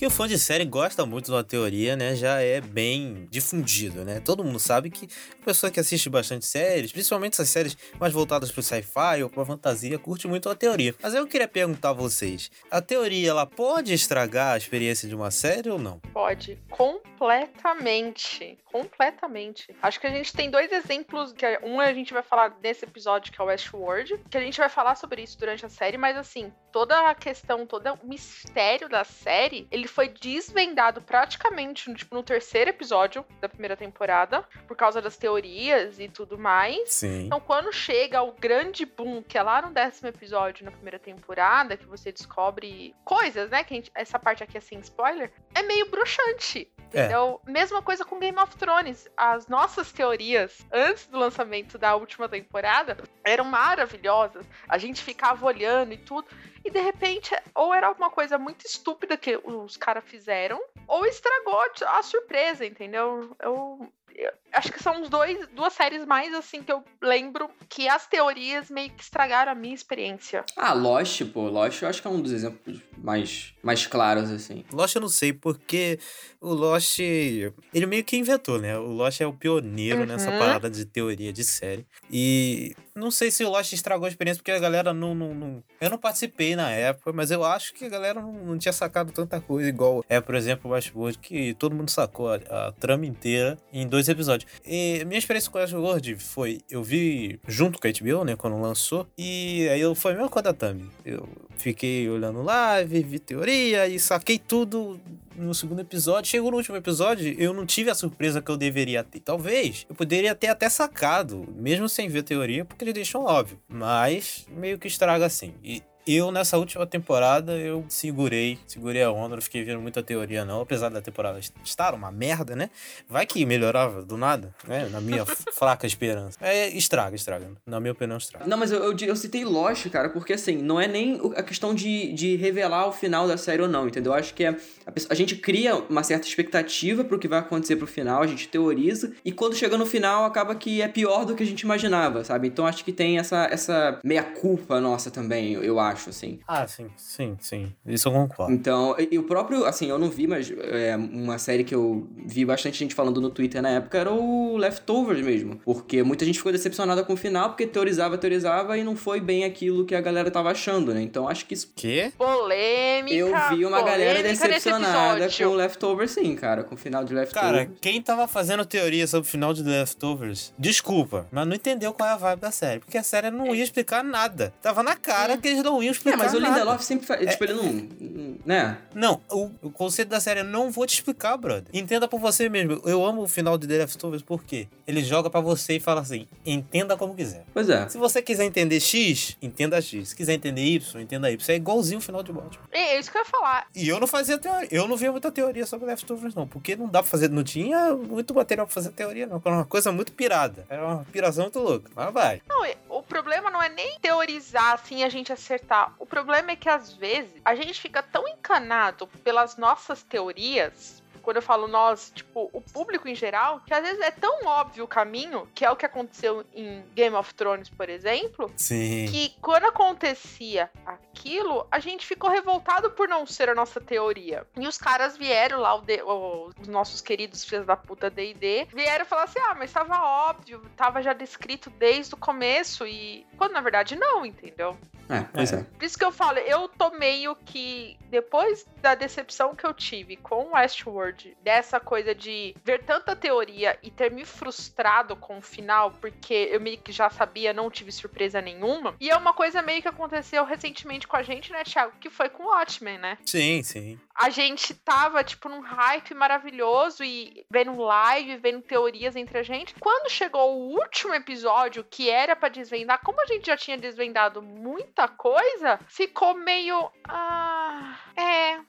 que o fã de série gosta muito de uma teoria, né? Já é bem difundido, né? Todo mundo sabe que a pessoa que assiste bastante séries, principalmente essas séries mais voltadas pro sci-fi ou pra fantasia, curte muito a teoria. Mas eu queria perguntar a vocês: a teoria ela pode estragar a experiência de uma série ou não? Pode. Completamente. Completamente. Acho que a gente tem dois exemplos, que é, um a gente vai falar nesse episódio, que é o Westworld, que a gente vai falar sobre isso durante a série, mas assim, toda a questão, todo o mistério da série, ele foi desvendado praticamente tipo, no terceiro episódio da primeira temporada, por causa das teorias e tudo mais. Sim. Então, quando chega o grande boom, que é lá no décimo episódio, na primeira temporada, que você descobre coisas, né? Que gente, essa parte aqui é sem spoiler, é meio bruxante. É. Entendeu? Mesma coisa com Game of Thrones. As nossas teorias, antes do lançamento da última temporada, eram maravilhosas. A gente ficava olhando e tudo. E de repente, ou era alguma coisa muito estúpida que os caras fizeram, ou estragou a surpresa, entendeu? Eu, eu acho que são os dois, duas séries mais assim que eu lembro que as teorias meio que estragaram a minha experiência. Ah, Lost, pô, Lost eu acho que é um dos exemplos mais, mais claros, assim. Lost eu não sei, porque o Lost, ele meio que inventou, né? O Lost é o pioneiro Uhum. nessa parada de teoria de série. E não sei se o Lost estragou a experiência, porque a galera não, não, não- Eu não participei na época, mas eu acho que a galera não, não tinha sacado tanta coisa, igual é, por exemplo, o Westworld, que todo mundo sacou a, a trama inteira em dois episódios. E minha experiência com o Westworld foi, eu vi junto com a HBO, né, quando lançou, e aí eu, foi a mesma coisa da Thumb. Eu fiquei olhando live, vi teoria e saquei tudo no segundo episódio. Chegou no último episódio, eu não tive a surpresa que eu deveria ter. Talvez eu poderia ter até sacado, mesmo sem ver teoria, porque eles deixam óbvio. Mas meio que estraga assim. E eu, nessa última temporada, eu segurei, segurei a onda, não fiquei vendo muita teoria, não. Apesar da temporada estar uma merda, né? Vai que melhorava do nada, né? Na minha fraca esperança. É, estraga, estraga. Na minha opinião, estraga. Não, mas eu, eu, eu citei Lost, cara, porque assim, não é nem a questão de, de revelar o final da série ou não, entendeu? Eu acho que é, a, a gente cria uma certa expectativa pro que vai acontecer pro final, a gente teoriza, e quando chega no final, acaba que é pior do que a gente imaginava, sabe? Então acho que tem essa, essa meia-culpa nossa também, eu acho, assim. Ah, sim, sim, sim. Isso eu concordo. Então, e, e o próprio, assim, eu não vi, mas é, uma série que eu vi bastante gente falando no Twitter na época era o Leftovers mesmo. Porque muita gente ficou decepcionada com o final, porque teorizava, teorizava e não foi bem aquilo que a galera tava achando, né? Então acho que isso. Quê? Polêmica. Eu vi uma galera decepcionada com o Leftovers, sim, cara, com o final de Leftovers. Cara, quem tava fazendo teoria sobre o final de The Leftovers, desculpa, mas não entendeu qual é a vibe da série. Porque a série não ia explicar nada. Tava na cara que eles não iam é, explicar mas o. Lindelof sempre faz. Tipo, ele não. Né? Não, o, o conceito da série é não vou te explicar, brother. Entenda por você mesmo. Eu amo o final de The Leftovers porque ele joga pra você e fala assim: entenda como quiser. Pois é. Se você quiser entender X, entenda X. Se quiser entender Y, entenda Y. É igualzinho o final de Batman. É isso que eu ia falar. E eu não fazia teoria. Eu não via muita teoria sobre Leftovers, não. Porque não dá pra fazer. Não tinha muito material pra fazer teoria, não. Era uma coisa muito pirada. Era uma piração muito louca. Mas vai. Não, o problema não é nem teorizar assim a gente acertar. O problema é que às vezes a gente fica tão encanado pelas nossas teorias. Quando eu falo nós, tipo, o público em geral, que às vezes é tão óbvio o caminho, que é o que aconteceu em Game of Thrones, por exemplo, Sim. que quando acontecia aquilo, a gente ficou revoltado por não ser a nossa teoria. E os caras vieram lá, o D- o- os nossos queridos filhos da puta D&D, vieram falar assim, ah, mas tava óbvio, tava já descrito desde o começo, e quando na verdade não, entendeu? É, pois é. Por isso que eu falo, eu tô meio que, depois da decepção que eu tive com Westworld, dessa coisa de ver tanta teoria e ter me frustrado com o final, porque eu meio que já sabia, não tive surpresa nenhuma. E é uma coisa meio que aconteceu recentemente com a gente, né, Thiago? Que foi com Watchmen, né? Sim, sim. a gente tava, tipo, num hype maravilhoso e vendo live, vendo teorias entre a gente. Quando chegou o último episódio, que era pra desvendar, como a gente já tinha desvendado muita coisa, ficou meio. Ah. É.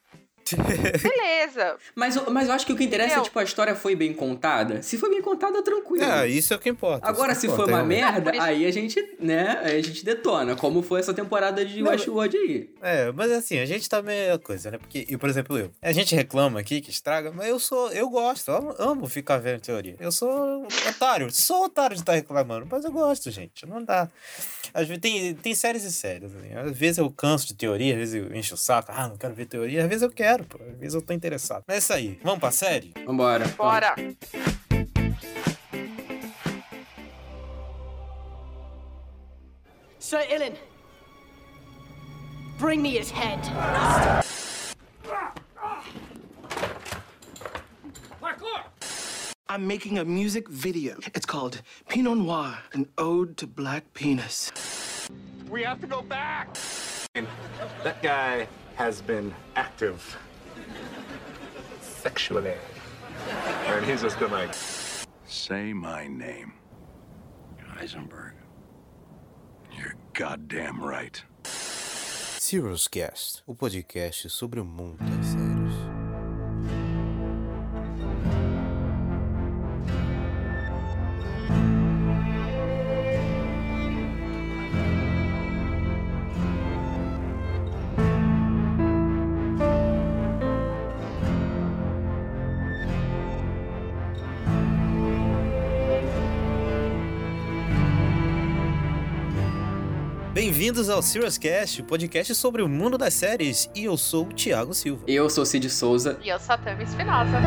Beleza. Mas, eu- mas eu acho que o que interessa é, Entendeu? tipo, a história foi bem contada. Se foi bem contada, tranquilo. É, isso é o que importa. Agora, se que foi importa, uma realmente. merda, aí a gente, né, aí a gente detona, como foi essa temporada de Não, Westworld aí. É, mas assim, a gente também é coisa, né? Porque, eu, por exemplo, eu. A gente reclama aqui que estraga, mas eu sou. Eu gosto, eu amo, ficar vendo teoria. Eu sou otário, sou otário de estar reclamando, mas eu gosto, gente. Não dá. Às vezes tem, tem séries e séries. Assim. Às vezes eu canso de teoria, às vezes eu encho o saco, ah, não quero ver teoria. Às vezes eu quero, quero, pô. Às vezes eu tô interessado. Mas é isso aí. Vamos pra série? Vambora. Bora! Sir Ilan, bring me his head. I'm making a music video. It's called Pinot Noir, an ode to black penis. We have to go back. That guy has been active sexually. And he's just been like, Say my name. Heisenberg. You're goddamn right. Serious Cast, o podcast sobre o mundo das séries. Bem-vindos ao Serious Cast, o podcast sobre o mundo das séries, e eu sou o Thiago Silva. Eu sou Cid Souza. E eu sou a Tami Espinosa.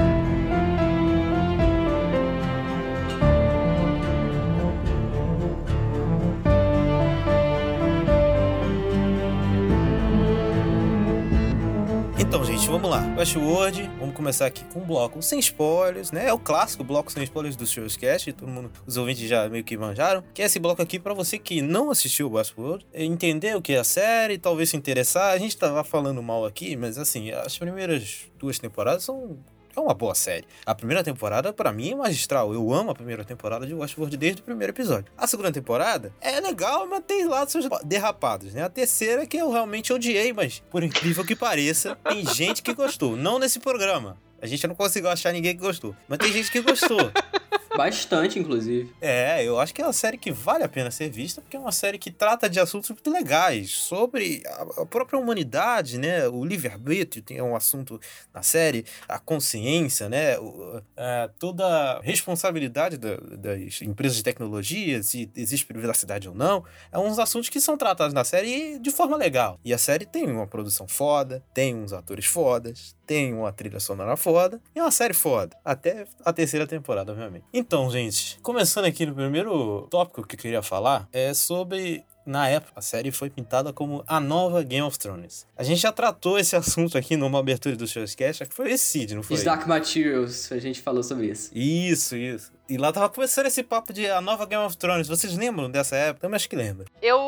Vamos lá. Westworld, vamos começar aqui com um bloco sem spoilers, né? É o clássico bloco sem spoilers do Serious Cast, todo mundo, os ouvintes já meio que manjaram. Que é esse bloco aqui pra você que não assistiu Westworld, entender o que é a série, talvez se interessar. A gente tava falando mal aqui, mas assim, as primeiras duas temporadas são é uma boa série. A primeira temporada, pra mim, é magistral. Eu amo a primeira temporada de Westworld desde o primeiro episódio. A segunda temporada é legal, mas tem lá seus derrapados, né? A terceira que eu realmente odiei, mas por incrível que pareça, tem gente que gostou. Não nesse programa. A gente não conseguiu achar ninguém que gostou. Mas tem gente que gostou. Bastante, inclusive. É, eu acho que é uma série que vale a pena ser vista, porque é uma série que trata de assuntos muito legais, sobre a própria humanidade, né? O livre-arbítrio tem um assunto na série, a consciência, né? O- é, toda a responsabilidade da- das empresas de tecnologia, se existe privacidade ou não, é uns assuntos que são tratados na série de forma legal. E a série tem uma produção foda, tem uns atores fodas, tem uma trilha sonora foda, e é uma série foda. Até a terceira temporada, obviamente. Então, gente, começando aqui no primeiro tópico que eu queria falar, é sobre. Na época, a série foi pintada como a nova Game of Thrones. A gente já tratou esse assunto aqui numa abertura do Showcast, acho que foi esse Cid, não foi? Os Dark Materials, a gente falou sobre isso. Isso, isso. E lá tava começando esse papo de a nova Game of Thrones. Vocês lembram dessa época? Também acho que lembra. Eu,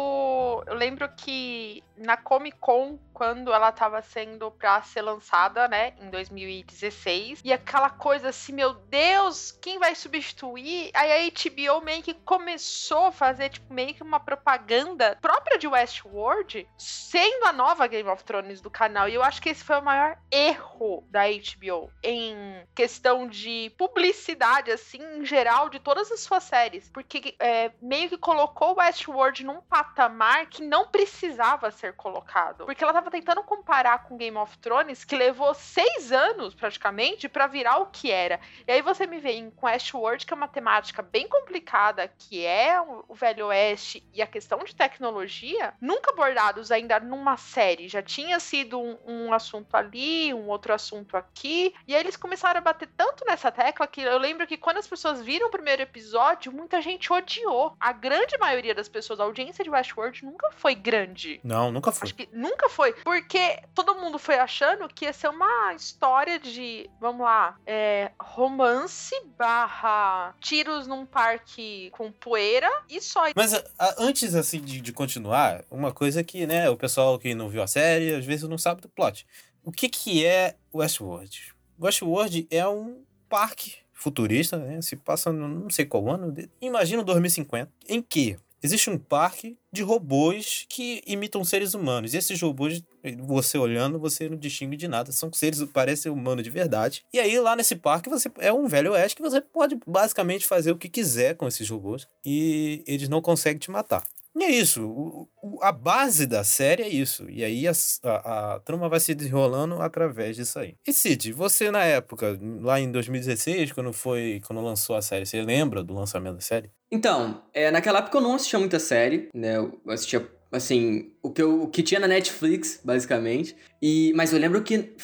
eu lembro que na Comic Con, quando ela tava sendo pra ser lançada, né, em 2016, e aquela coisa assim, meu Deus, quem vai substituir? Aí a HBO meio que começou a fazer, tipo, meio que uma propaganda própria de Westworld, sendo a nova Game of Thrones do canal. E eu acho que esse foi o maior erro da HBO em questão de publicidade, assim, em geral, de todas as suas séries. Porque é, meio que colocou Westworld num patamar que não precisava ser colocado. Porque ela tava tentando comparar com Game of Thrones, que levou seis anos, praticamente, pra virar o que era. E aí você me vem com Westworld, que é uma temática bem complicada, que é o Velho Oeste e a questão de tecnologia, nunca abordados ainda numa série. Já tinha sido um, um assunto ali, um outro assunto aqui. E aí eles começaram a bater tanto nessa tecla que eu lembro que quando as pessoas viram o primeiro episódio, muita gente odiou. A grande maioria das pessoas, a audiência de Westworld nunca foi grande. Não, nunca foi. Acho que nunca foi. Porque todo mundo foi achando que ia ser uma história de, vamos lá, é, romance barra tiros num parque com poeira e só. Mas a- a- antes, assim, de, de continuar, uma coisa que, né, o pessoal que não viu a série, às vezes não sabe do plot. O que que é Westworld? Westworld é um parque futurista, né, se passa no não sei qual ano, imagina 2050, em que existe um parque de robôs que imitam seres humanos. E esses robôs, você olhando, você não distingue de nada. São seres que parecem humanos de verdade. E aí, lá nesse parque, você é um velho oeste que você pode basicamente fazer o que quiser com esses robôs. E eles não conseguem te matar. E é isso. o- o- a base da série é isso. E aí a, a, a trama vai se desenrolando através disso aí. E Cid, você na época, lá em 2016, quando foi. Quando lançou a série, você lembra do lançamento da série? Então, é, naquela época eu não assistia muita série, né? Eu assistia, assim, o que, eu, o que tinha na Netflix, basicamente. E, mas eu lembro que,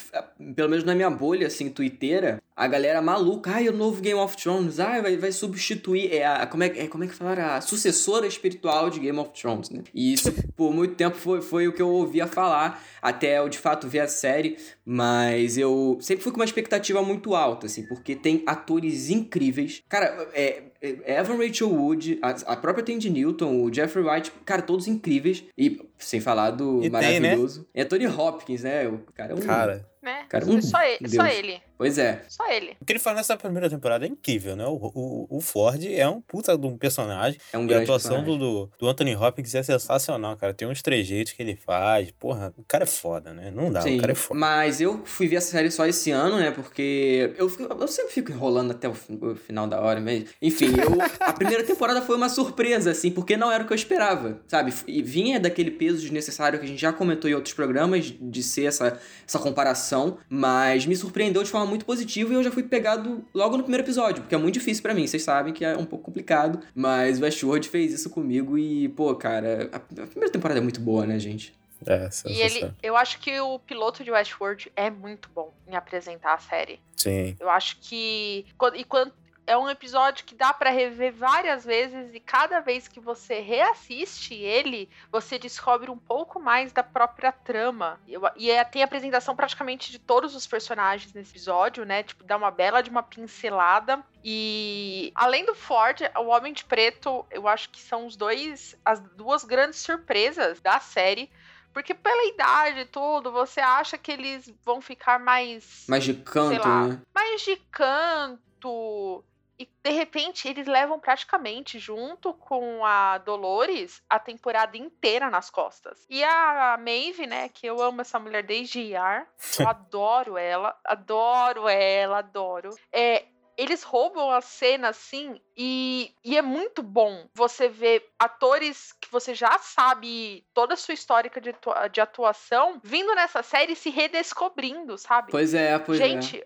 pelo menos na minha bolha, assim, twitteira, a galera maluca, ai, o novo Game of Thrones, ai, vai, vai substituir, é a, como é, é, como é que falaram? A sucessora espiritual de Game of Thrones, né? E isso, por muito tempo, foi, foi o que eu ouvia falar, até eu, de fato, ver a série, mas eu sempre fui com uma expectativa muito alta, assim, porque tem atores incríveis. Cara, é, é Evan Rachel Wood, a, a própria Tandy Newton, o Jeffrey Wright, cara, todos incríveis. E sem falar do E tem, maravilhoso Anthony Hopkins, né? O cara é um. Cara, Né? Cara, um só, ele, só ele. Pois é. Só ele. o que ele faz nessa primeira temporada é incrível, né? O, o, o Ford é um puta de um personagem. É um e a grande atuação do, do, do Anthony Hopkins é sensacional, cara. Tem uns trejeitos que ele faz. Porra, o cara é foda, né? Não dá, Sim, o cara é foda. mas eu fui ver essa série só esse ano, né? Porque eu, fico- eu sempre fico enrolando até o, o final da hora, mas enfim, eu, a primeira temporada foi uma surpresa, assim, porque não era o que eu esperava, sabe? E vinha daquele peso desnecessário que a gente já comentou em outros programas, de ser essa, essa comparação, mas me surpreendeu de forma muito positiva e eu já fui pegado logo no primeiro episódio, porque é muito difícil pra mim, vocês sabem que é um pouco complicado, mas o Westworld fez isso comigo e, pô, cara, a, a primeira temporada é muito boa, né, gente? É, E ele, eu acho que o piloto de Westworld é muito bom em apresentar a série. Sim. Eu acho que. E quando. É um episódio que dá pra rever várias vezes e cada vez que você reassiste ele, você descobre um pouco mais da própria trama. E é- tem a apresentação praticamente de todos os personagens nesse episódio, né? Tipo, dá uma bela de uma pincelada. E além do Ford, o Homem de Preto, eu acho que são os dois, as duas grandes surpresas da série. Porque pela idade e tudo, você acha que eles vão ficar mais Mais de canto, lá. né? mais de canto. E de repente eles levam praticamente junto com a Dolores a temporada inteira nas costas. E a Maeve, né, que eu amo essa mulher desde IAR, eu adoro ela, adoro ela, adoro. É, eles roubam a cena assim e, e é muito bom você ver atores que você já sabe toda a sua histórica de, de atuação vindo nessa série e se redescobrindo, sabe? Pois é, pois é. Gente,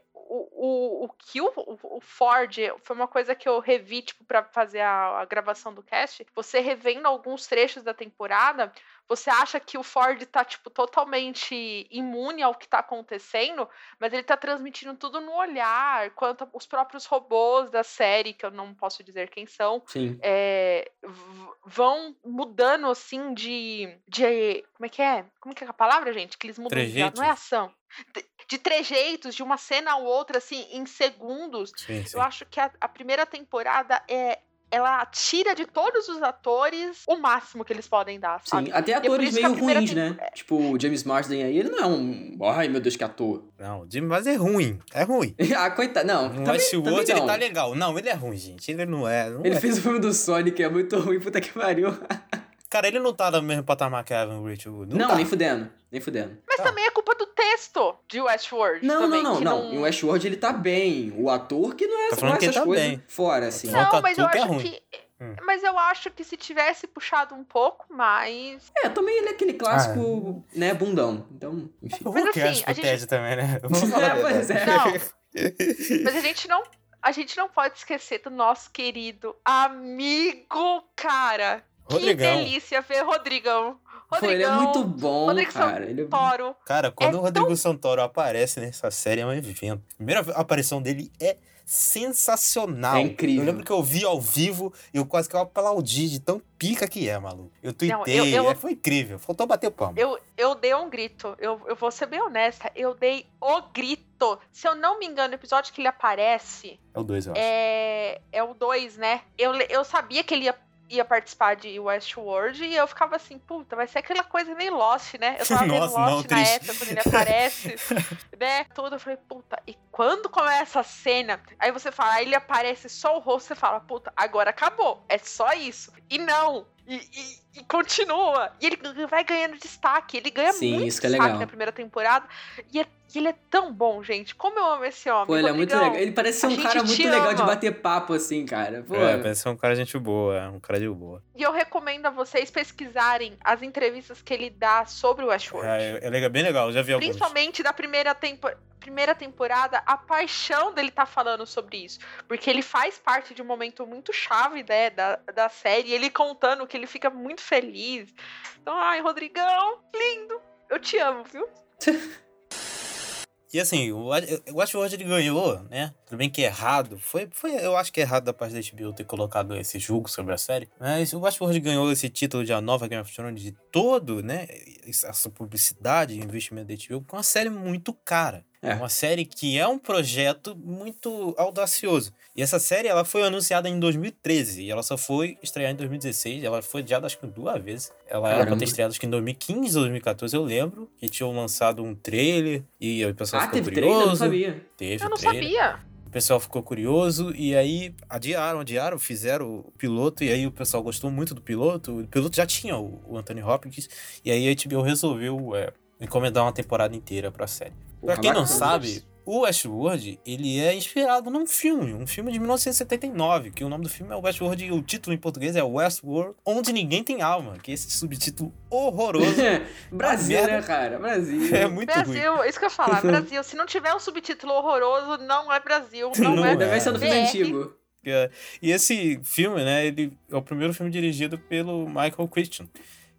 o, o, que o, o- o Ford foi uma coisa que eu revi, tipo, pra fazer a, a gravação do cast. Você revendo alguns trechos da temporada, você acha que o Ford tá, tipo, totalmente imune ao que tá acontecendo, mas ele tá transmitindo tudo no olhar, quanto os próprios robôs da série, que eu não posso dizer quem são, Sim. é, vão mudando assim de, de. Como é que é? Como é que é a palavra, gente? Que eles mudam de, Trejeitos. não é ação. De, de trejeitos, de uma cena a outra, assim, em segundos. Sim, sim. Eu acho que a, a primeira temporada é. Ela tira de todos os atores o máximo que eles podem dar, sabe? Sim, até é atores meio ruins, tempo- né? Tipo, o James Marsden aí, ele não é um. Ai, meu Deus, que ator. Não, o Jimmy Mas é ruim. É ruim. ah, coitado. Não, O também, Westworld, também ele não. tá legal. Não, ele é ruim, gente. Ele não é. Não Ele é. fez o filme do Sonic, é muito ruim, puta que pariu. Cara, ele não tá no mesmo patamar que a Evan Rachel Wood. Não, tá. nem fudendo. Nem fudendo. Mas Tá. também é culpa do texto de Westworld. Não, também, não, não, que não. Em Westworld ele tá bem. O ator que não é, Tá não falando é que ele essas tá coisas bem. fora, assim. Não. Não, mas eu é acho ruim. que. Hum. Mas eu acho que se tivesse puxado um pouco mais. É, também ele é aquele clássico, né, bundão. Então, enfim. O Mas Hulk assim, acho que a gente- também, né? Vamos falar É, pois verdade. é. Não. Mas a gente não. A gente não pode esquecer do nosso querido amigo, cara. Rodrigão. Que delícia ver Rodrigão. Pô, ele é Rodrigão, muito bom, Rodrigo cara. Ele é... Toro. Cara, quando É o Rodrigo Santoro aparece nessa série, é um evento. A primeira aparição dele é sensacional. É incrível. Eu lembro que eu vi ao vivo e eu quase que eu aplaudi de tão pica que é, maluco. Eu tuitei, eu- eu- é, foi incrível. Faltou bater palma. Eu, eu dei um grito. Eu, eu vou ser bem honesta. Eu dei o grito. Se eu não me engano, o episódio que ele aparece É o 2, eu acho. é, é o 2, né? Eu, eu sabia que ele ia, ia participar de Westworld e eu ficava assim, puta, vai ser aquela coisa meio Lost, né? Eu tava vendo Nossa, Lost não, na triste. época, quando ele aparece, né? Tudo, eu falei, puta, e quando começa a cena, aí você fala, aí ele aparece só o rosto, você fala, puta, agora acabou, é só isso. E não, e, e- e continua. E ele vai ganhando destaque, ele ganha Sim, muito isso que é destaque legal. na primeira temporada. E, é- e ele é tão bom, gente. Como eu amo esse homem. Pô, ele é muito legal. Ele parece ser um cara muito legal de bater papo, assim, cara. Pô, É, parece ser um cara de gente boa, é um cara de boa. E eu recomendo a vocês pesquisarem as entrevistas que ele dá sobre o Westworld. É, é legal, bem legal, já vi alguns. Principalmente da primeira, tempo, primeira temporada, a paixão dele tá falando sobre isso. Porque ele faz parte de um momento muito chave né, da, da série, ele contando que ele fica muito feliz. Então, ai, Rodrigão, lindo. Eu te amo, viu? E assim, o Westworld ele ganhou, né? Tudo bem que é errado. Foi, foi, eu acho que é errado da parte da HBO ter colocado esse julgo sobre a série. Mas o Westworld ganhou esse título de a nova Game of Thrones de todo, né? Essa publicidade investimento da HBO com uma série muito cara. É. Uma série que é um projeto muito audacioso. E essa série ela foi anunciada em 2013 e ela só foi estrear em 2016. Ela foi adiada acho que duas vezes. Ela Caramba. era pra ter estreado acho que em 2015 ou 2014, eu lembro. Que tinham lançado um trailer e o pessoal ah, ficou teve curioso. Trailer? Eu não sabia. Teve eu não trailer. sabia. O pessoal ficou curioso e aí adiaram, adiaram, fizeram o piloto e aí o pessoal gostou muito do piloto. O piloto já tinha o, o Anthony Hopkins e aí a HBO resolveu é, encomendar uma temporada inteira pra série. Pra quem não sabe, o Westworld, ele é inspirado num filme, um filme de 1979, que o nome do filme é Westworld e o título em português é Westworld, Onde Ninguém Tem Alma, que é esse subtítulo horroroso. Brasil, né, cara? Brasil. É muito Brasil, ruim. isso que eu ia falar, Brasil. Se não tiver um subtítulo horroroso, não é Brasil, não, não é. Deve ser do filme antigo. É. E esse filme, né, ele é o primeiro filme dirigido pelo Michael Christian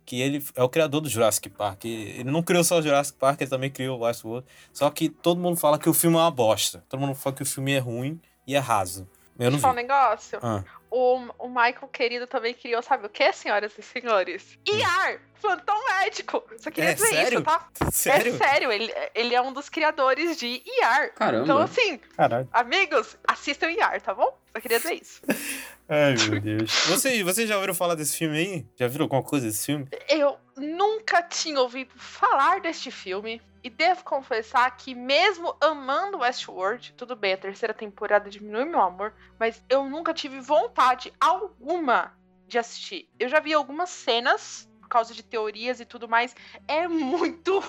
que ele é o criador do Jurassic Park. Ele não criou só o Jurassic Park, ele também criou o Westworld. Só que todo mundo fala que o filme é uma bosta. Todo mundo fala que o filme é ruim e é raso. Eu não Só vi. um negócio. Ah. O, o Michael querido também criou, sabe o que, senhoras e senhores? IAR, plantão médico. Só queria É dizer sério? isso, tá? Sério? É sério, ele, ele é um dos criadores de IAR. Caramba. Então, assim, Caralho. amigos, assistam IAR, tá bom? Só queria dizer isso. Ai, meu Deus. Vocês você já ouviram falar desse filme aí? Já viram alguma coisa desse filme? Eu nunca tinha ouvido falar deste filme. E devo confessar que, mesmo amando Westworld, tudo bem, a terceira temporada diminui meu amor, mas eu nunca tive vontade alguma de assistir. Eu já vi algumas cenas por causa de teorias e tudo mais. É muito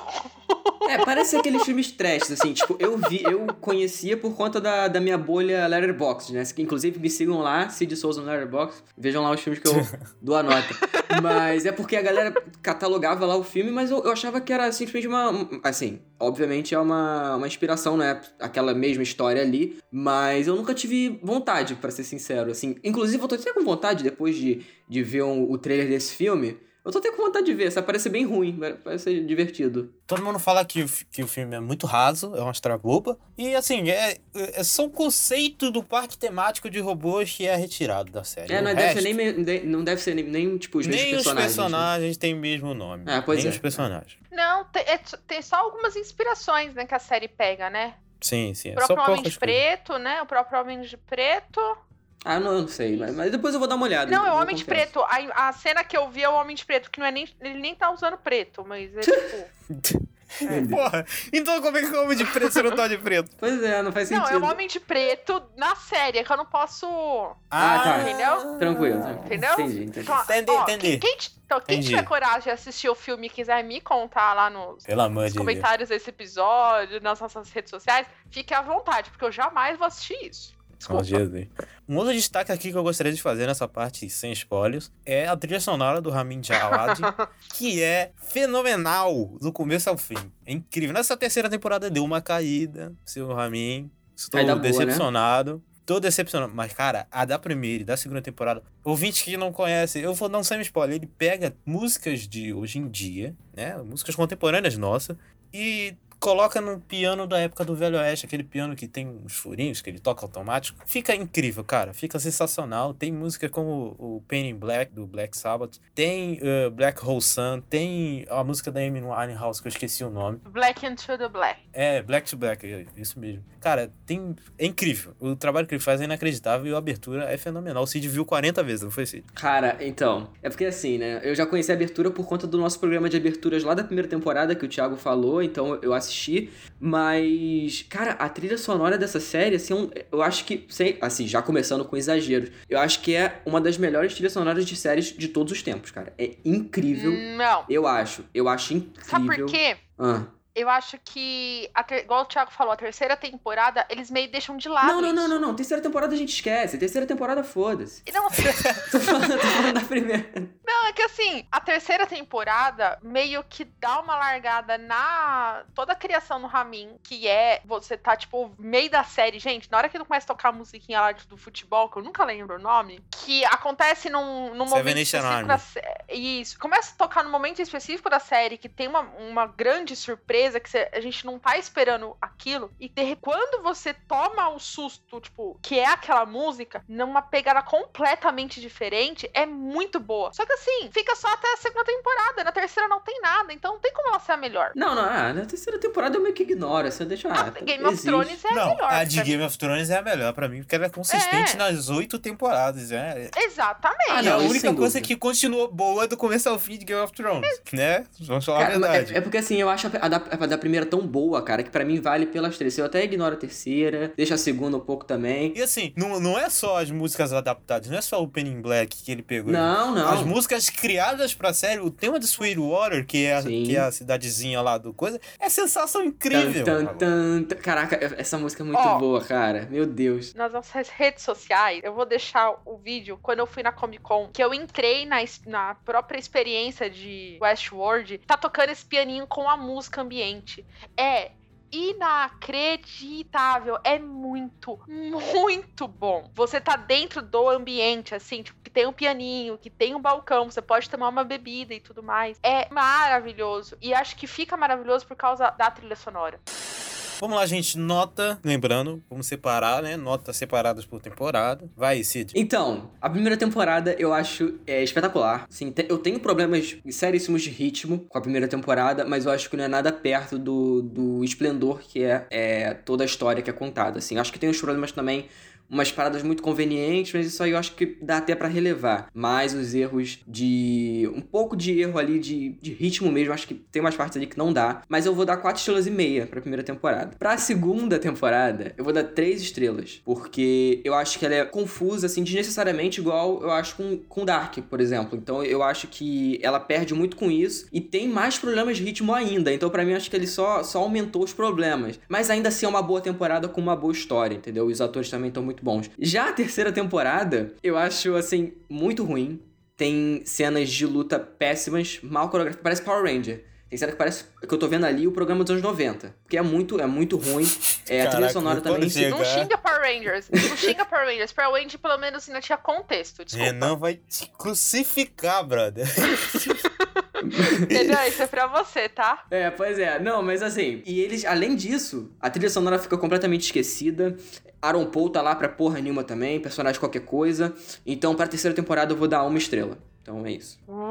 É, parece aqueles filmes trash, assim, tipo, eu vi, eu conhecia por conta da, da minha bolha Letterboxd, né? Inclusive, me sigam lá, Cid Souza no Letterboxd, vejam lá os filmes que eu dou a nota. Mas é porque a galera catalogava lá o filme, mas eu, eu achava que era simplesmente uma, assim, obviamente é uma, uma inspiração, né? Aquela mesma história ali, mas eu nunca tive vontade, para ser sincero, assim. Inclusive, eu tô até com vontade, depois de, de ver um, o trailer desse filme, eu tô até com vontade de ver, essa parece bem ruim, parece ser divertido. Todo mundo fala que o, que o filme é muito raso, é uma história boba. E assim, é, é só um conceito do parque temático de robôs que é retirado da série. É, O não deve, resto, ser nem, não deve ser nem, nem tipo, os mesmos nem os personagens. né? personagens têm o mesmo nome. É, pois nem é. os personagens. Não, tem, é- tem só algumas inspirações, né, que a série pega, né? Sim, sim. O É só próprio Homem de coisas. Preto, né? O próprio Homem de Preto. Ah, não, eu não sei, mas, mas depois eu vou dar uma olhada. Não, é o eu Homem de. Preto. A, a cena que eu vi é o Homem de Preto, que não é nem. Ele nem tá usando preto, mas é tipo. Porra, então como é que é o homem de preto se não tá de preto? Pois é, não faz não, sentido. é o Homem de Preto na série, é que eu não posso. Ah, tá. Entendeu? Tranquilo. Entendeu? Entendi, entendi. Então, Entendi, ó, entendi. Quem, quem então, quem Entendi. tiver coragem de assistir o filme e quiser me contar lá nos, nos de Deus. comentários desse episódio, nas nossas redes sociais, fique à vontade, porque eu jamais vou assistir isso. Desculpa. Um outro destaque aqui que eu gostaria de fazer nessa parte sem spoilers é a trilha sonora do Ramin Djawad, que é fenomenal do começo ao fim. É incrível. Nessa terceira temporada deu uma caída, seu Ramin. Estou boa, né? decepcionado. Tô decepcionado. Mas, cara, a da primeira e da segunda temporada, ouvinte que não conhece, eu vou dar um semi-spoiler. Ele pega músicas de hoje em dia, né? Músicas contemporâneas nossas, e coloca no piano da época do Velho Oeste, aquele piano que tem uns furinhos, que ele toca automático. Fica incrível, cara. Fica sensacional. Tem música como o Pain in Black, do Black Sabbath. Tem uh, Black Hole Sun. Tem a música da Amy Winehouse, que eu esqueci o nome. Black into the Black. É, Black to Black, é isso mesmo. Cara, tem... é incrível. O trabalho que ele faz é inacreditável e a abertura é fenomenal. O Cid viu 40 vezes, não foi, Cid? Cara, então, é porque assim, né? Eu já conheci a abertura por conta do nosso programa de aberturas lá da primeira temporada que o Thiago falou, então eu assisti. Mas, cara, a trilha sonora dessa série, assim, é um- eu acho que, sem, assim, já começando com exageros, eu acho que é uma das melhores trilhas sonoras de séries de todos os tempos, cara. É incrível. Não. Eu acho, eu acho incrível. Sabe por quê? Ah. Eu acho que, a ter- igual o Thiago falou, a terceira temporada, eles meio deixam de lado. Não, não, não, isso. não, não. Terceira temporada a gente esquece. Terceira temporada, foda-se. Não, Tô falando, tô falando da primeira. não, é que assim, a terceira temporada meio que dá uma largada na toda a criação no Ramin, que é você tá, tipo, meio da série. Gente, na hora que ele começa a tocar a musiquinha lá do futebol, que eu nunca lembro o nome, que acontece num, num Seven momento específico da Isso. Começa a tocar no momento específico da série, que tem uma, uma grande surpresa, que cê- a gente não tá esperando aquilo. E de, quando você toma o susto, tipo, que é aquela música, numa pegada completamente diferente, é muito boa. Só que assim, fica só até a segunda temporada. Na terceira não tem nada, então não tem como ela ser a melhor. Não, não, ah, na terceira temporada eu meio que ignoro, você deixa. Ah, A Game of existe. Thrones é a não, melhor. a de pra mim. Game of Thrones é a melhor pra mim, porque ela é consistente É. nas oito temporadas. É, Exatamente. Ah, a não, isso única coisa dúvida. que continuou boa do começo ao fim de Game of Thrones, né? Vamos falar Cara, a verdade. é, é porque assim, eu acho a, a da, primeira tão boa, cara, que pra mim vale pelas três. Eu até ignoro a terceira, deixa a segunda um pouco também. E assim, não, não é só as músicas adaptadas, não é só o Penny Black que ele pegou. Não, não. As músicas criadas pra série, o tema de Sweetwater, que é, a, que é a cidadezinha lá do coisa, é sensação incrível. Tan, tan, tan, tan. Caraca, essa música é muito Ó. boa, cara. Meu Deus. nas nossas redes sociais, eu vou deixar o vídeo quando eu fui na Comic Con, que eu entrei na, na própria experiência de Westworld, tá tocando esse pianinho com a música ambiente. É inacreditável, é muito, muito bom. Você tá dentro do ambiente, assim, tipo, que tem um pianinho, que tem um balcão, você pode tomar uma bebida e tudo mais. É maravilhoso. E acho que fica maravilhoso por causa da trilha sonora. Vamos lá, gente. Nota, lembrando, vamos separar, né? Notas separadas por temporada. Vai, Cid. Então, a primeira temporada eu acho é, espetacular. Assim, te- eu tenho problemas seríssimos de ritmo com a primeira temporada, mas eu acho que não é nada perto do, do esplendor que é, é toda a história que é contada. Assim, acho que tem uns problemas também, umas paradas muito convenientes, mas isso aí eu acho que dá até pra relevar. Mas os erros de. um pouco de erro ali de, de ritmo mesmo, acho que tem umas partes ali que não dá. Mas eu vou dar 4 estrelas e meia pra primeira temporada. Pra segunda temporada, eu vou dar 3 estrelas. Porque eu acho que ela é confusa, assim, desnecessariamente, igual eu acho com, com Dark, por exemplo. Então eu acho que ela perde muito com isso. E tem mais problemas de ritmo ainda. Então, pra mim, acho que ele só, só aumentou os problemas. Mas ainda assim é uma boa temporada com uma boa história, entendeu? Os atores também estão muito bons. Já a terceira temporada, eu acho, assim, muito ruim. Tem cenas de luta péssimas, mal coreografadas. Parece Power Ranger. Tem cena que parece que eu tô vendo ali o programa dos anos 90. Porque é muito, é muito ruim. É, a trilha Caraca, sonora também. chega- Não xinga Power Rangers. Não xinga Power Rangers. Power Ranger, pelo menos, ainda tinha contexto. Desculpa. Renan vai te crucificar, brother. Entendeu? Isso é pra você, tá? É, pois é. Não, mas assim, e eles, além disso, a trilha sonora fica completamente esquecida. Aaron Paul tá lá pra porra nenhuma também, personagem qualquer coisa. Então, pra terceira temporada, eu vou dar uma estrela. Então é isso. Uh.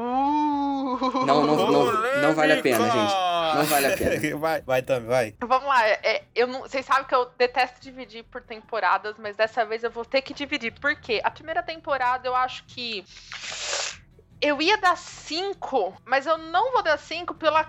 Não, não, não, não vale a pena, gente. Não vale a pena. Vai, vai também, vai. Vamos lá, é, eu não, vocês sabem que eu detesto dividir por temporadas, mas dessa vez eu vou ter que dividir. Por quê? A primeira temporada eu acho que. Eu ia dar 5, mas eu não vou dar 5 pela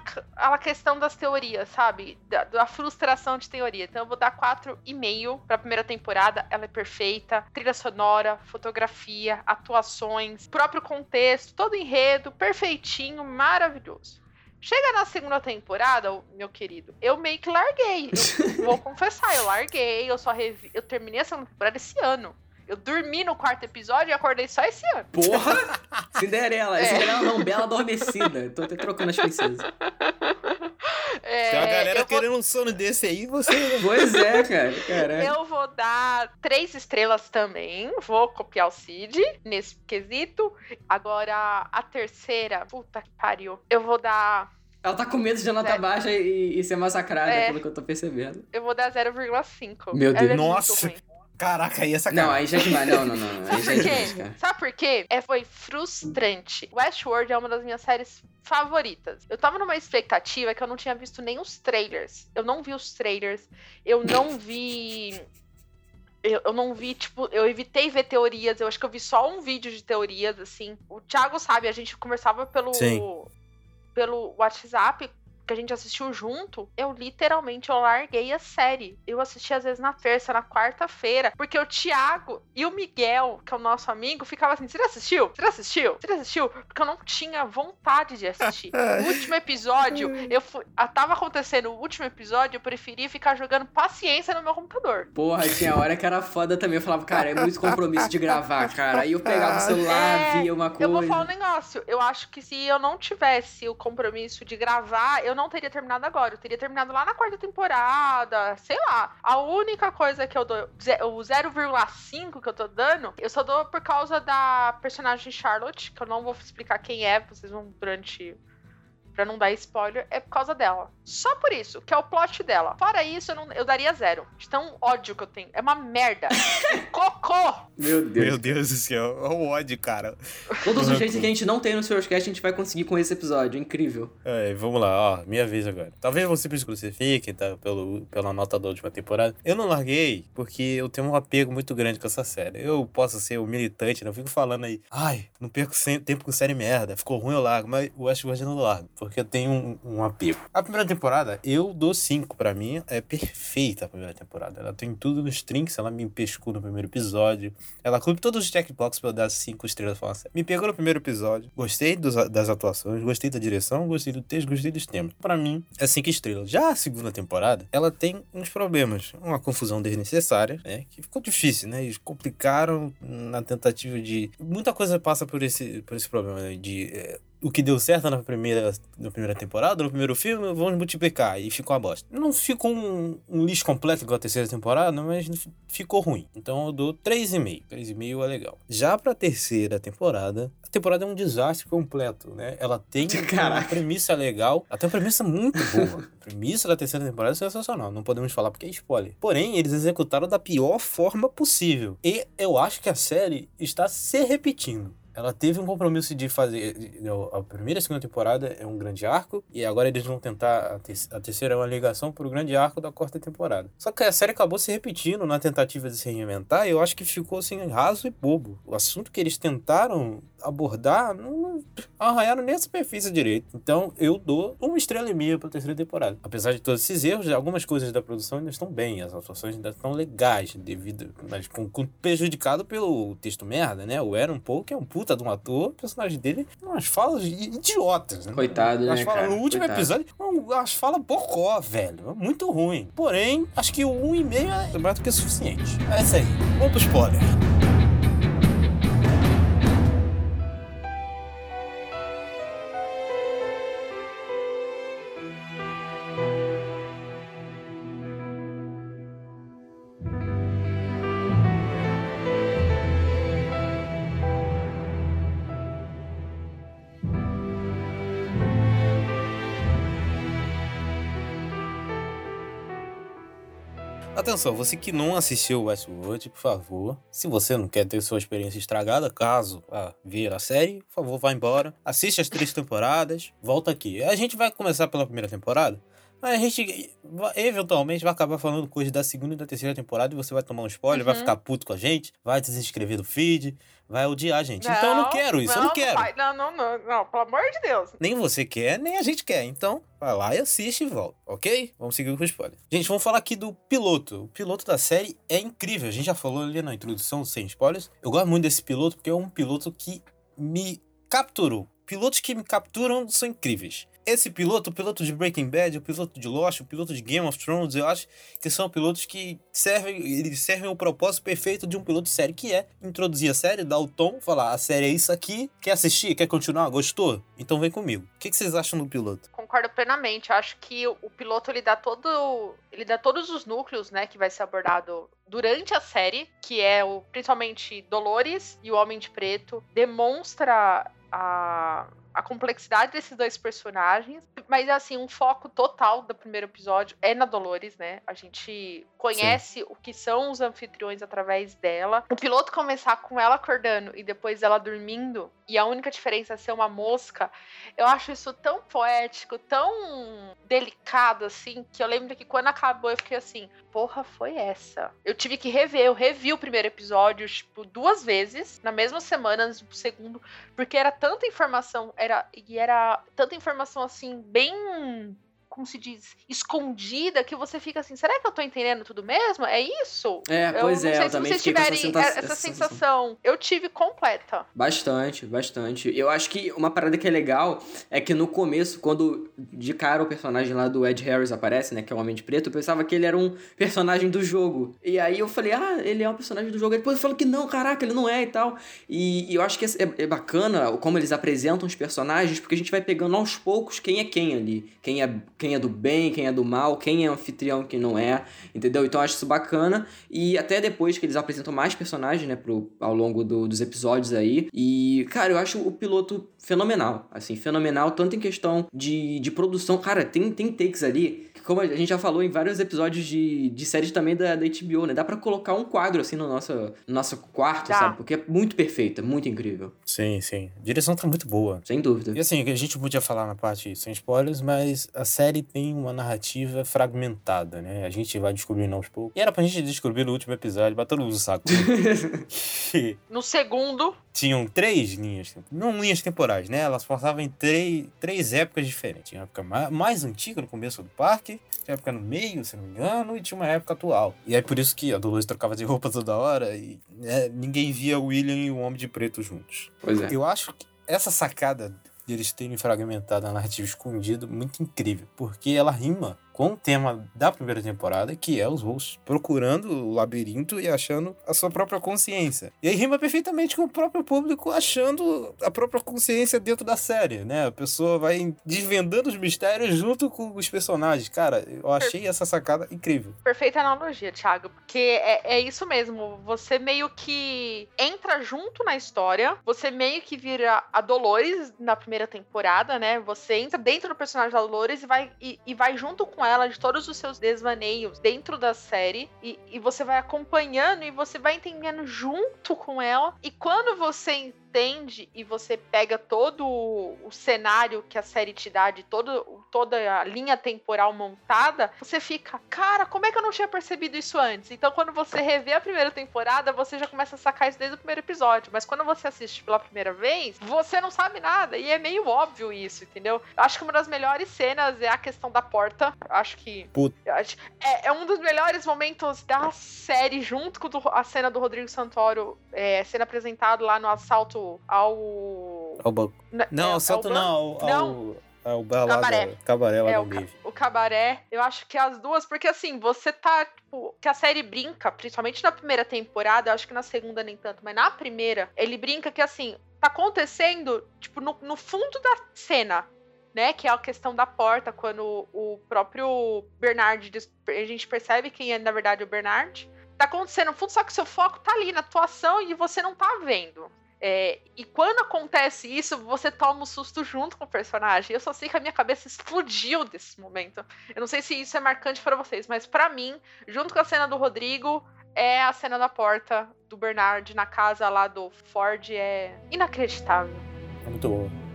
questão das teorias, sabe? Da, da frustração de teoria. Então eu vou dar 4,5 pra primeira temporada. Ela é perfeita. Trilha sonora, fotografia, atuações, próprio contexto, todo enredo, perfeitinho, maravilhoso. Chega na segunda temporada, meu querido, eu meio que larguei. Eu vou confessar, eu larguei, eu só revi, eu terminei a segunda temporada esse ano. Eu dormi no quarto episódio e acordei só esse ano. Porra! Cinderela. É. Cinderela não, Bela Adormecida. Tô até trocando as princesas. É, Tem uma galera eu, vou, querendo um sono desse aí, você. Pois é, cara. Caralho. eu vou dar três estrelas também. Vou copiar o Cid nesse quesito. Agora, a terceira, puta que pariu. Eu vou dar. Ela tá com medo de nota É. baixa e, e ser massacrada, É. pelo que eu tô percebendo. Eu vou dar 0,5. Meu Deus. é muito Nossa. Caraca, aí é Não, sacanagem. aí já é demais. Não, não, não. não. Aí já é Por demais, quê? cara. Sabe por quê? É, foi frustrante. Westworld é uma das minhas séries favoritas. Eu tava numa expectativa que eu não tinha visto nem os trailers. Eu não vi os trailers. Eu não vi. Eu, eu não vi, tipo, eu evitei ver teorias. Eu acho que eu vi só um vídeo de teorias, assim. O Thiago sabe, a gente conversava pelo. Sim. pelo WhatsApp que a gente assistiu junto, eu literalmente eu larguei a série. Eu assisti às vezes na terça, na quarta-feira, porque o Thiago e o Miguel, que é o nosso amigo, ficava assim: "Você já assistiu? Você já assistiu? Você já assistiu?" Porque eu não tinha vontade de assistir. o último episódio, eu fui, ah, tava acontecendo o último episódio, eu preferi ficar jogando paciência no meu computador. Porra, tinha hora que era foda também. Eu falava, cara, é muito compromisso de gravar, cara. Aí eu pegava o celular, É, via uma coisa. Eu vou falar um negócio. Eu acho que se eu não tivesse o compromisso de gravar, eu não teria terminado agora. Eu teria terminado lá na quarta temporada, sei lá. A única coisa que eu dou, o 0,5 que eu tô dando, eu só dou por causa da personagem Charlotte, que eu não vou explicar quem é, vocês vão durante. Pra não dar spoiler, é por causa dela. Só por isso, que é o plot dela. Fora isso, eu, não- eu daria zero. De tão ódio que eu tenho. É uma merda. Cocô! Meu Deus. Meu Deus do céu, é o ódio, cara. Todos os jeitos que a gente não tem no Cast, a gente vai conseguir com esse episódio. Incrível. É, vamos lá, ó, minha vez agora. Talvez você me crucifique, tá? Pelo, pela nota da última temporada. Eu não larguei porque eu tenho um apego muito grande com essa série. Eu posso ser o militante, não fico falando aí, ai, não perco tempo com série merda, ficou ruim eu largo, mas o Westworld eu não largo, porque eu tenho um, um apego. A primeira temporada, eu dou 5 pra mim, é perfeita a primeira temporada. Ela tem tudo nos trinks, ela me pescou no primeiro episódio, ela cumpre todos os checkbox pra eu dar 5 estrelas série. Me pegou no primeiro episódio, gostei dos- das atuações, gostei da direção, gostei do texto, gostei dos temas. Pra mim, é 5 estrelas. Já a segunda temporada, ela tem uns problemas. Uma confusão desnecessária, né? Que ficou difícil, né? Eles complicaram na tentativa de. Muita coisa passa por esse, por esse problema, né? De. é, o que deu certo na primeira, na primeira temporada, no primeiro filme, vamos multiplicar. E ficou uma bosta. Não ficou um, um lixo completo igual a terceira temporada, mas fi- ficou ruim. Então eu dou 3,5. 3,5 é legal. Já pra terceira temporada, a temporada é um desastre completo, né? Ela tem uma Caraca. premissa legal, até uma premissa muito boa. A premissa da terceira temporada é sensacional, não podemos falar porque é spoiler. Porém, eles executaram da pior forma possível. E eu acho que a série está se repetindo. Ela teve um compromisso de fazer. A primeira e a segunda temporada é um grande arco, e agora eles vão tentar. A, te- a terceira é uma ligação para o grande arco da quarta temporada. Só que a série acabou se repetindo na tentativa de se reinventar, e eu acho que ficou assim, raso e bobo. O assunto que eles tentaram abordar não, arranharam nem a superfície direito. Então eu dou uma estrela e meia para a terceira temporada. Apesar de todos esses erros, algumas coisas da produção ainda estão bem, as atuações ainda estão legais, devido, mas com, com- prejudicado pelo texto merda, né? O Aaron Paul, que é um puta de um ator, o personagem dele, umas falas idiotas, né? Coitado, né, As falas, cara? no último Coitado. episódio, as falas bocó, velho. Muito ruim. Porém, acho que o um e meio é mais do que suficiente. É isso aí. Vamos pro spoiler. Atenção, você que não assistiu Westworld, por favor, se você não quer ter sua experiência estragada, caso vá ver a série, por favor, vá embora. Assiste as três temporadas, volta aqui. A gente vai começar pela primeira temporada, mas a gente vai- eventualmente vai acabar falando coisas da segunda e da terceira temporada e você vai tomar um spoiler, vai Uhum. ficar puto com a gente, vai desinscrever do feed, vai odiar a gente. então eu não quero isso, eu não quero. vai. Não, não, não, não, pelo amor de Deus. Nem você quer, nem a gente quer. Então, vai lá e assiste e volta, ok? Vamos seguir com o spoiler. Gente, vamos falar aqui do piloto. O piloto da série é incrível. A gente já falou ali na introdução, sem spoilers. Eu gosto muito desse piloto porque é um piloto que me capturou. Pilotos que me capturam são incríveis. Esse piloto, o piloto de Breaking Bad, o piloto de Lost, o piloto de Game of Thrones, eu acho que são pilotos que servem, eles servem o propósito perfeito de um piloto de série, que é introduzir a série, dar o tom, falar, a série é isso aqui, quer assistir, quer continuar, gostou? Então vem comigo. O que vocês acham do piloto? Concordo plenamente. Eu acho que o piloto ele dá todo, ele dá todos os núcleos, né, que vai ser abordado durante a série, que é o principalmente Dolores e o Homem de Preto, demonstra a a complexidade desses dois personagens, mas assim, um foco total do primeiro episódio é na Dolores, né? A gente conhece o que são os anfitriões através dela. O piloto começar com ela acordando e depois ela dormindo, e a única diferença é ser uma mosca, eu acho isso tão poético, tão delicado, assim, que eu lembro que quando acabou eu fiquei assim, porra, foi essa? Eu tive que rever, eu revi o primeiro episódio, tipo, duas vezes, na mesma semana, do segundo, porque era tanta informação, e era tanta informação, assim, bem como se diz, escondida, que você fica assim, será que eu tô entendendo tudo mesmo? É isso? É, eu pois não é, sei eu se também vocês com essa tiverem senta- essa, essa sensação. Eu tive completa. Bastante, bastante. Eu acho que uma parada que é legal é que no começo, quando de cara o personagem lá do Ed Harris aparece, né, que é o Homem de Preto, eu pensava que ele era um personagem do jogo. E aí eu falei, ah, ele é um personagem do jogo. Aí depois eu falo que não, caraca, ele não é e tal. E, e eu acho que é, é bacana como eles apresentam os personagens, porque a gente vai pegando aos poucos quem é quem ali. Quem é, quem é do bem, quem é do mal, quem é anfitrião, quem não é, entendeu? Então eu acho isso bacana. E até depois que eles apresentam mais personagens, né, pro, ao longo do- dos episódios aí. E, cara, eu acho o piloto fenomenal. Assim, fenomenal, tanto em questão de, de produção. Cara, tem, tem takes ali, como a gente já falou em vários episódios de, de séries também da, da HBO, né? Dá pra colocar um quadro assim no nosso, no nosso quarto, Dá. sabe? Porque é muito perfeita, muito incrível. Sim, sim. A direção tá muito boa. Sem dúvida. E assim, a gente podia falar na parte sem spoilers, mas a série tem uma narrativa fragmentada, né? A gente vai descobrindo aos poucos. E era pra gente descobrir no último episódio, mundo sabe. que No segundo, tinham três linhas, não linhas temporais, né? Elas passavam em três, três épocas diferentes. Tinha uma época ma- mais antiga, no começo do parque, tinha uma época no meio, se não me engano, e tinha uma época atual. E é por isso que a Dolores trocava de roupa toda hora e né, ninguém via o William e o Homem de Preto juntos. Pois é. Eu acho que essa sacada de eles terem fragmentado a narrativa escondida muito incrível, porque ela rima com o tema da primeira temporada, que é os hosts procurando o labirinto e achando a sua própria consciência. E aí rima perfeitamente com o próprio público achando a própria consciência dentro da série, né? A pessoa vai desvendando os mistérios junto com os personagens. Cara, eu achei essa sacada incrível. perfeita analogia, Thiago. Porque é, é isso mesmo. Você meio que entra junto na história. Você meio que vira a Dolores na primeira temporada, né? Você entra dentro do personagem da Dolores e vai, e, e vai junto com ela de todos os seus desvaneios dentro da série. E, e você vai acompanhando e você vai entendendo junto com ela. E quando você entende e você pega todo o cenário que a série te dá, de todo, toda a linha temporal montada, você fica, cara, como é que eu não tinha percebido isso antes? Então, quando você revê a primeira temporada, você já começa a sacar isso desde o primeiro episódio. Mas quando você assiste pela primeira vez, você não sabe nada. E é meio óbvio isso, entendeu? Eu acho que uma das melhores cenas é a questão da porta. Eu acho que. Puta. é, é um dos melhores momentos da série, junto com a cena do Rodrigo Santoro é, sendo apresentado lá no assalto ao. Ao banco. na- é, Não, assalto banco. não, ao, Não. ao, ao bar lá Cabaré. da- cabaré lá É, o, ca- o cabaré, eu acho que as duas, porque assim, você tá, tipo, que a série brinca, principalmente na primeira temporada, eu acho que na segunda nem tanto, mas na primeira, ele brinca que assim, tá acontecendo, tipo, no, no fundo da cena, né, que é a questão da porta, quando o próprio Bernard, diz- a gente percebe quem é, na verdade, o Bernard, tá acontecendo no fundo, só que seu foco tá ali na atuação e você não tá vendo. É, e quando acontece isso, você toma um susto junto com o personagem. Eu só sei que a minha cabeça explodiu desse momento. Eu não sei se isso é marcante pra vocês, mas pra mim, junto com a cena do Rodrigo, é a cena da porta do Bernard na casa lá do Ford. É inacreditável. É muito boa.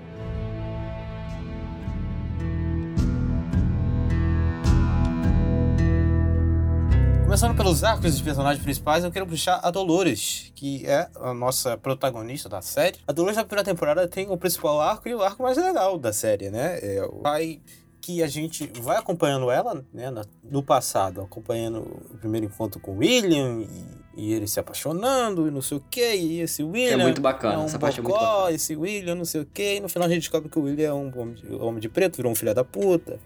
Começando pelos arcos dos personagens principais, eu quero puxar a Dolores, que é a nossa protagonista da série. A Dolores na primeira temporada tem o principal arco e o arco mais legal da série, né? É o pai que a gente vai acompanhando ela, né, no passado, acompanhando o primeiro encontro com o William e, e ele se apaixonando e não sei o que, e esse William muito bacana, é um essa parte é muito bocó, bacana. esse William não sei o que, e no final a gente descobre que o William é um homem de, homem de preto, virou um filho da puta,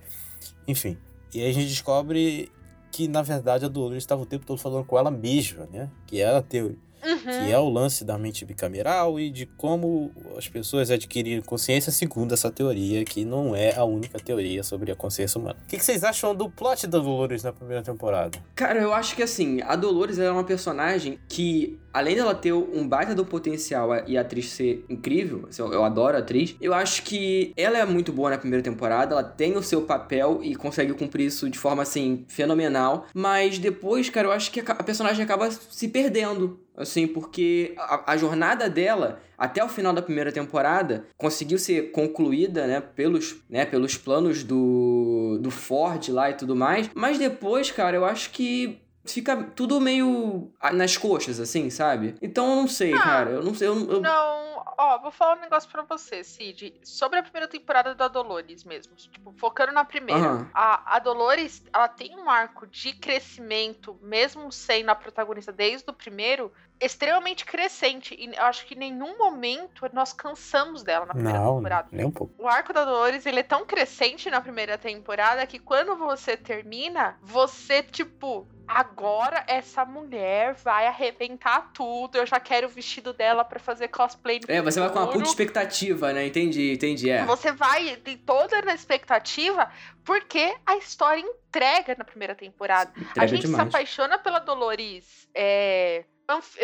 enfim. E aí a gente descobre que, na verdade, a Dolores estava o tempo todo falando com ela mesma, né? Que é a teoria. Uhum. Que é o lance da mente bicameral e de como as pessoas adquiriram consciência segundo essa teoria, que não é a única teoria sobre a consciência humana. O que, que vocês acham do plot da Dolores na primeira temporada? Cara, eu acho que assim, a Dolores é uma personagem que, além dela ter um baita do potencial e a atriz ser incrível, assim, eu adoro a atriz, eu acho que ela é muito boa na primeira temporada, ela tem o seu papel e consegue cumprir isso de forma, assim, fenomenal, mas depois, cara, eu acho que a personagem acaba se perdendo. Assim, porque a, a jornada dela até o final da primeira temporada conseguiu ser concluída, né, pelos, né, pelos planos do, do Ford lá e tudo mais. Mas depois, cara, eu acho que fica tudo meio ah, nas coxas, assim, sabe? Então eu não sei, Ah, cara. Eu não sei. Eu, eu- Não, ó, vou falar um negócio pra você, Cid. Sobre a primeira temporada da Dolores mesmo. Tipo, focando na primeira. Aham. A, a Dolores, ela tem um arco de crescimento, mesmo sendo a protagonista desde o primeiro, extremamente crescente. E eu acho que em nenhum momento nós cansamos dela na primeira Não, temporada. nem um pouco. O arco da Dolores, ele é tão crescente na primeira temporada que quando você termina, você, tipo, agora essa mulher vai arrebentar tudo. Eu já quero o vestido dela pra fazer cosplay no É, você vai com uma puta expectativa, né? Entendi, entendi. É. Você vai tem toda na expectativa, porque a história entrega na primeira temporada. a Entrega gente se demais. apaixona pela Dolores é,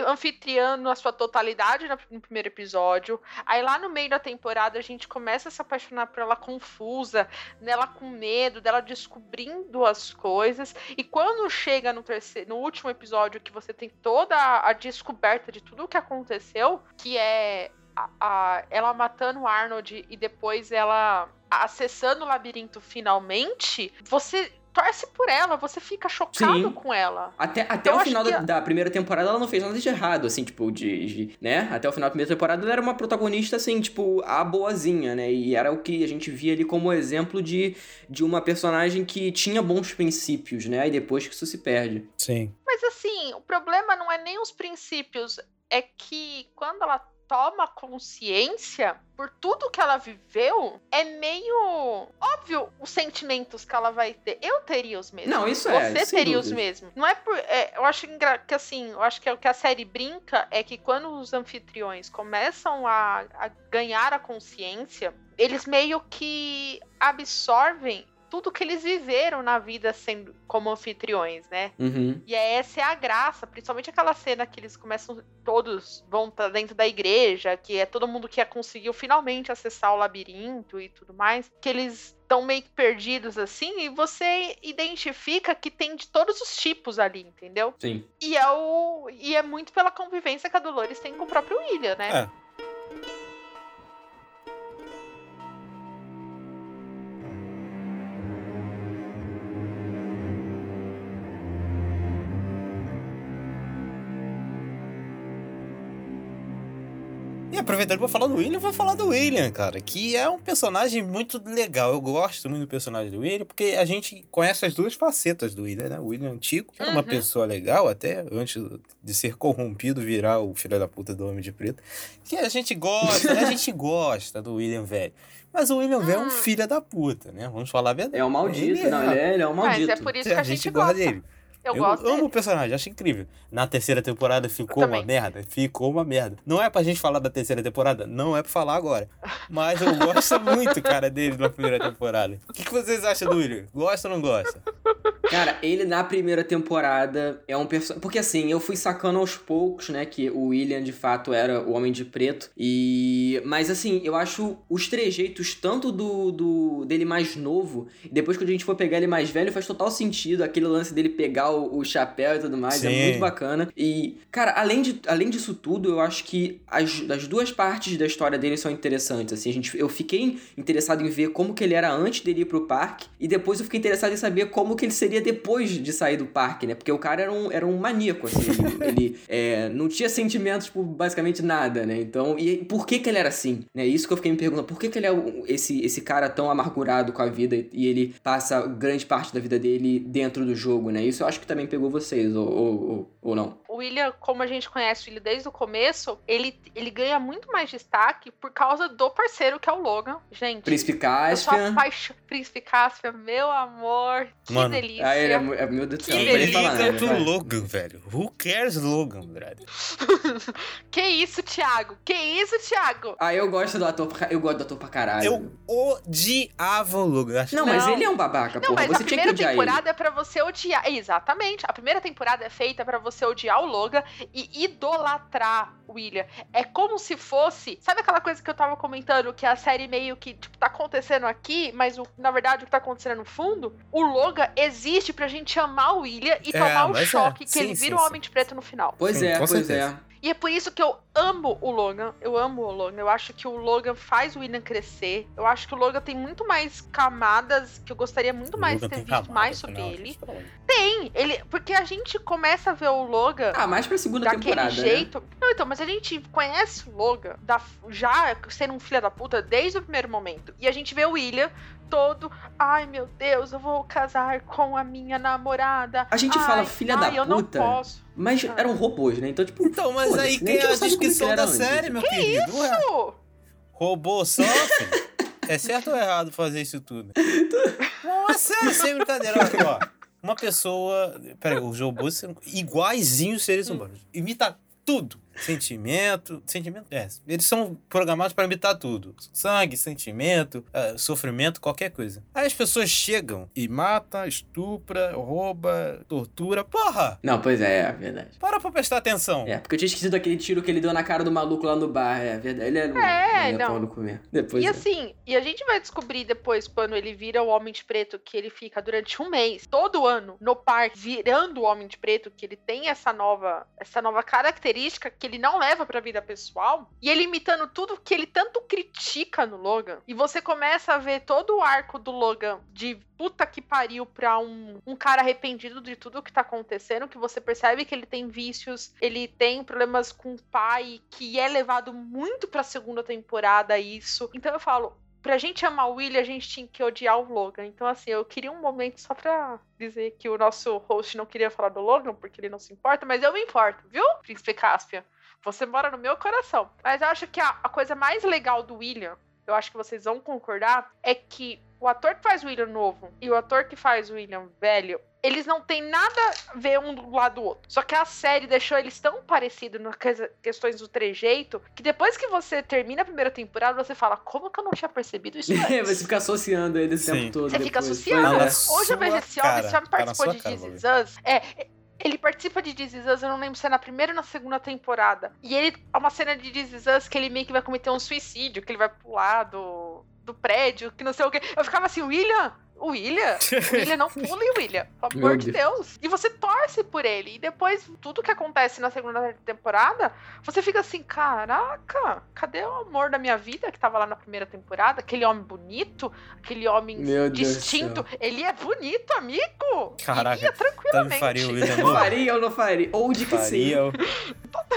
anfitriã na sua totalidade no primeiro episódio. Aí lá no meio da temporada a gente começa a se apaixonar por ela confusa, nela com medo, dela descobrindo as coisas. E quando chega no, terceiro, no último episódio, que você tem toda a, a descoberta de tudo o que aconteceu, que é a- a- ela matando o Arnold e depois ela acessando o labirinto finalmente, você torce por ela, você fica chocado Sim. com ela. Até, até Eu o final que da, da primeira temporada ela não fez nada de errado, assim, tipo, de, de- né? Até o final da primeira temporada ela era uma protagonista, assim, tipo, a boazinha, né? E era o que a gente via ali como exemplo de, de uma personagem que tinha bons princípios, né? E depois que isso se perde. Sim. Mas assim, o problema não é nem os princípios, é que quando ela toma consciência por tudo que ela viveu, é meio óbvio os sentimentos que ela vai ter. Eu teria os mesmos. Não, isso é, Você teria os dúvidas. mesmos. Não é por. é, eu acho que assim, eu acho que é o que a série brinca é que quando os anfitriões começam a, a ganhar a consciência, eles meio que absorvem tudo que eles viveram na vida sendo como anfitriões, né? Uhum. E é- essa é a graça, principalmente aquela cena que eles começam, todos vão estar dentro da igreja, que é todo mundo que conseguiu finalmente acessar o labirinto e tudo mais, que eles estão meio que perdidos assim, e você identifica que tem de todos os tipos ali, entendeu? Sim. E é, o, e é muito pela convivência que a Dolores tem com o próprio William, né? É. aproveitando pra falar do William, vou falar do William, cara, que é um personagem muito legal. Eu gosto muito do personagem do William, porque a gente conhece as duas facetas do William, né? O William antigo, que era uma Uhum. pessoa legal até, antes de ser corrompido, virar o filho da puta do Homem de Preto. Que a gente gosta, né? a gente gosta do William velho. Mas o William velho é um Hum. filho da puta, né? Vamos falar a verdade. É um maldito, não, ele é, ele é um Mas maldito. é por isso que a, a gente gosta dele. Eu, Eu, gosto amo dele. o personagem, acho incrível. Na terceira temporada ficou uma merda? Ficou uma merda. Não é pra gente falar da terceira temporada? Não é pra falar agora. Mas eu gosto muito, cara, dele na primeira temporada. O que, que vocês acham do William? Gosta ou não gosta? Cara, ele na primeira temporada é um personagem. Porque assim, eu fui sacando aos poucos, né? Que o William de fato era o Homem de Preto. E. Mas assim, eu acho os trejeitos, tanto do, do dele mais novo, e depois quando a gente for pegar ele mais velho, faz total sentido. Aquele lance dele pegar o, o chapéu e tudo mais. É Sim. muito bacana. E, cara, além, de, além disso tudo, eu acho que as, as duas partes da história dele são interessantes. Assim, a gente, eu fiquei interessado em ver como que ele era antes dele ir pro parque. E depois eu fiquei interessado em saber como que ele seria depois de sair do parque, né? Porque o cara era um, era um maníaco, assim. ele ele, é, não tinha sentimentos por basicamente nada, né? Então, e por que que ele era assim? Né? Isso que eu fiquei me perguntando. Por que que ele é esse, esse cara tão amargurado com a vida e ele passa grande parte da vida dele dentro do jogo, né? Isso eu acho que também pegou vocês, ou, ou, ou, ou não. O William, como a gente conhece ele desde o começo, ele, ele ganha muito mais destaque por causa do parceiro que é o Logan. Gente, Príncipe eu sou Caspian. apaixonada. Príncipe Caspian, meu amor, que Mano, delícia. Ah, ele é, é- meu Deus do céu, Que não nem falar vai. Logan, velho. Who cares Logan, brother? Que isso, Thiago? Que isso, Thiago? Ah, eu gosto do ator, pra- eu gosto do ator pra caralho. Eu odiava o Logan. Acho Não, mas Não. ele é um babaca, Não, porra. mas Você a primeira temporada é pra você odiar. Exatamente. A primeira temporada é feita pra você odiar o Logan e idolatrar o William. É como se fosse. Sabe aquela coisa que eu tava comentando? Que a série meio que tipo, tá acontecendo aqui, mas o- na verdade o que tá acontecendo no fundo? O Logan existe pra gente amar o William e É, tomar o é. choque que Sim, ele vira sim, o Homem de Preto no final. Pois Sim, é, pois é. E é por isso que eu amo o Logan. Eu amo o Logan. Eu acho que o Logan faz o William crescer. Eu acho que o Logan tem muito mais camadas que eu gostaria muito mais de ter visto mais sobre ele. Tem, ele. Porque a gente começa a ver o Logan. Ah, mais pra segunda daquele temporada. jeito. Né? Não, então, mas a gente conhece o Logan da, já sendo um filho da puta desde o primeiro momento. E a gente vê o William todo. Ai, meu Deus, eu vou casar com a minha namorada. A gente ai, fala filha ai, da eu puta. Não posso. Mas Ah. eram robôs, né? Então, tipo. Então, mas aí né? que é a descrição que da série, meu querido. Ué, Isso! robô sofre. é certo ou errado fazer isso tudo? Não, é sério, sem brincadeira. Ó, ó, uma pessoa. Peraí, os robôs são iguaizinhos seres humanos. Imita tudo. Sentimento. Sentimento. É. Eles são programados para imitar tudo: sangue, sentimento, eh, sofrimento, qualquer coisa. Aí as pessoas chegam e mata, estupra, rouba, tortura. Porra! Não, pois é, é verdade. Para pra prestar atenção. É, porque eu tinha esquecido aquele tiro que ele deu na cara do maluco lá no bar. É verdade. Ele era um. É, ele não. comer. Depois. E é. assim, e a gente vai descobrir depois, quando ele vira o Homem de Preto, que ele fica durante um mês, todo ano, no parque, virando o Homem de Preto, que ele tem essa nova, essa nova característica que ele não leva pra vida pessoal, e ele imitando tudo que ele tanto critica no Logan. E você começa a ver todo o arco do Logan de puta que pariu pra um, um cara arrependido de tudo que tá acontecendo, que você percebe que ele tem vícios, ele tem problemas com o pai, que é levado muito pra segunda temporada isso. Então eu falo, pra gente amar o William, a gente tinha que odiar o Logan. Então, assim, eu queria um momento só pra dizer que o nosso host não queria falar do Logan, porque ele não se importa, mas eu me importo, viu, Príncipe Caspian? Você mora no meu coração. Mas eu acho que a, a coisa mais legal do William, eu acho que vocês vão concordar, é que o ator que faz o William novo e o ator que faz o William velho, eles não têm nada a ver um do lado do outro. Só que a série deixou eles tão parecidos nas que- questões do trejeito que depois que você termina a primeira temporada, você fala, como que eu não tinha percebido isso É, antes? você fica associando ele esse Sim. tempo todo. Você fica depois. associando. Pois Tá é. Hoje eu vejo esse homem, esse homem participou de cara, This Is Valdir. Us. É, ele participa de This Is Us, eu não lembro se é na primeira ou na segunda temporada. E ele, é uma cena de This Is Us que ele meio que vai cometer um suicídio, que ele vai pular do, do prédio, que não sei o quê. Eu ficava assim, William, William, o William não pule, William, pelo amor de Deus. E você torce por ele. E depois, tudo que acontece na segunda temporada, você fica assim, caraca, cadê o amor da minha vida que tava lá na primeira temporada? Aquele homem bonito, aquele homem Meu distinto. Ele é bonito, amigo. Caraca, Iria tranquilamente. faria o William novo? faria ou não faria? Ou de que sim. Faria, o-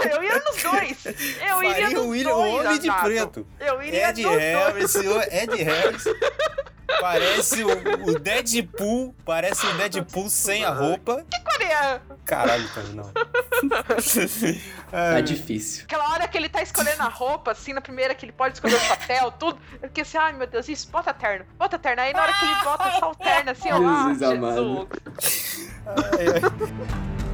Eu ia nos dois. Eu iria faria nos o William, o dois, Homem de. Preto. Eu iria Ed nos dois. Harris, o Ed Harris. Parece o, o Deadpool, parece o Deadpool sem a roupa. Coreia. Caralho, cara, não. É difícil. Aquela hora que ele tá escolhendo a roupa, assim, na primeira que ele pode escolher o chapéu, tudo. Eu fiquei assim, ai meu Deus, isso, bota terno, bota terno. Aí na hora que ele bota só o terno, assim, ó, ah, Jesus amado. Jesus. ai, ai.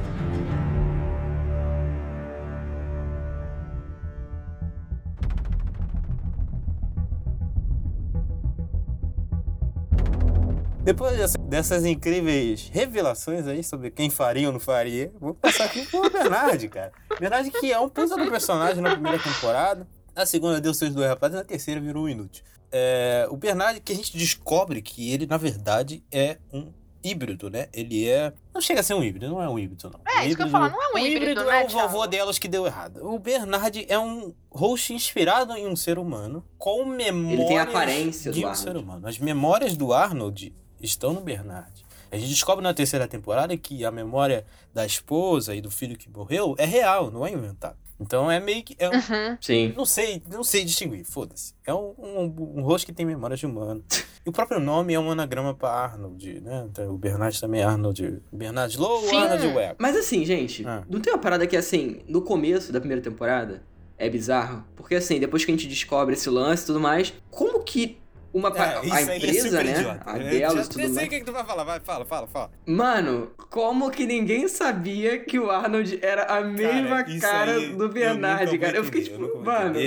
Depois dessa- dessas incríveis revelações aí sobre quem faria ou não faria, vou passar aqui pro Bernard, cara. Bernard que é um puta do personagem na primeira temporada, na segunda deu seus dois rapazes, na terceira virou um inútil. É, o Bernard que a gente descobre que ele, na verdade, é um híbrido, né? Ele é... Não chega a ser um híbrido, não é um híbrido, não. É, Um isso que eu falar, não é um o híbrido, híbrido né, é o vovô Thiago? delas que deu errado. O Bernard é um host inspirado em um ser humano, com memórias a aparência de do um Arnold. ser humano. As memórias do Arnold estão no Bernard. A gente descobre na terceira temporada que a memória da esposa e do filho que morreu é real, não é inventado. Então é meio que. É um, Uhum. Sim. não sei, não sei distinguir, foda-se. É um, um, um rosto que tem memórias de humano. E o próprio nome é um anagrama para Arnold, né? Então, o Bernard também é Arnold. Bernard Low Sim. Arnold Webb. Mas assim, gente, Ah. não tem uma parada que, assim, no começo da primeira temporada é bizarro? Porque, assim, depois que a gente descobre esse lance e tudo mais, como que uma É, isso a aí é empresa, super né? idiota. A Delos já tudo sei mais. o que, que tu vai falar, vai, fala, fala, fala. Mano, como que ninguém sabia que o Arnold era a mesma cara aí do Bernard, cara? Eu fiquei tipo, mano.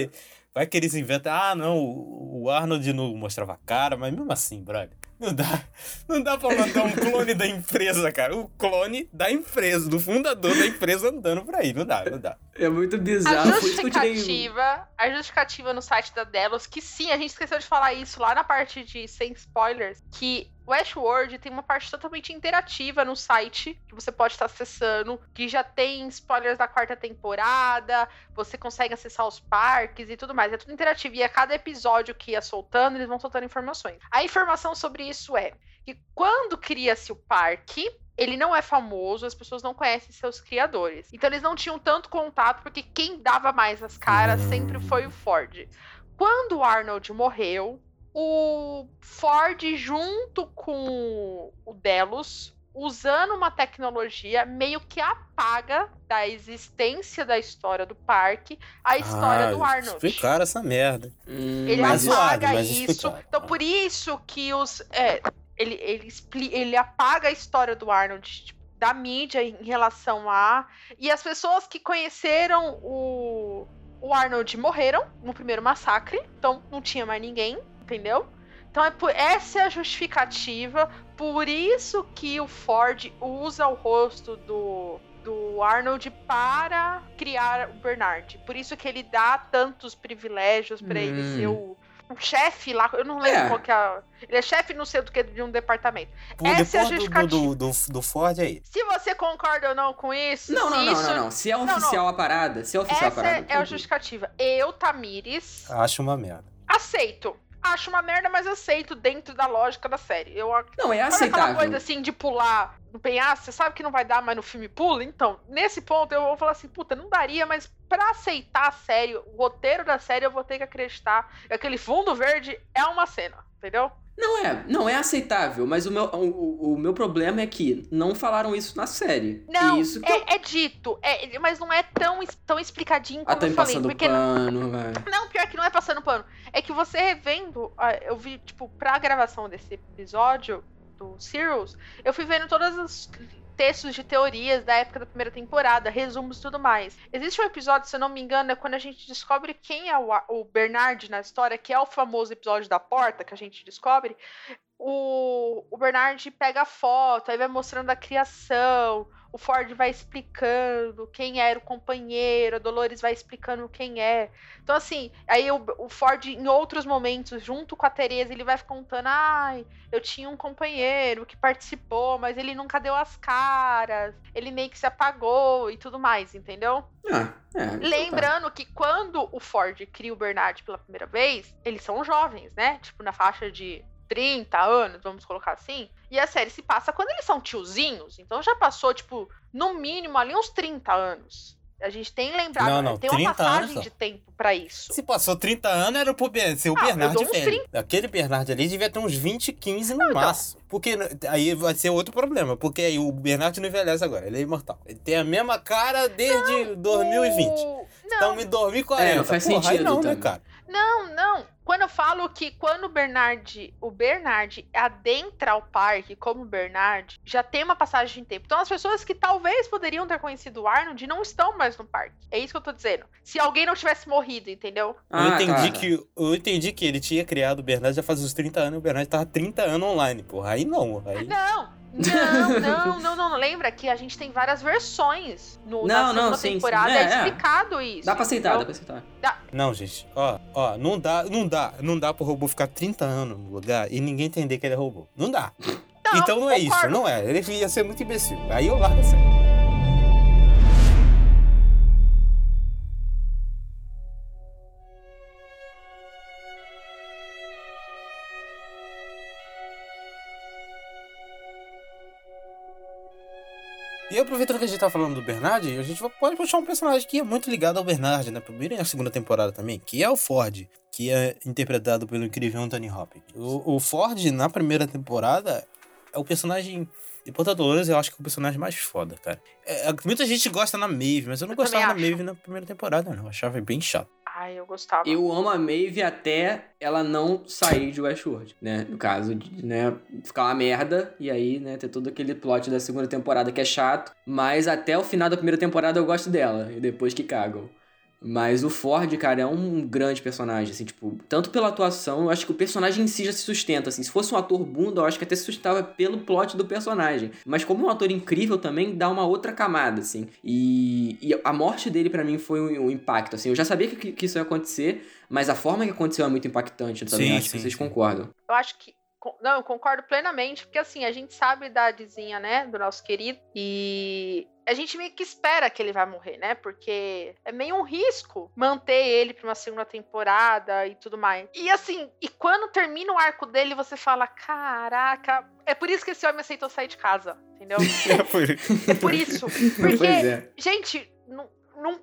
Vai que eles inventam, ah, não, o o Arnold não mostrava a cara, mas mesmo assim, brother, não dá, não dá pra mandar um clone da empresa, cara. O clone da empresa, do fundador da empresa andando por aí, não dá, não dá. É muito A bizarro. Tirei. justificativa, a justificativa no site da Delos, que sim, a gente esqueceu de falar isso lá na parte de sem spoilers, que Westworld tem uma parte totalmente interativa no site que você pode estar acessando, que já tem spoilers da quarta temporada, você consegue acessar os parques e tudo mais. É tudo interativo e a cada episódio que ia soltando, eles vão soltando informações. A informação sobre isso é que quando cria-se o parque, ele não é famoso, as pessoas não conhecem seus criadores. Então eles não tinham tanto contato, porque quem dava mais as caras sempre foi o Ford. Quando o Arnold morreu, o Ford, junto com o Delos, usando uma tecnologia, meio que apaga da existência da história do parque a história Ah, do Arnold. Explicaram essa merda. Hum, Ele apaga zoado, isso. explicaram. Então, por isso que os. é, ele, ele, ele apaga a história do Arnold tipo, da mídia em relação a. E as pessoas que conheceram o, o Arnold morreram no primeiro massacre. Então não tinha mais ninguém, entendeu? Então é por, essa é a justificativa. Por isso que o Ford usa o rosto do, do Arnold para criar o Bernard. Por isso que ele dá tantos privilégios para ele Hum. ser o, o chefe lá. Eu não lembro É. qual que é. Ele é chefe, não sei do que, de um departamento. Pô, Essa é a depois do, justificativa. do, do, do Ford aí. Se você concorda ou não com isso, Não, não, não, isso, não, não. Se é não. oficial a parada, se é oficial a Essa parada. é, é a justificativa. Eu, Tamires, Acho uma merda. aceito. Acho uma merda, mas aceito dentro da lógica da série. Eu Não, é Sabe aquela aceitável. coisa assim de pular no penhasco? Você sabe que não vai dar, mas no filme pula? Então, nesse ponto eu vou falar assim, puta, não daria, mas pra aceitar a série, o roteiro da série, eu vou ter que acreditar que aquele fundo verde é uma cena, entendeu? Não é, não é aceitável, mas o meu, o, o- meu problema é que não falaram isso na série. Não, isso que eu... é, é dito, é, mas não é tão, tão explicadinho Ah, como tá eu falei. passando Porque pano, velho. Não, pior que não é passando pano. É que você revendo, ah, eu vi, tipo, pra gravação desse episódio do Sirius, eu fui vendo todos os textos de teorias da época da primeira temporada, resumos e tudo mais. Existe um episódio, se eu não me engano, é quando a gente descobre quem é o, o Bernard na história, que é o famoso episódio da porta que a gente descobre. O, o Bernard pega a foto, aí vai mostrando a criação, o Ford vai explicando quem era o companheiro, a Dolores vai explicando quem é. Então, assim, aí o, o Ford, em outros momentos, junto com a Teresa, ele vai contando: ai, eu tinha um companheiro que participou, mas ele nunca deu as caras, ele meio que se apagou e tudo mais, entendeu? Ah, é. então tá. Lembrando que quando o Ford cria o Bernard pela primeira vez, eles são jovens, né? Tipo, na faixa de 30 anos, vamos colocar assim. E a série se passa quando eles são tiozinhos. Então já passou, tipo, no mínimo ali uns 30 anos. A gente tem lembrado, Não, não, tem uma 30 passagem anos, não. de tempo pra isso. Se passou 30 anos, era pro Ber- ser o Ah, eu Bernard velho. Aquele Bernard ali devia ter uns 20, 15 no então. máximo. Porque n- aí vai ser outro problema. Porque aí o Bernard não envelhece agora, ele é imortal. Ele tem a mesma cara desde 2020. O- Não, Então em 2040. É, não faz Porra, aí sentido não, né, também. cara? Não, não. Quando eu falo que quando o Bernard, o Bernard adentra o parque como Bernard, já tem uma passagem de tempo. Então as pessoas que talvez poderiam ter conhecido o Arnold não estão mais no parque. É isso que eu tô dizendo. Se alguém não tivesse morrido, entendeu? eu, Ah, entendi tá. que, eu entendi que ele tinha criado o Bernard já faz uns 30 anos e o Bernard tava 30 anos online, porra. Aí não. Aí... Não, não, não, não, não. Lembra que a gente tem várias versões no, na Não, não, segunda sim, sim. temporada. É, É, é. explicado isso. Dá pra aceitar, dá entendeu? pra aceitar. Não, gente, ó, ó, não dá, não dá, não dá pro robô ficar 30 anos no lugar e ninguém entender que ele é robô. Não dá. Não, então não é isso, concordo. não é. Ele ia ser muito imbecil. Aí eu largo a série. E aproveitando que a gente tá falando do Bernard, a gente pode puxar um personagem que é muito ligado ao Bernard, na primeira e na segunda temporada também, que é o Ford, que é interpretado pelo incrível Anthony Hopkins. O, o Ford, na primeira temporada, é o personagem. Depois da Dolores, eu acho que é o personagem mais foda, cara. É, é, muita gente gosta na Maeve, mas eu não Eu gostava da. Maeve na primeira temporada, não. Eu achava bem chato. Ai, eu gostava. Eu amo a Maeve até ela não sair de Westworld, né? No caso de, né, ficar uma merda e aí, né, ter todo aquele plot da segunda temporada que é chato, mas até o final da primeira temporada eu gosto dela, e depois que cagam. Mas o Ford, cara, é um grande personagem, assim, tipo, tanto pela atuação, eu acho que o personagem em si já se sustenta, assim. Se fosse um ator bunda, eu acho que até se sustentava pelo plot do personagem. Mas como um ator incrível também, dá uma outra camada, assim. E, e a morte dele para mim foi um, um, impacto, assim. Eu já sabia que, que, isso ia acontecer, mas a forma que aconteceu é muito impactante também. Sim, acho sim, que vocês sim. concordam. Eu acho que não, eu concordo plenamente, porque assim, a gente sabe da dizinha, né, do nosso querido, e a gente meio que espera que ele vai morrer, né? Porque é meio um risco manter ele pra uma segunda temporada e tudo mais. E assim, e quando termina o arco dele, você fala: caraca, é por isso que esse homem aceitou sair de casa, entendeu? é, por... é por isso. Porque, é. gente, num, num,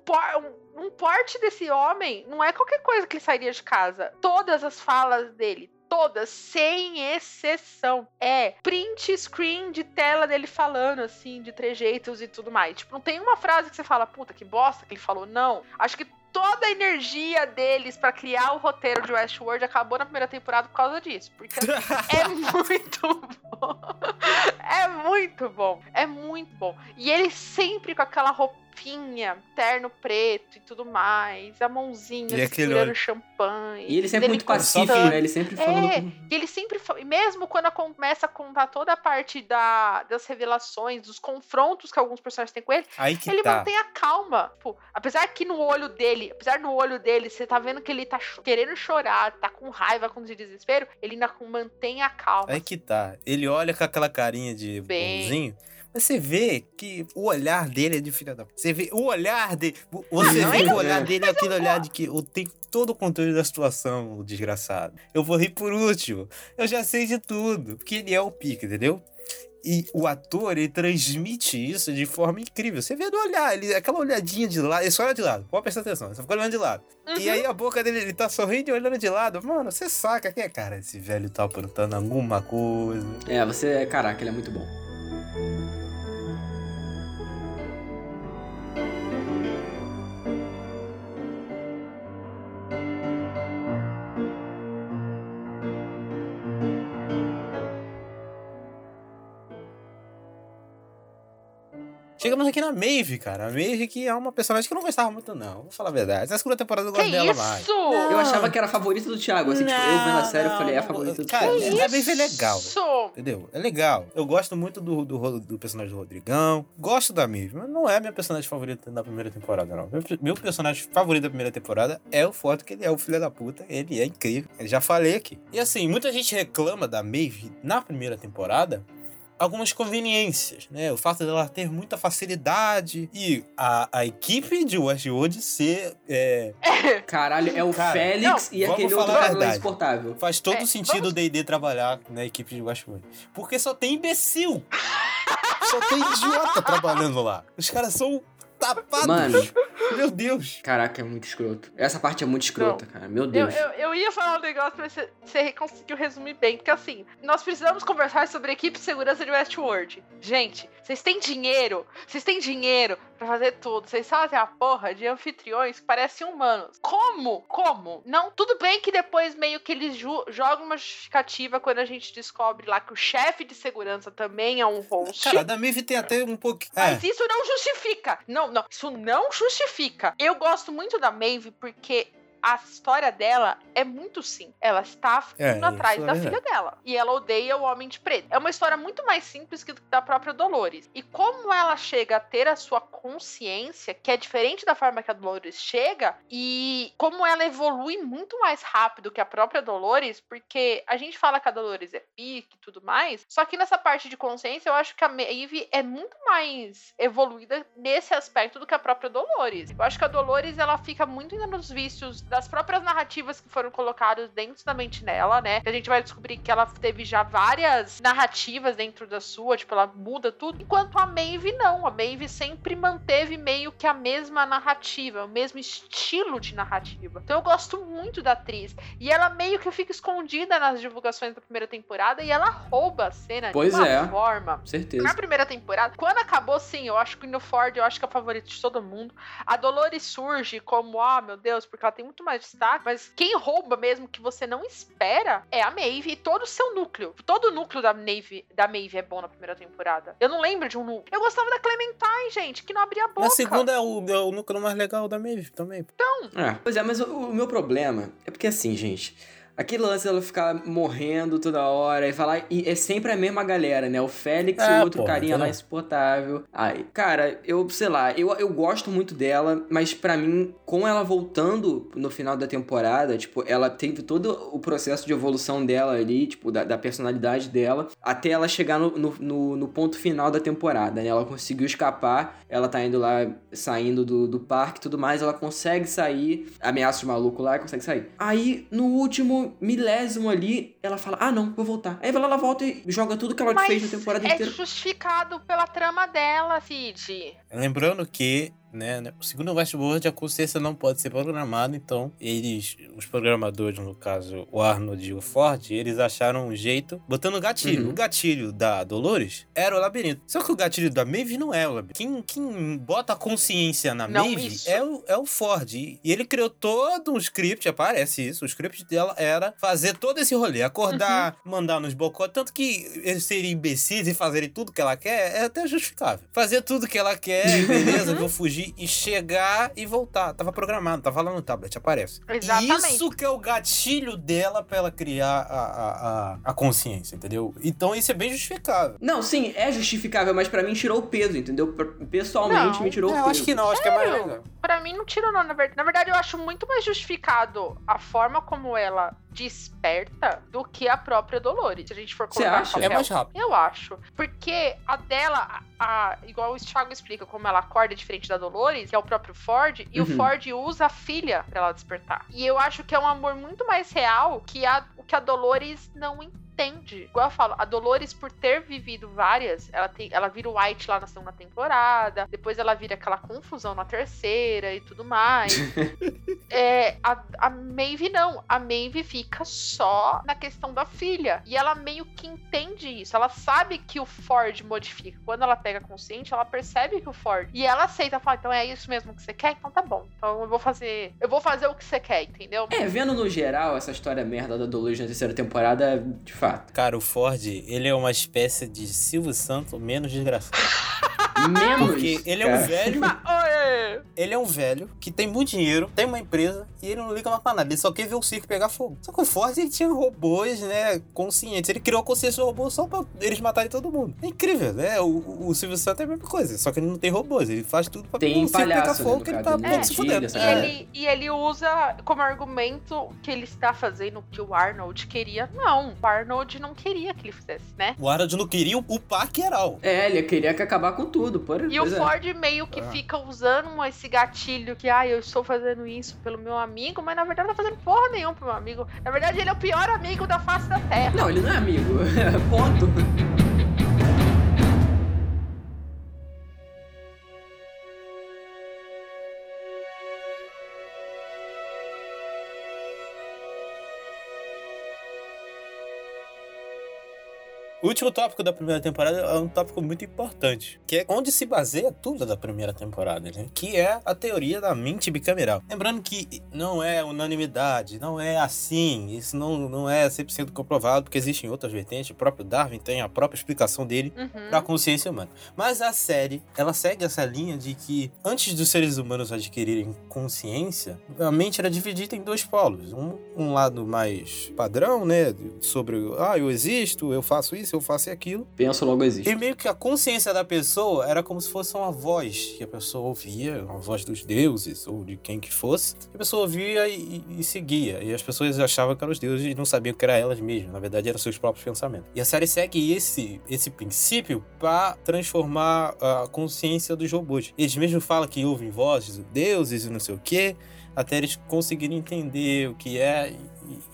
num porte desse homem, não é qualquer coisa que ele sairia de casa. Todas as falas dele, todas, sem exceção, é print screen de tela dele falando, assim, de trejeitos e tudo mais. Tipo, não tem uma frase que você fala, puta, que bosta que ele falou. Não. Acho que toda a energia deles para criar o roteiro de Westworld acabou na primeira temporada por causa disso. Porque é muito bom. É muito bom. É muito bom. E ele sempre com aquela roupa roupinha, terno preto e tudo mais, a mãozinha e segurando champanhe. E ele sempre muito pacífico, né? Ele sempre falando. É, e ele sempre. Mesmo quando começa a contar toda a parte da, das revelações, dos confrontos que alguns personagens têm com ele, ele tá. mantém a calma. Pô, apesar que no olho dele, apesar no olho dele, você tá vendo que ele tá querendo chorar, tá com raiva, com desespero, ele ainda mantém a calma. Aí que tá. Ele olha com aquela carinha de Bem... bonzinho. Você vê que o olhar dele é de filha da. Você vê o olhar dele. Você ah, vê que o olhar dele é aquele olhar de que eu tenho todo o controle da situação, o desgraçado. Eu vou rir por último. Eu já sei de tudo. Porque ele é o pique, entendeu? E o ator, ele transmite isso de forma incrível. Você vê do olhar, ele, aquela olhadinha de lado, ele só olha de lado. Pode prestar atenção, você fica olhando de lado. Uhum. E aí a boca dele, ele tá sorrindo e olhando de lado. Mano, você saca que é, cara, esse velho tá aprontando alguma coisa. É, você, caraca, ele é muito bom. Chegamos aqui na Maeve, cara. A Maeve que é uma personagem que eu não gostava muito, não. Vou falar a verdade. Na segunda temporada eu gosto dela isso? mais. Não. Eu achava que era a favorita do Thiago. Assim, não, tipo, eu vendo a série, eu falei, é a favorita do cara, Thiago. A Maeve é legal. Entendeu? É legal. Eu gosto muito do, do, do, personagem do Rodrigão. Gosto da Maeve, mas não é minha personagem favorita da primeira temporada, não. Meu, meu personagem favorito da primeira temporada é o Forte, que ele é o filho da puta. Ele é incrível. Eu já falei aqui. E assim, muita gente reclama da Maeve na primeira temporada algumas conveniências, né? O fato dela ter muita facilidade e a, a equipe de Westworld ser. É... Caralho, é o cara, Félix não, e aquele outro cara exportável. Faz todo é, sentido o D&D trabalhar na equipe de Westworld. Porque só tem imbecil. só tem idiota trabalhando lá. Os caras são tapados. Mano. Meu Deus. Caraca, é muito escroto. Essa parte é muito escrota, Não. cara. Meu Deus. Eu, eu, eu, ia falar um negócio, mas você, você conseguiu resumir bem. Porque assim, nós precisamos conversar sobre a equipe de segurança de Westworld. Gente, vocês têm dinheiro? Vocês têm dinheiro para fazer tudo. Vocês fazem a porra de anfitriões que parecem humanos. Como? Como? Não, tudo bem que depois meio que eles jogam uma justificativa quando a gente descobre lá que o chefe de segurança também é um host. Cara, da Mive tem até um pouco. É. Mas isso não justifica. Não, não. Isso não justifica. Eu gosto muito da Maeve porque a história dela é muito sim. Ela está é, indo atrás da é filha dela. E ela odeia o homem de preto. É uma história muito mais simples que da própria Dolores. E como ela chega a ter a sua consciência, que é diferente da forma que a Dolores chega, e como ela evolui muito mais rápido que a própria Dolores, porque a gente fala que a Dolores é pique e tudo mais, só que nessa parte de consciência eu acho que a Maeve é muito mais evoluída nesse aspecto do que a própria Dolores. Eu acho que a Dolores ela fica muito ainda nos vícios das próprias narrativas que foram colocadas dentro da mente dela, né? A gente vai descobrir que ela teve já várias narrativas dentro da sua, tipo, ela muda tudo. Enquanto a Maeve não. A Maeve sempre manteve meio que a mesma narrativa, o mesmo estilo de narrativa. Então eu gosto muito da atriz. E ela meio que fica escondida nas divulgações da primeira temporada e ela rouba a cena pois de uma é. forma. Certeza. Na primeira temporada, quando acabou, sim, eu acho que no Ford, eu acho que é a favorita de todo mundo. A Dolores surge como, ah, oh, meu Deus, porque ela tem muito mais destaque, mas quem rouba mesmo que você não espera é a Maeve e todo o seu núcleo. Todo o núcleo da Maeve, da Maeve é bom na primeira temporada. Eu não lembro de um núcleo. Eu gostava da Clementine, gente, que não abria a boca. Na segunda é o, é o núcleo mais legal da Maeve também. É. Pois é, mas o, o meu problema é porque assim, gente. Aquele lance dela ficar morrendo toda hora e falar. E é sempre a mesma galera, né? O Félix e É, o outro porra, carinha lá insuportável. Ai, cara, eu, sei lá, eu, eu gosto muito dela, mas pra mim, com ela voltando no final da temporada, tipo, ela teve todo o processo de evolução dela ali, tipo, da, da personalidade dela, até ela chegar no, no, no- no ponto final da temporada, né? Ela conseguiu escapar, ela tá indo lá, saindo do, do parque e tudo mais, ela consegue sair, ameaça o maluco lá e consegue sair. Aí, no último milésimo ali, ela fala: Ah, não, vou voltar. Aí ela volta e joga tudo que ela Mas fez na temporada é inteira. justificado pela trama dela, Cid. Lembrando que, né, segundo o Westworld, a consciência não pode ser programada, então eles, os programadores, no caso, o Arnold e o Ford, eles acharam um jeito, botando o gatilho. Uhum. O gatilho da Dolores era o labirinto. Só que o gatilho da Maeve não é o labirinto. Quem, quem bota a consciência na Não, Maeve isso. é o, é o Ford. E ele criou todo um script, aparece isso, o script dela era fazer todo esse rolê, acordar, Uhum. mandar nos bocotes, tanto que eles serem imbecis e fazerem tudo que ela quer, é até justificável. Fazer tudo que ela quer, beleza, vou fugir e chegar e voltar. Tava programado, tava lá no tablet, aparece. Exatamente. Isso que é o gatilho dela pra ela criar a, a, a, a consciência, entendeu? Então isso é bem justificável. Não, sim, é justificável, mas pra mim tirou o peso, entendeu? Pessoalmente Não. me tirou É, o eu peso. acho que não, acho que é mais legal. Pra mim não tirou não, na verdade. Na verdade, eu acho muito mais justificado a forma como ela desperta do que a própria Dolores. Se a gente for Você colocar no acha? papel. É mais rápido. Eu acho. Porque a dela, a, a- igual o Thiago explica, como ela acorda diferente da Dolores, que é o próprio Ford, e o Uhum. Ford usa a filha pra ela despertar. E eu acho que é um amor muito mais real que a, o que a Dolores não entende. Igual eu falo, a Dolores, por ter vivido várias, ela, tem, ela vira o White lá na segunda temporada, depois ela vira aquela confusão na terceira e tudo mais. É, a, a Maeve não. A Maeve fica só na questão da filha. E ela meio que entende isso. Ela sabe que o Ford modifica. Quando ela pega consciente, ela percebe que o Ford. E ela aceita, fala, então é isso mesmo que você quer? Então tá bom. Então eu vou fazer. Eu vou fazer o que você quer, entendeu? É, vendo no geral essa história merda da Dolores na terceira temporada, de fato. Cara, o Ford, ele é uma espécie de Silvio Santos menos desgraçado. Menos. Porque ele é um cara. velho Ele é um velho que tem muito dinheiro, tem uma empresa e ele não liga mais pra nada. Ele só quer ver o circo pegar fogo. Só que o Ford ele tinha robôs, né, conscientes. Ele criou a consciência do robô só pra eles matarem todo mundo. É incrível, né? O, o Silvio Santos é a mesma coisa, só que ele não tem robôs. Ele faz tudo pra Tem o circo pegar palhaço, né, fogo, que ele tá pouco se mastiga, fudendo. essa E galera. ele, e ele usa como argumento que ele está fazendo o que o Arnold queria. Não, o Arnold não queria que ele fizesse, né? O Arnold não queria o parque geral. É, ele queria que acabar com tudo. Por... E o é. Ford meio que Ah. fica usando esse gatilho que, ah, eu estou fazendo isso pelo meu amigo, mas na verdade não tá fazendo porra nenhuma pro meu amigo. Na verdade, ele é o pior amigo da face da Terra. Não, ele não é amigo. Ponto. O último tópico da primeira temporada é um tópico muito importante, que é onde se baseia tudo da primeira temporada, né? Que é a teoria da mente bicameral. Lembrando que não é unanimidade, não é assim, isso não, não é 100% comprovado, porque existem outras vertentes, o próprio Darwin tem a própria explicação dele Uhum. para a consciência humana. Mas a série, ela segue essa linha de que antes dos seres humanos adquirirem consciência, a mente era dividida em dois polos. Um, um lado mais padrão, né, sobre, ah, eu existo, eu faço isso, eu faço aquilo. Penso logo existe. E meio que a consciência da pessoa era como se fosse uma voz que a pessoa ouvia, uma voz dos deuses ou de quem que fosse. que A pessoa ouvia e, e seguia. E as pessoas achavam que eram os deuses e não sabiam que eram elas mesmas. Na verdade, eram seus próprios pensamentos. E a série segue esse, esse princípio para transformar a consciência dos robôs. Eles mesmos falam que ouvem vozes de deuses e não sei o quê, até eles conseguirem entender o que é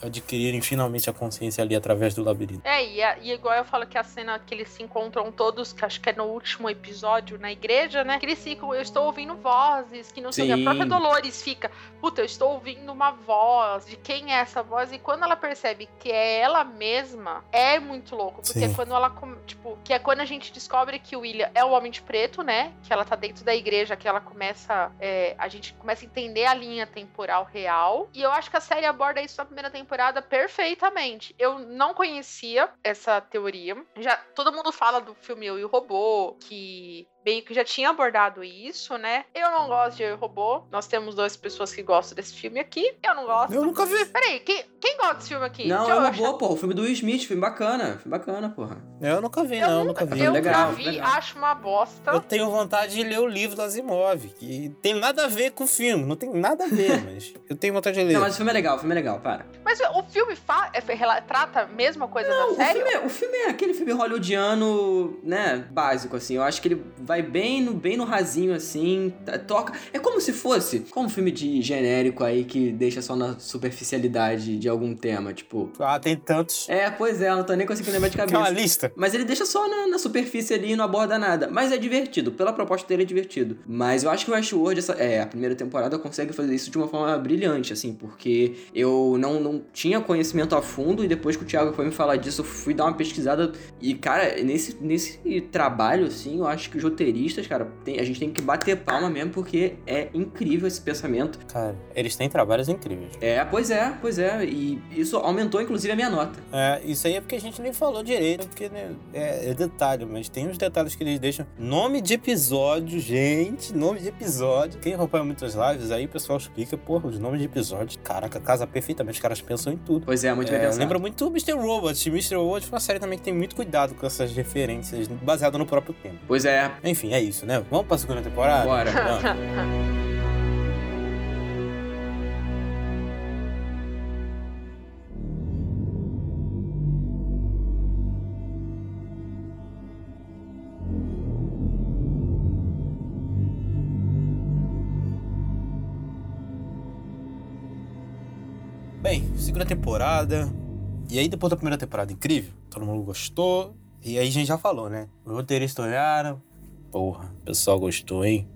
adquirirem finalmente a consciência ali através do labirinto. É, e, a, e igual eu falo que a cena que eles se encontram todos, que acho que é no último episódio na igreja, né? Que eles ficam, eu estou ouvindo vozes, que não sei o que. A própria Dolores fica, puta, eu estou ouvindo uma voz, de quem é essa voz? E quando ela percebe que é ela mesma, é muito louco. Porque Sim. quando ela, tipo, que é quando a gente descobre que o William é o Homem de Preto, né? Que ela tá dentro da igreja, que ela começa, é, a gente começa a entender a linha temporal real. E eu acho que a série aborda isso na primeira temporada perfeitamente. Eu não conhecia essa teoria. Já todo mundo fala do filme Eu e o Robô, que meio que já tinha abordado isso, né? Eu não gosto de Eu e o Robô. Nós temos duas pessoas que gostam desse filme aqui. Eu não gosto. Eu nunca vi. Peraí, quem, quem gosta desse filme aqui? Não, Deixa é achar. boa, porra. O filme do Will Smith, filme bacana. Filme bacana, porra. Eu nunca vi, Eu não, nunca- nunca vi. Eu Legal, já vi, legal. acho uma bosta. Eu tenho vontade de ler o livro do Asimov, que tem nada a ver com o filme, não tem nada a ver, mas eu tenho vontade de ler. Não, mas o filme é legal, o filme é legal, para. Mas o filme fa- é, trata a mesma coisa Não, da o série? filme, é, o filme é aquele filme hollywoodiano, né, básico, assim. Eu acho que ele vai bem no, bem no rasinho, assim, toca... É como se fosse, como um filme de genérico aí que deixa só na superficialidade de algum tema, tipo... Ah, tem tantos. É, pois é, eu não tô nem conseguindo lembrar de Que é uma cabeça. lista. Mas ele deixa só na, na superfície ali e não aborda nada. Mas é divertido. Pela proposta dele é divertido. Mas eu acho que o Westworld, essa, é, a primeira temporada, consegue fazer isso de uma forma brilhante, assim. Porque eu não, não tinha conhecimento a fundo e depois que o Thiago foi me falar disso, eu fui dar uma pesquisada. E, cara, nesse, nesse trabalho, assim, eu acho que os roteiristas, cara, tem- a gente tem que bater palma mesmo porque é incrível esse pensamento. Cara, eles têm trabalhos incríveis. É, pois é, pois é. E isso aumentou, inclusive, a minha nota. É, isso aí é porque a gente nem falou direito, porque né, é, é detalhe, mas tem uns detalhes que eles deixam. Nome de episódio, gente, nome de episódio. Quem acompanha muitas lives aí, o pessoal explica, porra, os nomes de episódios. Caraca, casa perfeitamente, os caras pensam em tudo. Pois é, muito bem É, pensado. lembra muito o Mr. Robot. Mr. Robot foi uma série também que tem muito cuidado com essas referências, baseado no próprio tempo. Pois é, Enfim, é isso, né? Vamos pra segunda temporada? Bora. Vamos. Bem, segunda temporada. E aí, depois da primeira temporada incrível, todo mundo gostou. E aí a gente já falou, né? Os roteiristas olharam. Porra, o pessoal gostou, hein?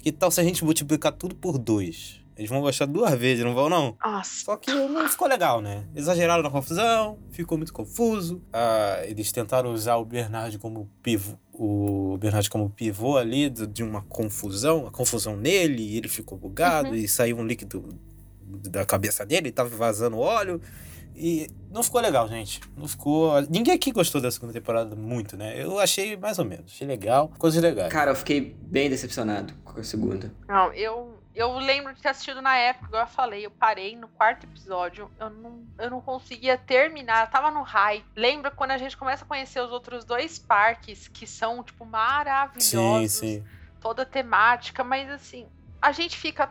Que tal se a gente multiplicar tudo por dois? Eles vão gostar duas vezes, não vão, não? Nossa. Só que não ficou legal, né? Exageraram na confusão, ficou muito confuso. Ah, eles tentaram usar o Bernard como pivô, o Bernard como pivô ali de de uma confusão, a confusão nele, e ele ficou bugado Uhum. e saiu um líquido da cabeça dele, tava vazando óleo. E não ficou legal, gente. Não ficou. Ninguém aqui gostou da segunda temporada muito, né? Eu achei mais ou menos. Achei legal, coisas legais. Cara, eu fiquei bem decepcionado com a segunda. Não, eu, eu lembro de ter assistido na época, igual eu falei, eu parei no quarto episódio, eu não, eu não conseguia terminar, eu tava no high. Lembra quando a gente começa a conhecer os outros dois parques que são, tipo, sim, maravilhosos, sim. toda a temática, mas assim, a gente fica.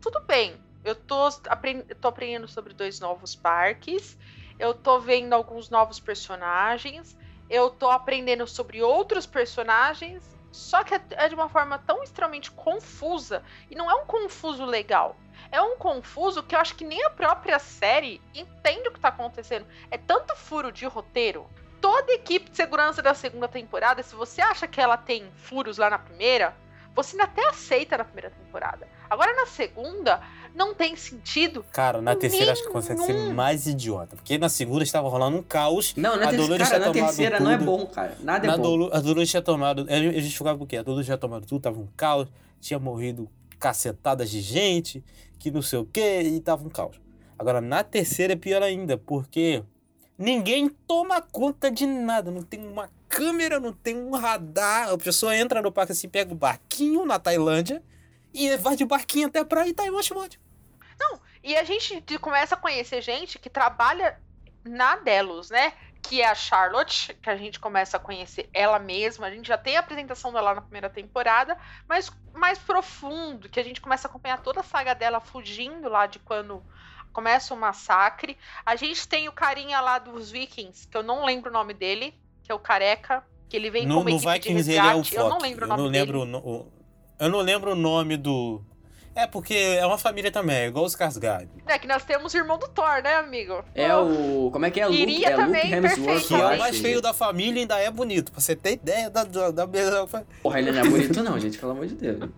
Tudo bem. Eu tô, apren- eu tô aprendendo sobre dois novos parques. Eu tô vendo alguns novos personagens. Eu tô aprendendo sobre outros personagens. Só que é- é de uma forma tão extremamente confusa. E não é um confuso legal. É um confuso que eu acho que nem a própria série entende o que tá acontecendo. É tanto furo de roteiro. Toda equipe de segurança da segunda temporada, se você acha que ela tem furos lá na primeira, você ainda até aceita na primeira temporada. Agora na segunda, não tem sentido. Cara, na terceira acho que consegue ser Nenhum. mais idiota. Porque na segunda estava rolando um caos. Não, na, A ter- Dolores cara, tinha na terceira não é tudo. bom, cara. Nada Na é bom. Dolu, a Dolores tinha tomado. A gente ficava o quê? A Dolores tinha tomado tudo, tava um caos, tinha morrido cacetadas de gente, que não sei o quê, e tava um caos. Agora, na terceira é pior ainda, porque ninguém toma conta de nada. Não tem uma câmera, não tem um radar. A pessoa entra no parque assim, pega o barquinho na Tailândia e vai de barquinho até a praia e tá em Washington. E a gente de- começa a conhecer gente que trabalha na Delos, né? Que é a Charlotte, que a gente começa a conhecer ela mesma. A gente já tem a apresentação dela na primeira temporada, mas mais profundo, que a gente começa a acompanhar toda a saga dela fugindo lá de quando começa o massacre. A gente tem o carinha lá dos Vikings, que eu não lembro o nome dele, que é o careca, que ele vem No, como no equipe Vikings de ele é o resgate. eu não lembro o Eu nome não dele. lembro o no- o- Eu não lembro o nome do. É, porque é uma família também, é igual os Skarsgård. É que nós temos o irmão do Thor, né, amigo? É o. Como é que é? Luke, Iria é Luke também, Hemsworth. perfeito. Que é o mais feio da família e ainda é bonito. Pra você ter ideia da, da, da beleza. Porra, ele não é bonito, não, gente, pelo amor de Deus.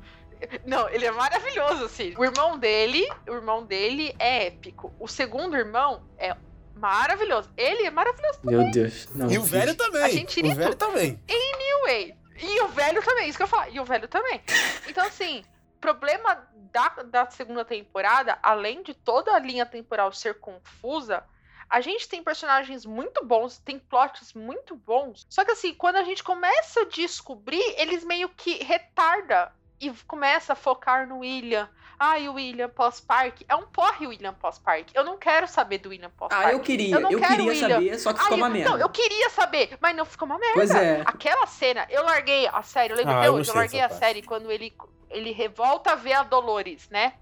Não, ele é maravilhoso, assim. O irmão dele, o irmão dele é épico. O segundo irmão é maravilhoso. Ele é maravilhoso Meu Deus. Não, E o velho também. A gente iria o velho também. anyway. E o velho também, isso que eu falo. E o velho também. Então, assim, problema da, da segunda temporada, além de toda a linha temporal ser confusa, a gente tem personagens muito bons, tem plots muito bons. Só que assim, quando a gente começa a descobrir, eles meio que retarda e começa a focar no William. Ai, o William pós-park. É um porre o William pós-park. Eu não quero saber do William pós-park. Ah, eu queria, Eu não eu, quero queria William. saber, só que ficou Ai, uma eu- merda. Não, eu queria saber, mas não ficou uma merda. Pois é. Aquela cena, eu larguei a série, eu lembro Ah, até eu hoje, eu gostei larguei a parte. série quando ele, ele revolta a ver a Dolores, né?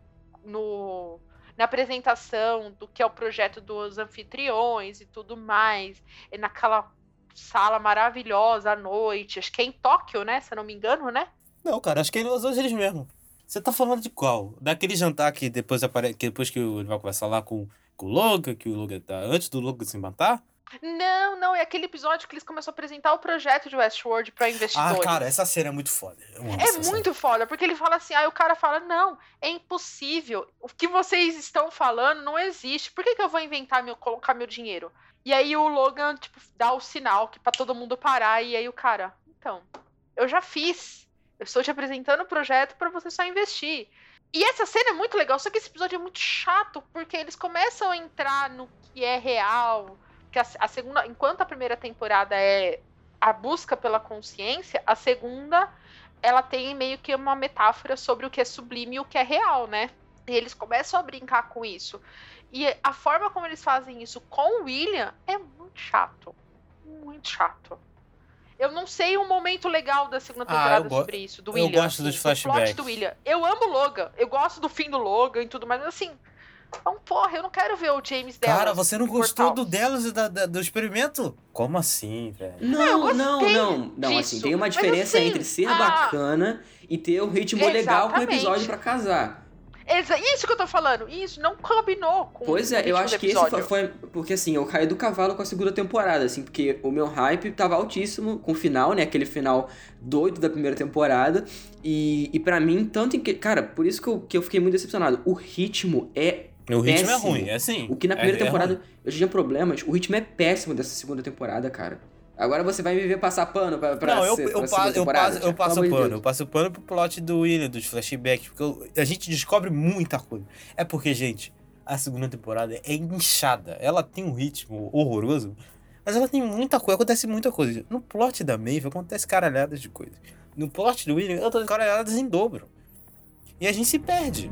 No, na apresentação do que é o projeto dos anfitriões e tudo mais. E naquela sala maravilhosa à noite, acho que é em Tóquio, né? Se eu não me engano, né? Não, cara, acho que é em Los Angeles mesmo. Você tá falando de qual? Daquele jantar que depois aparece. Que depois que ele vai conversar lá com, com o Logan, que o Logan tá. Antes do Logan se matar? Não, não, é aquele episódio que eles começam a apresentar o projeto de Westworld pra Ah, investidores. cara, essa cena é muito foda. É cena. muito foda, porque ele fala assim, aí o cara fala, não, é impossível. O que vocês estão falando não existe. Por que, que eu vou inventar meu, colocar meu dinheiro? E aí o Logan, tipo, dá o sinal que para todo mundo parar, e aí o cara, então, eu já fiz. Eu estou te apresentando o projeto para você só investir. E essa cena é muito legal, só que esse episódio é muito chato, porque eles começam a entrar no que é real. Que a, a segunda, enquanto a primeira temporada é a busca pela consciência, a segunda ela tem meio que uma metáfora sobre o que é sublime e o que é real, né? E eles começam a brincar com isso. E a forma como eles fazem isso com o William é muito chato. Muito chato. Eu não sei um momento legal da segunda Ah, temporada eu go- sobre isso, do eu William. gosto dos assim, do plot flashbacks. do William. Eu amo o Logan. Eu gosto do fim do Logan e tudo mais, mas assim. Então, porra, eu não quero ver o James Dallas. Cara, você não gostou portal. do delas e da, da- do experimento? Como assim, velho? Não, eu não, não. Não, assim, tem uma diferença assim, entre ser ah, bacana e ter um ritmo legal com o Exatamente. episódio pra casar. Exa- Isso que eu tô falando. Isso não combinou com Pois o é, eu acho que esse episódio. foi, foi- Porque assim, eu caí do cavalo com a segunda temporada, assim, porque o meu hype tava altíssimo com o final, né? Aquele final doido da primeira temporada. E, e para mim, tanto em que. Cara, por isso que eu, que eu fiquei muito decepcionado. O ritmo é. O ritmo é Péssimo. ruim, é assim. O que na É- primeira é temporada ruim. eu já tinha problemas. O ritmo é péssimo dessa segunda temporada, cara. Agora você vai me ver passar pano pra, pra, Não, eu, se- eu, pra passo, eu passo, eu passo pano. Deus. Eu passo pano pro plot do William, dos flashbacks, porque eu- a gente descobre muita coisa. É porque, gente, a segunda temporada é inchada. Ela tem um ritmo horroroso, mas ela tem muita coisa, acontece muita coisa. No plot da Maeve acontece caralhadas de coisas. No plot do William, acontece caralhadas em dobro. E a gente se perde.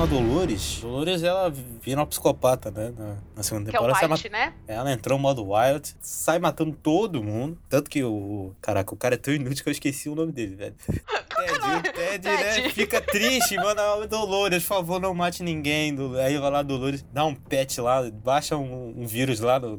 Numa Dolores. Dolores, ela vira uma psicopata, né? Na, na segunda Que é o temporada. White, né? ela entrou no modo wild, sai matando todo mundo. Tanto que o. Caraca, o cara é tão inútil que eu esqueci o nome dele, velho. Ted, o Ted, né? Ted. Fica triste, manda "Ah, Dolores, por favor, não mate ninguém. Aí vai lá, Dolores, dá um pet lá, baixa um, um vírus lá no,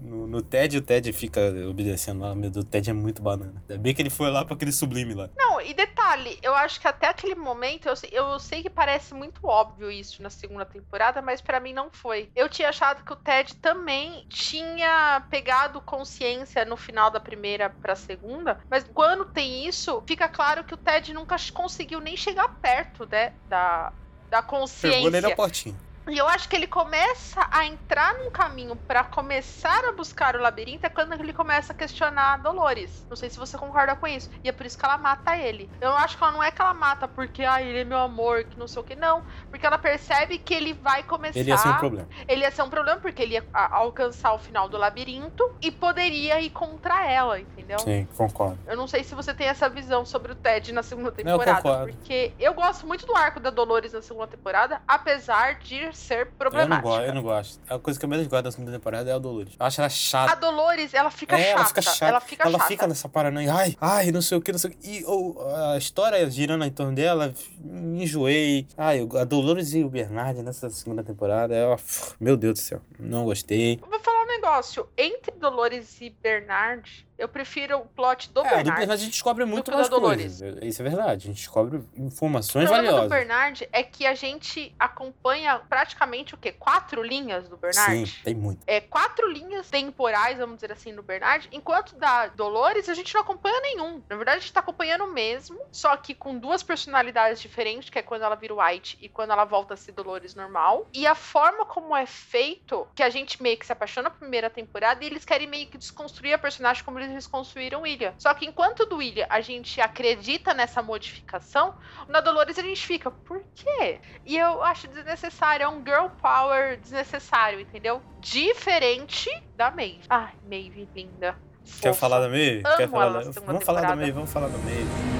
no, no Ted e o Ted fica obedecendo lá. Meu Deus, o Ted é muito banana. Ainda bem que ele foi lá pra aquele sublime lá. Não, e detalhe, eu acho que até aquele momento, eu eu sei que parece muito óbvio isso na segunda temporada, mas pra mim não foi. Eu tinha achado que o Ted também tinha pegado consciência no final da primeira pra segunda, mas quando tem isso, fica claro que o Ted nunca conseguiu nem chegar perto, né, da, da consciência. Pegou nele a portinha. E eu acho que ele começa a entrar num caminho pra começar a buscar o labirinto é quando ele começa a questionar a Dolores. Não sei se você concorda com isso. E é por isso que ela mata ele. Eu acho que ela não é que ela mata porque ah, ele é meu amor, que não sei o que. Não. Porque ela percebe que ele vai começar. Ele ia ser um problema. Ele ia ser um problema porque ele ia alcançar o final do labirinto e poderia ir contra ela, entendeu? Sim, concordo. Eu não sei se você tem essa visão sobre o Ted na segunda eu temporada. concordo. porque eu gosto muito do arco da Dolores na segunda temporada, apesar de ser Eu não, problemática. gosto, eu não gosto. A coisa que eu menos gosto da segunda temporada é a Dolores. Eu acho ela chata. A Dolores, ela fica é, chata. ela fica chata. Ela fica chata. nessa paranoia. Ai, ai, não sei o que, não sei o que. E ou, a história girando em torno dela, me enjoei. Ai, a Dolores e o Bernard nessa segunda temporada, eu, meu Deus do céu, não gostei. Vou falar um negócio. Entre Dolores e Bernard, eu prefiro o plot do É, do Bernard. Bernard a gente descobre muito o mais coisas. Isso é verdade. A gente descobre O informações problema valiosas. do Bernard é que a gente acompanha praticamente o quê? Quatro linhas do Bernard? Sim, tem muito. É, quatro linhas temporais, vamos dizer assim, no Bernard, enquanto da Dolores a gente não acompanha nenhum. Na verdade, a gente tá acompanhando o mesmo, só que com duas personalidades diferentes, que é quando ela vira White e quando ela volta a ser Dolores normal. E a forma como é feito, que a gente meio que se apaixona na primeira temporada, e eles querem meio que desconstruir a personagem como eles desconstruíram o William. Só que enquanto do William a gente acredita nessa modificação, na Dolores a gente fica, por quê? E eu acho desnecessário, é um girl power desnecessário, entendeu? Diferente da Maeve. Ai, Maeve, linda. Quer falar da Maeve? Quer falar da... Vamos falar da temporada. Maeve, vamos falar da Maeve.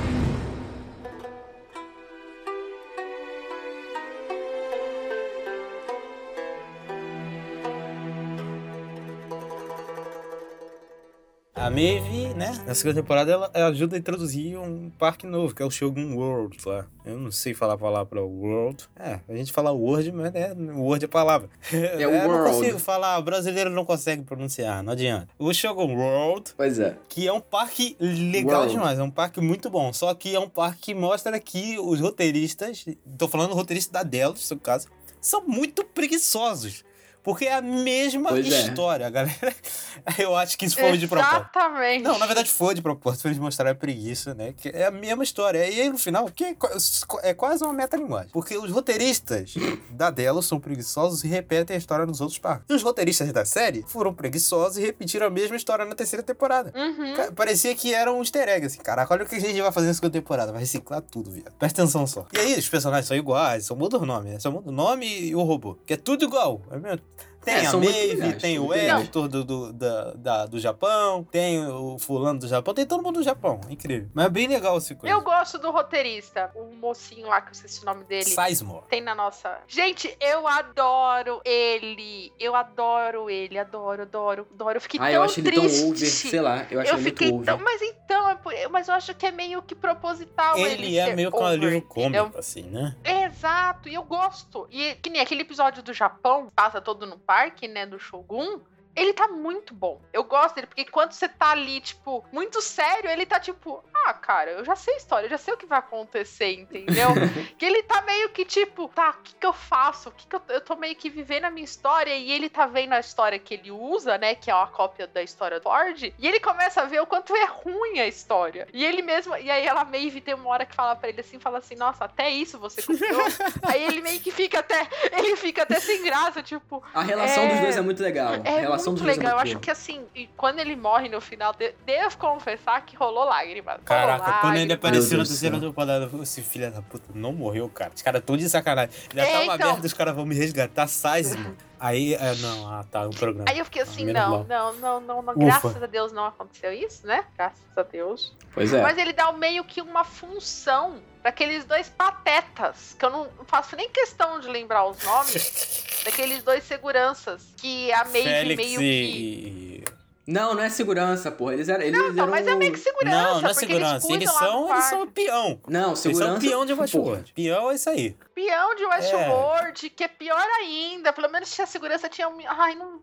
A Maeve, né? Na segunda temporada ela, ela ajuda a introduzir um parque novo, que é o Shogun World lá. Eu não sei falar a palavra World. É, a gente fala Word, mas né, Word é palavra. É Eu não World. consigo falar, o brasileiro não consegue pronunciar, não adianta. O Shogun World Pois é. que é um parque legal World. demais, é um parque muito bom. Só que é um parque que mostra que os roteiristas, tô falando roteiristas da Delos, no seu caso, são muito preguiçosos. Porque é a mesma Pois é. história, galera. Eu acho que isso foi de propósito. Exatamente. Não, na verdade foi de propósito, pra eles mostrarem a preguiça, né? Que é a mesma história. E aí, no final, que é é quase uma metalinguagem. Porque os roteiristas da Delos são preguiçosos e repetem a história nos outros parques. E os roteiristas da série foram preguiçosos e repetiram a mesma história na terceira temporada. Uhum. Parecia que era um easter egg, assim. Caraca, olha o que a gente vai fazer na segunda temporada. Vai reciclar tudo, viado. Presta atenção só. E aí, os personagens são iguais, só muda o nome, né? Só muda o nome e o robô. Que é tudo igual. É mesmo? Tem É, a muito Maeve, tem o muito. Hector do, do, da, da- do Japão, tem o fulano do Japão, tem todo mundo do Japão. Incrível. Mas é bem legal esse coisa. Eu gosto do roteirista, o mocinho lá, que eu esqueci o nome dele. Sizemore. Tem na nossa. Gente, eu adoro ele. Eu adoro ele. Adoro, adoro, adoro. Eu fiquei Ah, tão eu acho ele triste. tão over, sei lá. Eu acho eu ele muito fiquei over. tão. Mas então, é por- mas eu acho que é meio que proposital ele. Ele é meio que um over, alívio cômico, assim, né? Exato, e eu gosto. E que nem aquele episódio do Japão, passa todo no parque, né, do Shogun. Ele tá muito bom. Eu gosto dele, porque quando você tá ali, tipo, muito sério, ele tá tipo, ah, cara, eu já sei a história, eu já sei o que vai acontecer, entendeu? que ele tá meio que tipo, tá, o que que eu faço? O que que eu, eu tô meio que vivendo a minha história e ele tá vendo a história que ele usa, né, que é uma cópia da história do Ford, e ele começa a ver o quanto é ruim a história. E ele mesmo, e aí ela Maeve tem uma hora que fala pra ele assim, fala assim, nossa, até isso você copiou? aí ele meio que fica até, ele fica até sem graça, tipo, A relação É- dos dois é muito legal. a é relação muito legal. Eu acho que assim, e quando ele morre no final, de- devo confessar que rolou lágrimas. Rolou Caraca, quando ele lágrimas. apareceu na terceira temporada, esse filho da puta não morreu, cara. Os caras tão de sacanagem. Já É, tá uma então. merda, os caras vão me resgatar, Sizemore. Aí, é, não, ah, tá, o programa. Aí eu fiquei assim, não, não, não, não, não. Ufa. Graças a Deus não aconteceu isso, né? Graças a Deus. Pois é. Mas ele dá meio que uma função pra aqueles dois patetas, que eu não faço nem questão de lembrar os nomes, daqueles dois seguranças, que a Maeve Félix meio que... e... Não, não é segurança, porra. Eles eram. Eles Não, então, eram... mas é meio que segurança, Não, não é porque segurança. eles, Eles, são, eles são peão. Não, Eles segurança. são peão de. Westworld. Peão é isso aí. Peão de Westworld, que é pior ainda. Pelo menos se a segurança tinha um. Ai, não.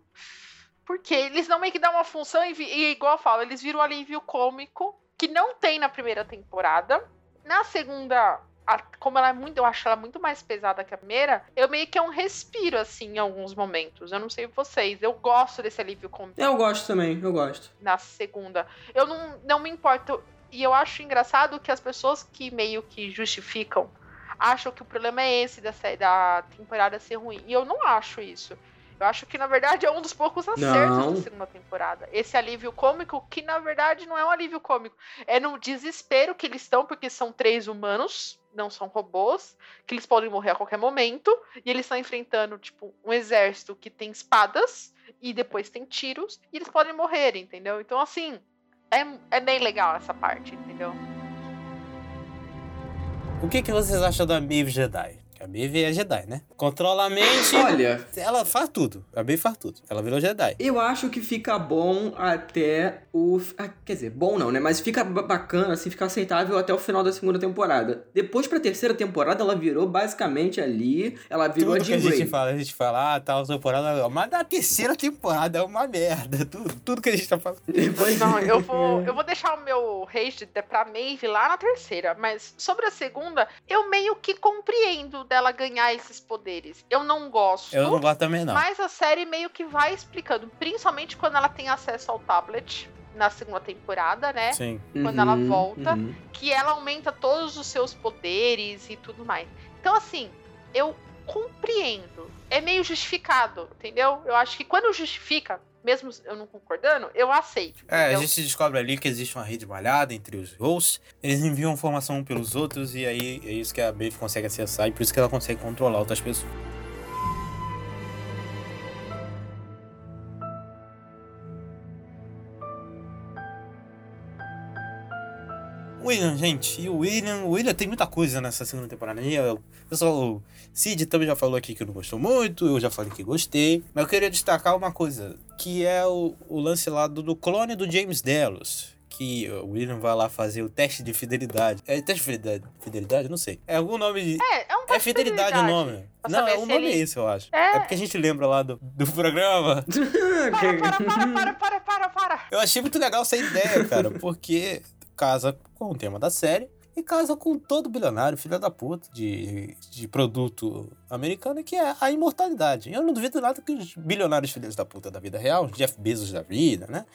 Por quê? Eles não meio que dão uma função e, vi- e igual eu falo, eles viram um alívio cômico que não tem na primeira temporada. Na segunda, a- como ela é muito, eu acho ela muito mais pesada que a primeira, eu meio que é um respiro, assim, em alguns momentos. Eu não sei vocês, eu gosto desse alívio cômico Eu gosto também, eu gosto. na segunda. Eu não, não me importo. E eu acho engraçado que as pessoas que meio que justificam acham que o problema é esse da, da temporada ser ruim. E eu não acho isso. Eu acho que, na verdade, é um dos poucos acertos Não. da segunda temporada. Esse alívio cômico, que na verdade não é um alívio cômico. É no desespero que eles estão, porque são três humanos, não são robôs, que eles podem morrer a qualquer momento. E eles estão enfrentando, tipo, um exército que tem espadas e depois tem tiros, e eles podem morrer, entendeu? Então, assim, é, é bem legal essa parte, entendeu? O que, que vocês acham da Maeve Jedi? A Maeve é Jedi, né? Controla a mente. Olha, Ela faz tudo. A Maeve faz tudo. Ela virou Jedi. eu acho que fica bom até o. ah, quer dizer, bom não, né? Mas fica ba- bacana, assim, fica aceitável até o final da segunda temporada. Depois pra terceira temporada, ela virou basicamente ali. Ela virou Tudo a que a Jean gente fala, a gente fala, ah, tal temporada. Mas na terceira temporada é uma merda. Tudo, tudo que a gente tá falando. Depois Não, eu vou, eu vou deixar o meu rage pra Maeve lá na terceira, mas sobre a segunda, eu meio que compreendo dela ganhar esses poderes. Eu não gosto. Eu não gosto também, não. Mas a série meio que vai explicando, principalmente quando ela tem acesso ao tablet na segunda temporada, né? Sim. quando ela Uhum, volta. uhum. Que ela aumenta todos os seus poderes e tudo mais. Então, assim, eu compreendo. É meio justificado, entendeu? Eu acho que quando justifica, mesmo eu não concordando, eu aceito. É, a entendeu? gente descobre ali que existe uma rede malhada entre os hosts. Eles enviam informação um pelos outros e aí é isso que a Maeve consegue acessar e por isso que ela consegue controlar outras pessoas. William, gente, e o William, o William tem muita coisa nessa segunda temporada. E o pessoal, o Cid também já falou aqui que não gostou muito, eu já falei que gostei. Mas eu queria destacar uma coisa, que é o, o lance lá do, do clone do James Delos. Que o William vai lá fazer o teste de fidelidade. É teste de fidelidade? Fidelidade? Não sei. É algum nome de. É, é um É fidelidade o nome. Pra Não, é, o se nome ele- é esse, eu acho. É. É porque a gente lembra lá do, do programa. Para, para, para, para, para, para, para. Eu achei muito legal essa ideia, cara, porque casa com o tema da série e casa com todo bilionário, filho da puta, de, de produto americano, que é a imortalidade. Eu não duvido nada que os bilionários filhos da puta da vida real, os Jeff Bezos da vida, né?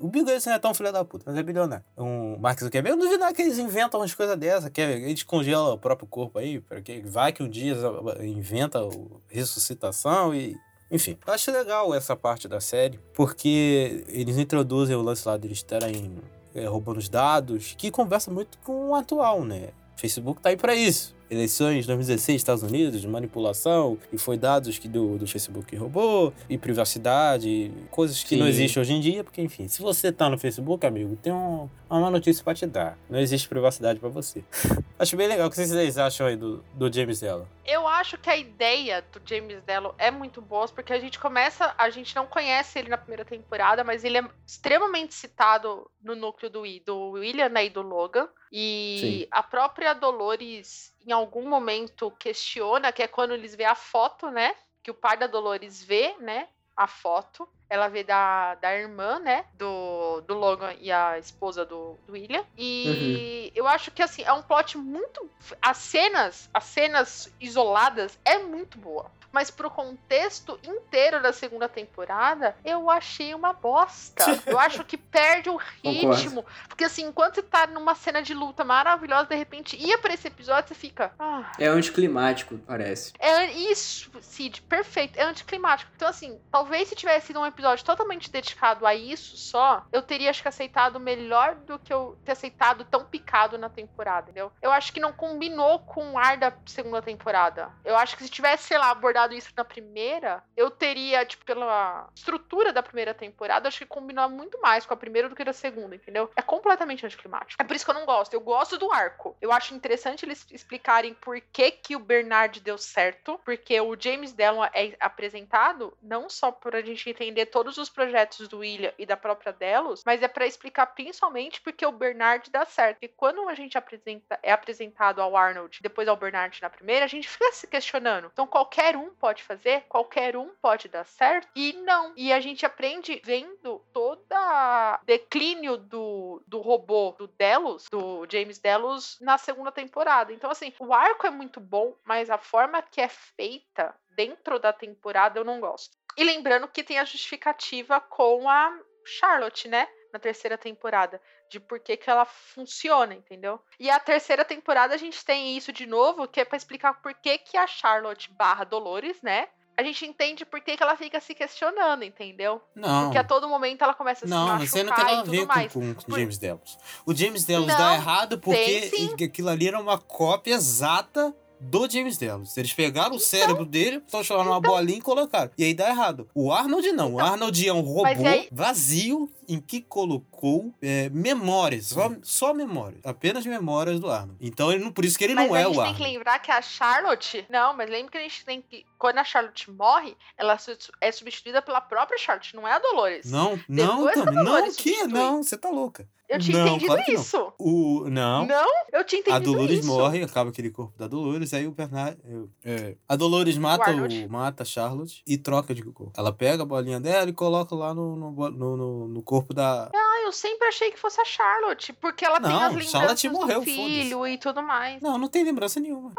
O Bill Gates não é tão filho da puta, mas é bilionário. Um Mark Zuckerberg, eu não duvido nada que eles inventam umas coisas dessas, que eles congelam o próprio corpo aí, porque vai que um dia inventa o- ressuscitação e enfim, acho legal essa parte da série, porque eles introduzem o lance lá deles estarem é, roubando os dados, que conversa muito com o atual, né? Facebook tá aí pra isso. Eleições 2016, Estados Unidos, manipulação, e foi dados que do, do Facebook roubou, e privacidade, coisas que não Sim. existem hoje em dia, porque enfim, se você tá no Facebook, amigo, tem um- uma má notícia pra te dar. Não existe privacidade pra você. Acho bem legal. O que vocês acham aí do, do James Della? Eu acho que a ideia do James Dello é muito boa, porque a gente começa, a gente não conhece ele na primeira temporada, mas ele é extremamente citado no núcleo do, do William né, e do Logan. E Sim. a própria Dolores, em algum momento, questiona, que é quando eles vê a foto, né? Que o pai da Dolores vê, né? A foto. Ela vê da, da irmã, né? Do, do Logan e a esposa do, do William. E eu acho que, assim, é um plot muito. As cenas, as cenas isoladas é muito boa. Mas pro contexto inteiro da segunda temporada, eu achei uma bosta. Eu acho que perde o ritmo. Porque, assim, enquanto você tá numa cena de luta maravilhosa, de repente ia pra esse episódio, você fica. Ah, É anticlimático, parece. é isso, Cid, perfeito. É anticlimático. Então, assim, talvez se tivesse sido um episódio totalmente dedicado a isso só, eu teria, acho que, aceitado melhor do que eu ter aceitado tão picado na temporada, entendeu? Eu acho que não combinou com o ar da segunda temporada. Eu acho que se tivesse, sei lá, abordado isso na primeira, eu teria, tipo, pela estrutura da primeira temporada, acho que combinou muito mais com a primeira do que da segunda, entendeu? É completamente anticlimático. É por isso que eu não gosto. Eu gosto do arco. Eu acho interessante eles explicarem por que, que o Bernard deu certo, porque o James Dillon é apresentado não só pra gente entender todos os projetos do William e da própria Delos, mas é pra explicar principalmente porque o Bernard dá certo. E quando a gente apresenta, é apresentado ao Arnold, depois ao Bernard na primeira, a gente fica se questionando. Então qualquer um pode fazer, qualquer um pode dar certo, e não. E a gente aprende vendo toda declínio do, do robô do Delos, do James Delos, na segunda temporada. Então, assim, o arco é muito bom, mas a forma que é feita dentro da temporada eu não gosto. E lembrando que tem a justificativa com a Charlotte, né? Na terceira temporada. De por que, que ela funciona, entendeu? E a terceira temporada a gente tem isso de novo, que é pra explicar por que, que a Charlotte barra Dolores, né? A gente entende por que, que ela fica se questionando, entendeu? Não. Porque a todo momento ela começa a se Não, machucar você não tem nada a ver mais. com, com, Por- James Delos. O James Delos Não, dá errado porque tem aquilo ali era uma cópia exata do James Delos. Eles pegaram Então. o cérebro dele, transformaram numa bolinha e colocaram. E aí dá errado. O Arnold não. O Arnold é um robô Então, aí- vazio em que colocou é, memórias. Só, só memórias. Apenas memórias do Arnold. Então, ele não, por isso que ele Mas não a é gente o tem que Arnold. lembrar que a Charlotte. Não, mas lembra que a gente tem que. Quando a Charlotte morre, ela su- é substituída pela própria Charlotte, não é a Dolores. Não, não, Depois a Tami. Não, que? substitui. Não, você tá louca. Eu tinha Não, entendido claro que não. isso. O, não. Não, eu tinha entendido A Dolores isso. morre, acaba aquele corpo da Dolores, aí o Bernard. eu- é, a Dolores mata, Arnold. o, mata a Charlotte e troca de corpo. Ela pega a bolinha dela e coloca lá no, no, no, no- no corpo da. Ah, eu sempre achei que fosse a Charlotte, porque ela tem Não, as lembranças Charlotte morreu, do filho e tudo mais. Não, não tem lembrança nenhuma.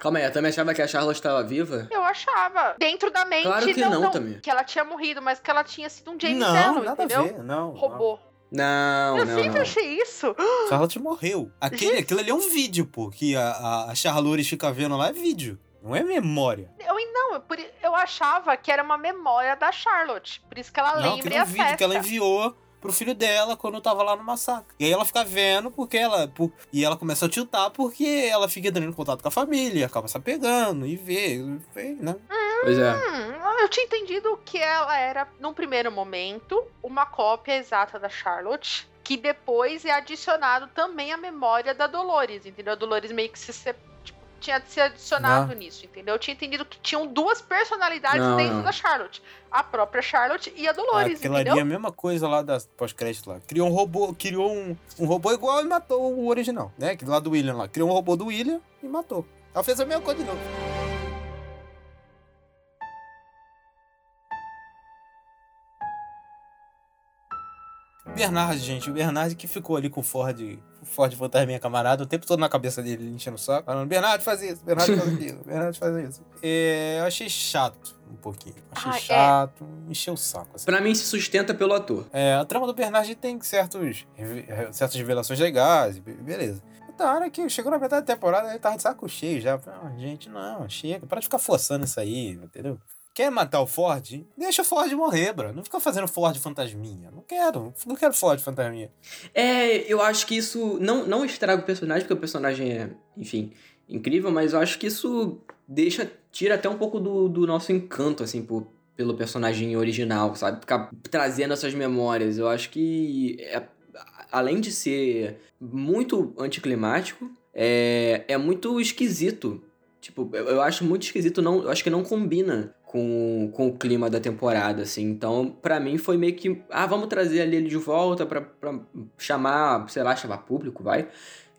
Calma aí, eu também achava que a Charlotte estava viva? Eu achava. Dentro da mente, Claro que não, também. Que ela tinha morrido, mas que ela tinha sido um James não, nada entendeu? a ver. Não. Robô. Não, eu não, sempre não. achei isso. não. Charlotte morreu. Aquele, aquilo ali é um vídeo, pô. Que a, a, Charlotte fica vendo lá é vídeo. Não é memória. Eu não, eu, eu achava que era uma memória da Charlotte. Por isso que ela não, lembra e é um vídeo acessa. que ela enviou pro filho dela quando tava lá no massacre. E aí ela fica vendo porque ela. por- e ela começa a tiltar porque ela fica entrando em contato com a família, acaba se apegando e vê, vê, né? Pois é. Hum, eu tinha entendido que ela era, num primeiro momento, uma cópia exata da Charlotte, que depois é adicionado também a memória da Dolores, entendeu? A Dolores meio que se, se- tipo, tinha se adicionado nisso, entendeu? Eu tinha entendido que tinham duas personalidades Não, dentro não. da Charlotte. A própria Charlotte e a Dolores, Aquela ali entendeu? é a mesma coisa lá das pós-crédito lá. Criou um robô, criou um, um robô igual e matou o original, né? Que lá do William lá. Criou um robô do William e matou. Ela fez a mesma coisa de novo. Bernard, gente, o Bernard que ficou ali com o Ford, Ford Fantasminha camarada, o tempo todo na cabeça dele, enchendo o saco, falando, Bernard faz isso, Bernard faz aquilo, Bernard faz isso. É, eu achei chato um pouquinho. Achei Ah, é. chato, encheu o saco. Assim. Pra mim se sustenta pelo ator. É, a trama do Bernard tem certos, certas revelações legais, be- beleza. Da hora que chegou na metade da temporada, ele tava de saco cheio já. Ah, gente, não, chega, para de ficar forçando isso aí, entendeu? Quer matar o Ford? Deixa o Ford morrer, bro. Não fica fazendo Ford fantasminha. Não quero, não quero Ford fantasminha. É, eu acho que isso não, não estraga o personagem, porque o personagem é, enfim, incrível, mas eu acho que isso deixa, tira até um pouco do, do nosso encanto, assim, por, pelo personagem original, sabe? Ficar trazendo essas memórias. Eu acho que, é, além de ser muito anticlimático, é, é muito esquisito. Tipo, eu, acho muito esquisito, não, eu acho que não combina com, com o clima da temporada, assim. Então, pra mim foi meio que, ah, vamos trazer ali ele de volta pra chamar, sei lá, chamar público, vai.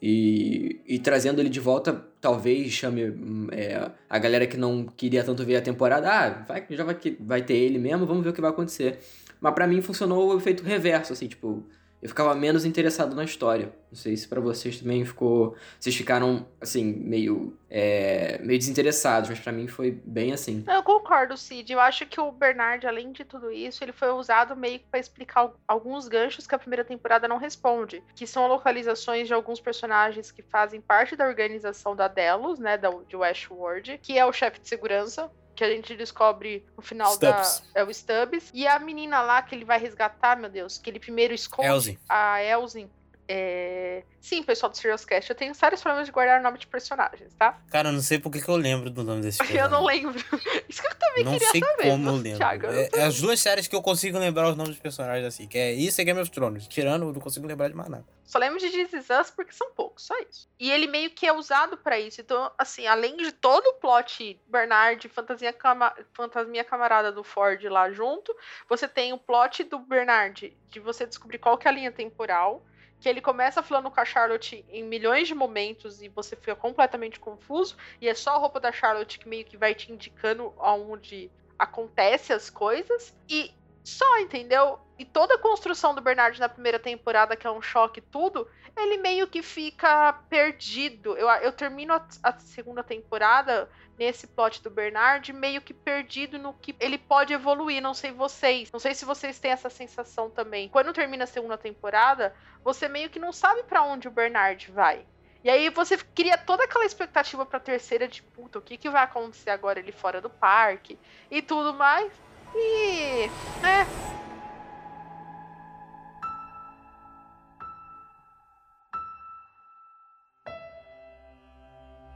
E, e trazendo ele de volta, talvez chame hum, é, a galera que não queria tanto ver a temporada. Ah, vai, já vai, vai ter ele mesmo, vamos ver o que vai acontecer. Mas pra mim funcionou o efeito reverso, assim, tipo, eu ficava menos interessado na história. Não sei se pra vocês também ficou. Vocês ficaram, assim, meio. é, meio desinteressados, mas pra mim foi bem assim. Eu concordo, Cid. Eu acho que o Bernard, além de tudo isso, ele foi usado meio pra explicar al- alguns ganchos que a primeira temporada não responde, que são localizações de alguns personagens que fazem parte da organização da Delos, né, da, de Westworld, que é o chefe de segurança. Que a gente descobre no final Stubbs. da. É o Stubbs. E a menina lá que ele vai resgatar, meu Deus, que ele primeiro esconde. Elsie. A Elsin. É... Sim, pessoal do Serious Cast, eu tenho sérios problemas de guardar o nome de personagens, tá? Cara, eu não sei por que eu lembro do nome desse Eu não lembro. Isso que eu também Não queria sei saber. como eu lembro. Thiago, é, não é as duas séries que eu consigo lembrar os nomes dos personagens assim, que é isso e Game of Thrones. Tirando, eu não consigo lembrar de mais nada. Só lembro de This Is Us porque são poucos, só isso. E ele meio que é usado pra isso. Então, assim, além de todo o plot Bernard, fantasia cama fantasminha camarada do Ford lá junto, você tem o plot do Bernard, de você descobrir qual que é a linha temporal. Que ele começa falando com a Charlotte em milhões de momentos e você fica completamente confuso. E é só a roupa da Charlotte que meio que vai te indicando aonde acontece as coisas. E só, entendeu? E toda a construção do Bernard na primeira temporada, que é um choque tudo, ele meio que fica perdido. Eu, eu termino a, a segunda temporada nesse plot do Bernard, meio que perdido no que ele pode evoluir. Não sei vocês. Não sei se vocês têm essa sensação também. Quando termina a segunda temporada, você meio que não sabe pra onde o Bernard vai. E aí você cria toda aquela expectativa pra terceira de puta, o que, que vai acontecer agora ele fora do parque e tudo mais. E. né?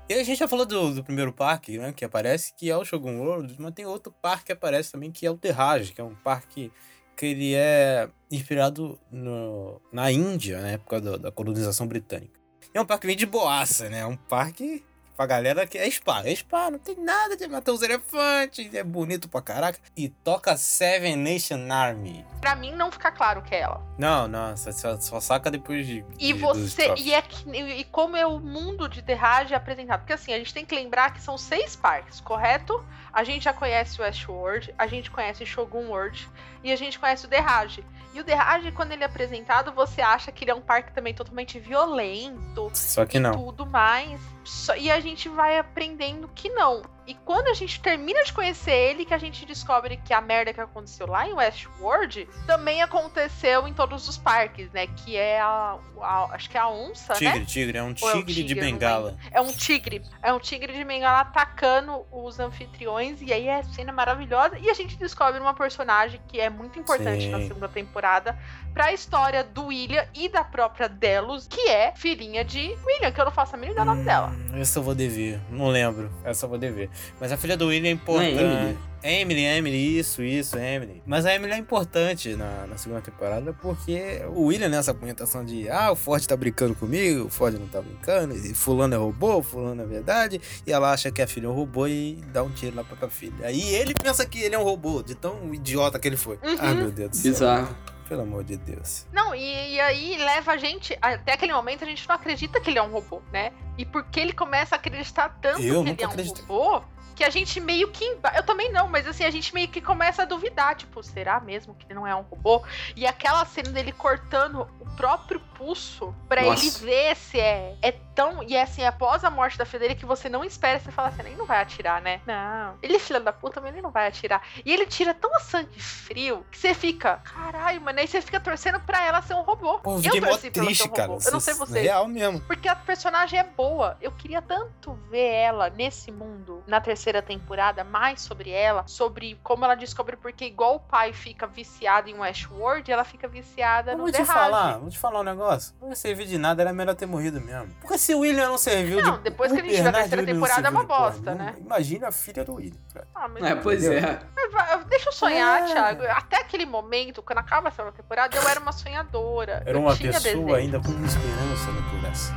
E a gente já falou do, do primeiro parque, né? Que aparece, que é o Shogun World, mas tem outro parque que aparece também, que é o Terrage, que é um parque que ele é inspirado no, na Índia, na época do- da colonização britânica. É um parque bem de boaça, né? É um parque pra galera que é spa. É spa, não tem nada de matar os elefantes, é bonito pra caraca. E toca Seven Nation Army. Pra mim não fica claro que é ela. Não, não, só, só- saca depois de. E de- você. E, é que- e como é o mundo de Terrage apresentado? Porque assim, a gente tem que lembrar que são seis parques, correto? A gente já conhece o Westworld, a gente conhece o Shogun World e a gente conhece o Derrage. E o Derrage, quando ele é apresentado, você acha que ele é um parque também totalmente violento Só que e não. tudo mais. Só- e a gente vai aprendendo que não. E quando a gente termina de conhecer ele, que a gente descobre que a merda que aconteceu lá em Westworld também aconteceu em todos os parques, né? Que é a. a- acho que é a onça, né? Tigre, tigre, é um Ou é o tigre, de tigre, bengala. É um tigre. É um tigre de bengala atacando os anfitriões. E aí é cena maravilhosa. E a gente descobre uma personagem que é muito importante Sim. na segunda temporada pra história do William e da própria Delos, que é filhinha de William, que eu não faço a mínima ideia do nome dela. Hum, Essa eu vou dever. Não lembro. Essa eu vou dever. Mas a filha do William é Não é importante. Emily? Emily, Emily, isso, isso, Emily. Mas a Emily é importante na, na segunda temporada porque o William nessa argumentação de ah, o Ford tá brincando comigo, o Ford não tá brincando, e fulano é robô, fulano é verdade, e ela acha que a filha é um robô e dá um tiro na própria filha. Aí ele pensa que ele é um robô, de tão idiota que ele foi. Uhum. Ai, meu Deus do céu. Bizarro. Pelo amor de Deus. Não, e, e aí leva a gente. Até aquele momento a gente não acredita que ele é um robô, né? E porque ele começa a acreditar tanto Eu que ele é um acreditei. robô. Que a gente meio que. Eu também não, mas assim, a gente meio que começa a duvidar. Tipo, será mesmo que ele não é um robô? E aquela cena dele cortando o próprio pulso pra Nossa. ele ver se é, é tão. E é assim, após a morte da filha dele, que você não espera, você fala assim, ele não vai atirar, né? Não. Ele é filho da puta, mas ele não vai atirar. E ele tira tão a sangue frio que você fica, caralho, mano. Aí você fica torcendo pra ela ser um robô. Pô, eu eu torci pra ela ser triste, um cara. robô. Eu não sei Isso- você. Real mesmo. Porque a personagem é boa. Eu queria tanto ver ela nesse mundo, na terceira temporada, mais sobre ela, sobre como ela descobre porque igual o pai fica viciado em Westworld, ela fica viciada Eu no vou te falar, vou te falar um negócio. Não ia servir de nada, era melhor ter morrido mesmo. Porque se o William não serviu Não, de. depois que a gente vê a Bernard terceira temporada, é uma serviu bosta, né? Imagina a filha do William, cara. Ah, mas É, pois é. Mas vai- Deixa eu sonhar, É. Thiago. Até aquele momento, quando acaba a segunda temporada, eu era uma sonhadora. Era eu uma tinha pessoa desejo. ainda com esperança no coração.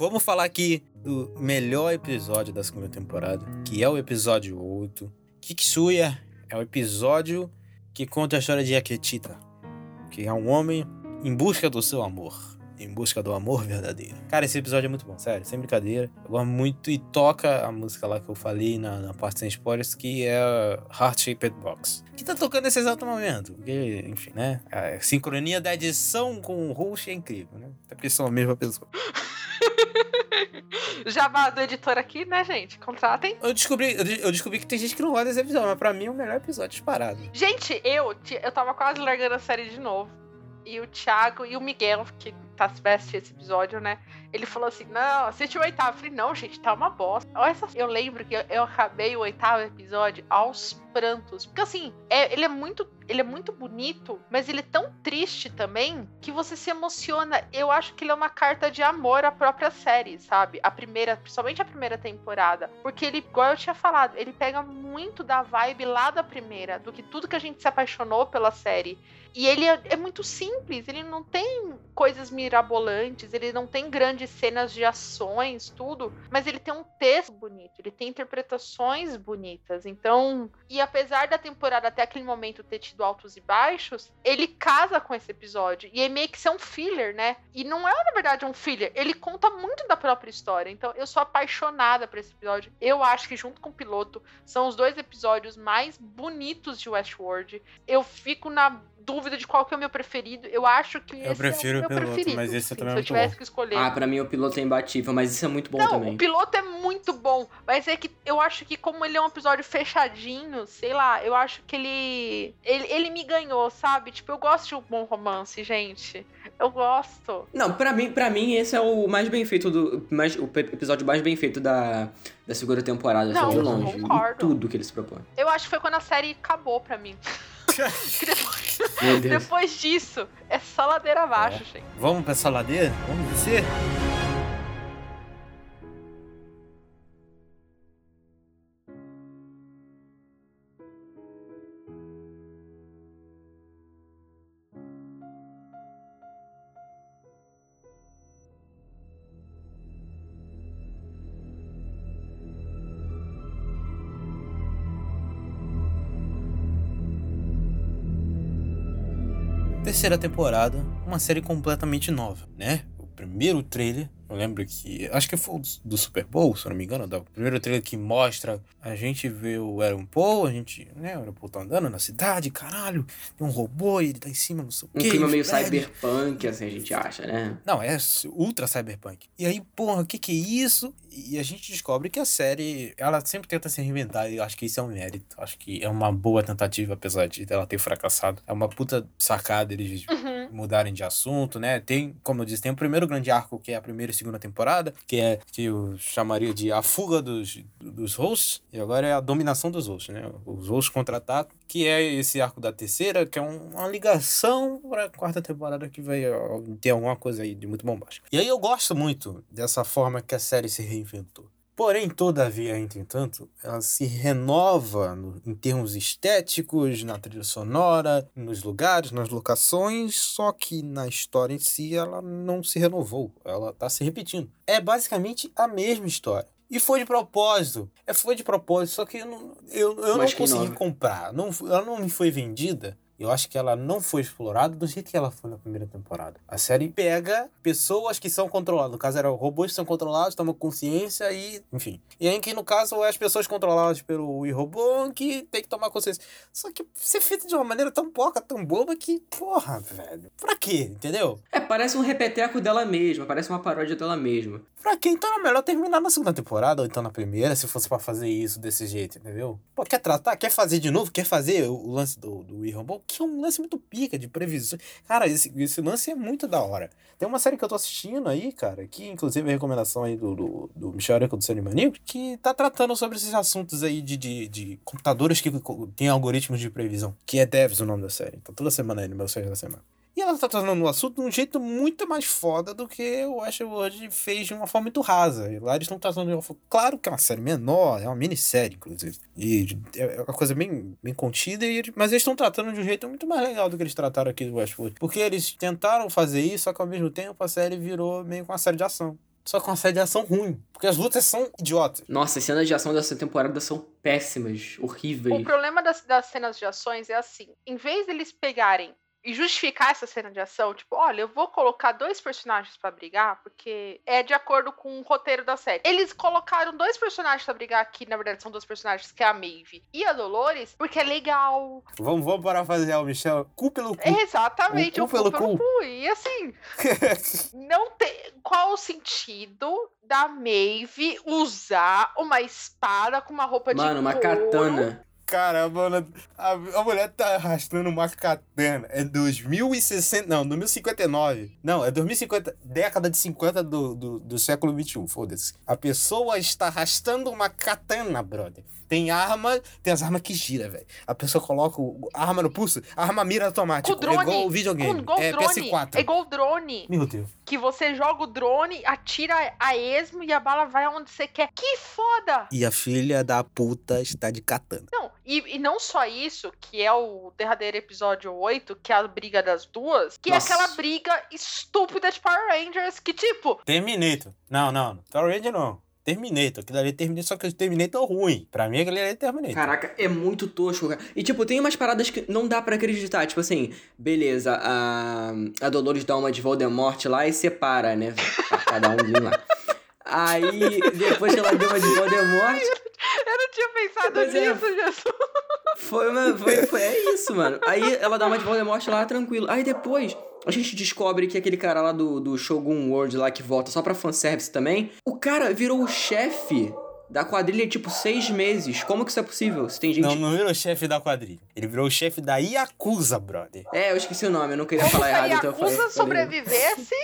Vamos falar aqui do melhor episódio da segunda temporada, que é o episódio 8. Kiksuya é o episódio que conta a história de Aketita, que é um homem em busca do seu amor, em busca do amor verdadeiro. Cara, esse episódio é muito bom, sério, sem brincadeira. Eu gosto muito e toca a música lá que eu falei na, na parte sem spoilers, que é Heart Shaped Box. Que tá tocando nesse exato momento, porque, enfim, né? A sincronia da edição com o host é incrível, né? Até porque são a mesma pessoa. Jabá do editor aqui, né, gente? Contratem. Eu descobri, eu de- eu descobri que tem gente que não gosta desse episódio, mas pra mim é o melhor episódio disparado. Gente, eu, eu tava quase largando a série de novo. E o Thiago e o Miguel, que tá vai assistir esse episódio, né? Ele falou assim: não, assiste o oitavo. Eu falei, não, gente, tá uma bosta. Essa... Eu lembro que eu, eu acabei o oitavo episódio aos prantos. Porque assim, é- ele é muito. Ele é muito bonito, mas ele é tão triste também que você se emociona. Eu acho que ele é uma carta de amor à própria série, sabe? A primeira, principalmente a primeira temporada. Porque ele, igual eu tinha falado, ele pega muito da vibe lá da primeira, do que tudo que a gente se apaixonou pela série. E ele é, é muito simples, ele não tem coisas mirabolantes, ele não tem grandes cenas de ações, tudo, mas ele tem um texto bonito, ele tem interpretações bonitas. Então, e apesar da temporada até aquele momento ter tido altos e baixos, ele casa com esse episódio. E é meio que ser um filler, né? E não é, na verdade, um filler, ele conta muito da própria história. Então, eu sou apaixonada por esse episódio. Eu acho que, junto com o piloto, são os dois episódios mais bonitos de Westworld. Eu fico na dúvida de qual que é o meu preferido. Eu acho que esse prefiro é o piloto, preferido. mas esse sim, também é se eu muito tivesse bom. que escolher. Ah, pra mim o piloto é imbatível, mas isso é muito bom Não, também. o piloto é muito bom, mas é que eu acho que como ele é um episódio fechadinho, sei lá, eu acho que ele ele, ele me ganhou, sabe? Tipo, eu gosto de um bom romance, gente. Eu gosto. Não, pra mim, pra mim esse é o mais bem feito do. Mais, o episódio mais bem feito da, da segunda temporada, Não, assim, de eu longe. Concordo. tudo que ele se propõe. Eu acho que foi quando a série acabou pra mim. Depois, depois disso, é só ladeira abaixo, gente. Vamos pra essa ladeira? Vamos descer? Terceira temporada, uma série completamente nova, né? O primeiro trailer, eu lembro que. Acho que foi o do Super Bowl, se eu não me engano. O primeiro trailer que mostra. A gente vê o Aaron Paul, a gente. Né? O Aaron Paul tá andando na cidade, caralho. Tem um robô e ele tá em cima, não sei o Um quê. clima meio cyberpunk, assim, a gente acha, né? Não, é ultra cyberpunk. E aí, porra, o que que é isso? E a gente descobre que a série, ela sempre tenta se reinventar e eu acho que isso é um mérito. Acho que é uma boa tentativa, apesar de ela ter fracassado. É uma puta sacada eles mudarem de assunto, né? Tem, como eu disse, tem o primeiro grande arco, que é a primeira e segunda temporada, que é que eu chamaria de a fuga dos, dos hosts, e agora é a dominação dos hosts, né? Os hosts contra-atacam, que é esse arco da terceira, que é um- uma ligação para a quarta temporada que vai ó, ter alguma coisa aí de muito bombástica. E aí eu gosto muito dessa forma que a série se reinventou. Porém, todavia, entretanto, ela se renova no- em termos estéticos, na trilha sonora, nos lugares, nas locações, só que na história em si ela não se renovou, ela está se repetindo. É basicamente a mesma história. E foi de propósito. É, foi de propósito, só que eu não, eu, eu não consegui comprar. Não, ela não me foi vendida. Eu acho que ela não foi explorada do jeito que ela foi na primeira temporada. A série pega pessoas que são controladas. No caso, eram robôs que são controlados, tomam consciência e. Enfim. E aí, que no caso, é as pessoas controladas pelo robô que tem que tomar consciência. Só que ser feito de uma maneira tão poca, tão boba que. Porra, velho. Pra quê? Entendeu? É, parece um repeteco dela mesma, parece uma paródia dela mesma. Pra quem então é melhor terminar na segunda temporada ou então na primeira, se fosse pra fazer isso desse jeito, entendeu? Pô, quer tratar, quer fazer de novo, quer fazer o, lance do, do Wii Rumble, que é um lance muito pica de previsão. Cara, esse, esse lance é muito da hora. Tem uma série que eu tô assistindo aí, cara, que inclusive é recomendação aí do, do, do Michel Areco do Cinema Maníaco, que tá tratando sobre esses assuntos aí de, de, de computadores que têm algoritmos de previsão, que é Devs o nome da série. Tá toda semana aí no meu série da semana. E ela tá tratando o assunto de um jeito muito mais foda do que o Westworld fez de uma forma muito rasa. E lá eles estão tratando de uma forma... Claro que é uma série menor, é uma minissérie, inclusive. E é uma coisa bem, bem contida, e eles- mas eles estão tratando de um jeito muito mais legal do que eles trataram aqui do Westworld. Porque eles tentaram fazer isso, só que ao mesmo tempo a série virou meio com uma série de ação. Só com uma série de ação ruim. Porque as lutas são idiotas. Nossa, as cenas de ação dessa temporada são péssimas, O horríveis. problema das, das cenas de ações é assim: em vez deles pegarem e justificar essa cena de ação, tipo, olha, eu vou colocar dois personagens pra brigar, porque é de acordo com o roteiro da série. Eles colocaram dois personagens pra brigar aqui, na verdade são dois personagens, que é a Maeve e a Dolores, porque é legal. Vamos, vamos parafasear o Michel. Cu pelo cu. Exatamente, O o cu cu pelo pelo cu. cu. E assim, não tem. Qual o sentido da Maeve usar uma espada com uma roupa de Mano, uma couro? katana. Cara, mano, a, a mulher tá arrastando uma katana. É 2060. Não, 2059. Não, é 2050. Década de 50 do, do, do século 21. Foda-se. A pessoa está arrastando uma katana, brother. Tem arma, tem as armas que gira, velho. A pessoa coloca o- a arma no pulso, a arma mira automático. Com drone. É igual o videogame. Com, igual é drone. PS4. É igual drone. Meu Deus. Que você joga o drone, atira a esmo e a bala vai aonde você quer. Que foda! E a filha da puta está de katana. Não, e, e não só isso, que é o derradeiro episódio 8, que é a briga das duas, que Nossa. é aquela briga estúpida de Power Rangers, que tipo, Terminator. Não, não. Power Ranger não. Terminator. Aquilo ali é Terminator, só que o Terminator ruim. Pra mim, aquele ali é Terminator. Caraca, é muito tosco, cara. E, tipo, tem umas paradas que não dá pra acreditar. Tipo assim, beleza, a, a Dolores dá uma de Voldemort lá e separa, né? Tá Cada um lá. Aí, depois que ela deu uma de Voldemort, eu não tinha pensado é. nisso, Jesus. foi uma. Foi, foi, é isso, mano. Aí ela dá uma de Voldemort lá, tranquilo. Aí depois. A gente descobre que aquele cara lá do, do Shogun World lá que volta só pra fanservice também. O cara virou o chefe da quadrilha, tipo, seis meses. Como que isso é possível? Se tem gente. Não, não virou chefe da quadrilha. Ele virou o chefe da Yakuza, brother. É, eu esqueci o nome, eu não queria Como falar se a errado, então eu falei. Yakuza falei- sobrevivesse?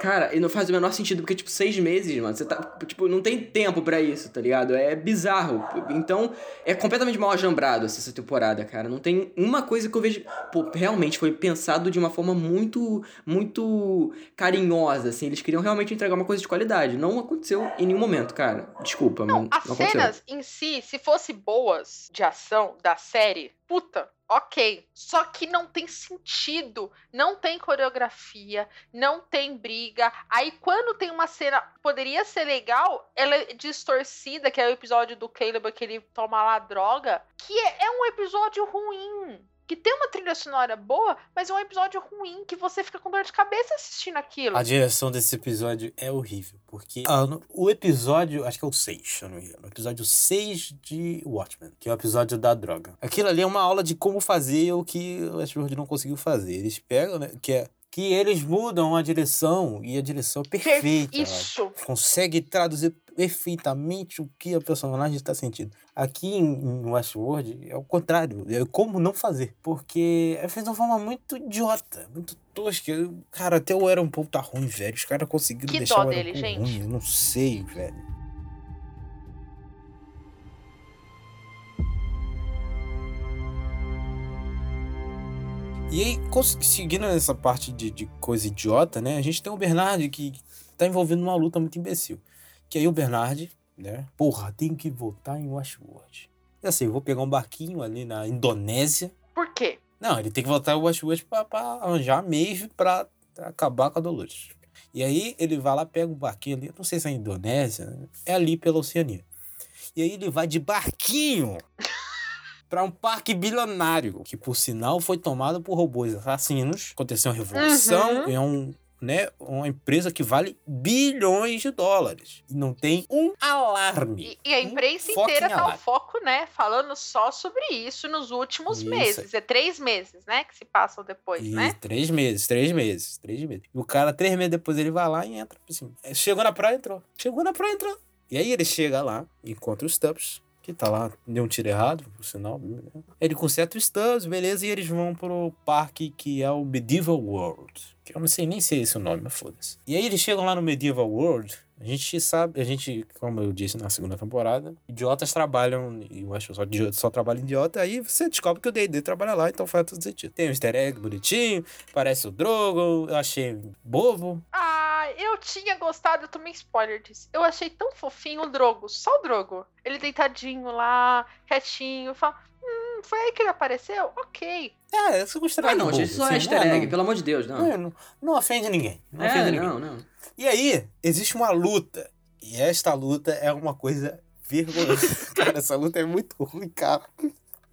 Cara, e não faz o menor sentido, porque, tipo, seis meses, mano, você tá. Tipo, não tem tempo pra isso, tá ligado? É bizarro. Então, é completamente mal ajambrado essa temporada, cara. Não tem uma coisa que eu vejo. Pô, realmente foi pensado de uma forma muito, muito carinhosa, assim. Eles queriam realmente entregar uma coisa de qualidade. Não aconteceu em nenhum momento, cara. Desculpa, Não, mas as não aconteceu. cenas em si, se fosse boas de ação da série, puta, ok. Só que não tem sentido. Não tem coreografia, não tem briga. Aí quando tem uma cena poderia ser legal, ela é distorcida, que é o episódio do Caleb que ele toma lá droga, que é, é um episódio ruim. Que tem uma trilha sonora boa, mas é um episódio ruim que você fica com dor de cabeça assistindo aquilo. A direção desse episódio é horrível, porque ah, o episódio, acho que é o 6, se eu não me o episódio 6 de Watchmen, que é o episódio da droga. Aquilo ali é uma aula de como fazer o que o Westworld não conseguiu fazer. Eles pegam, né, que é que eles mudam a direção e a direção é perfeita. Isso. consegue traduzir perfeitamente o que a personagem está sentindo. Aqui em, Westworld é o contrário, é como não fazer, porque é feito de uma forma muito idiota, muito tosca. Cara, até o Aaron Paul tá ruim, velho. Os caras conseguiram Que deixar dó o Aaron dele, gente. ruim, eu não sei, velho. E aí, seguindo nessa parte de, de coisa idiota, né? A gente tem o Bernard que tá envolvido numa luta muito imbecil. Que aí o Bernard, né? Porra, tem que voltar em Westworld. E assim, eu vou pegar um barquinho ali na Indonésia. Por quê? Não, ele tem que voltar em Westworld pra, pra arranjar meio pra acabar com a Dolores. E aí ele vai lá, pega um barquinho ali, não sei se é a Indonésia, né? é ali pela Oceania. E aí ele vai de barquinho pra um parque bilionário, que por sinal foi tomado por robôs assassinos. Aconteceu uma revolução, Uhum. é um, né, uma empresa que vale bilhões de dólares. E não tem um alarme. E, e a Um imprensa foco inteira tá o foco, né? Falando só sobre isso nos últimos Isso. meses. É três meses, né? Que se passam depois, E né? três meses, três meses, três meses. E o cara, três meses depois, ele vai lá e entra. Assim, chegou na praia, entrou. Chegou na praia, entrou. E aí ele chega lá, encontra os Stubbs, que tá lá, deu um tiro errado, por sinal. Ele conserta os Stubbs, beleza, e eles vão pro parque que é o Medieval World. Que eu não sei nem se é esse o nome, mas foda-se. E aí eles chegam lá no Medieval World, a gente sabe, a gente, como eu disse na segunda temporada, idiotas trabalham, e eu acho só, só trabalha idiota, aí você descobre que o D&D trabalha lá, então faz todo sentido. Tem um easter egg bonitinho, parece o Drogo, eu achei bobo. Ah, eu tinha gostado, eu tomei spoiler disso. Eu achei tão fofinho o Drogo, só o Drogo. Ele deitadinho lá, quietinho, fala. Hum, foi aí que ele apareceu? Ok. É, eu gostaria Ah, não, gente, isso só é easter egg, pelo amor de Deus, não. Não, não, não ofende ninguém. Não É, ofende ninguém. não, não. E aí, existe uma luta. E esta luta é uma coisa vergonhosa. cara, essa luta é muito ruim, cara.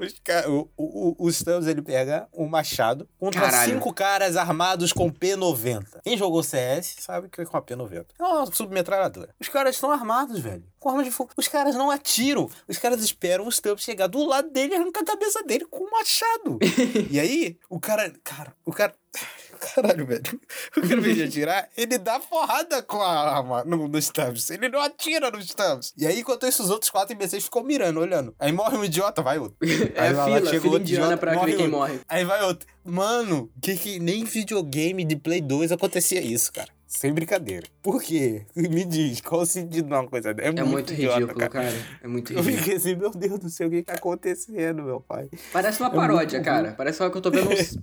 Os, o, o, o ele pega um machado contra Caralho. cinco caras armados com P90. Quem jogou CS sabe que é com a P90. É uma submetralhadora. Os caras estão armados, velho. Com arma de fogo. Os caras não atiram. Os caras esperam o Stubbs chegar do lado dele e arrancar a cabeça dele com um machado. e aí, o cara... Cara, o cara... Caralho, velho. O cara, de atirar, ele dá porrada com a arma no, no Stubbs. Ele não atira no Stubbs. E aí, enquanto isso, os outros quatro imbecis ficam mirando, olhando. Aí morre um idiota, vai outro. É Aí lá, fila, chega fila outro indiana idiota, pra morre ver quem morre. Aí vai outro. Mano, que, que nem videogame de Play 2 acontecia isso, cara. Sem brincadeira. Por quê? Me diz, qual o sentido de uma coisa dessa? É muito idiota, ridículo, cara. É muito Eu ridículo. fiquei assim, meu Deus do céu, o que tá acontecendo, meu pai? Parece uma É paródia, muito cara. Parece só que eu tô vendo uns,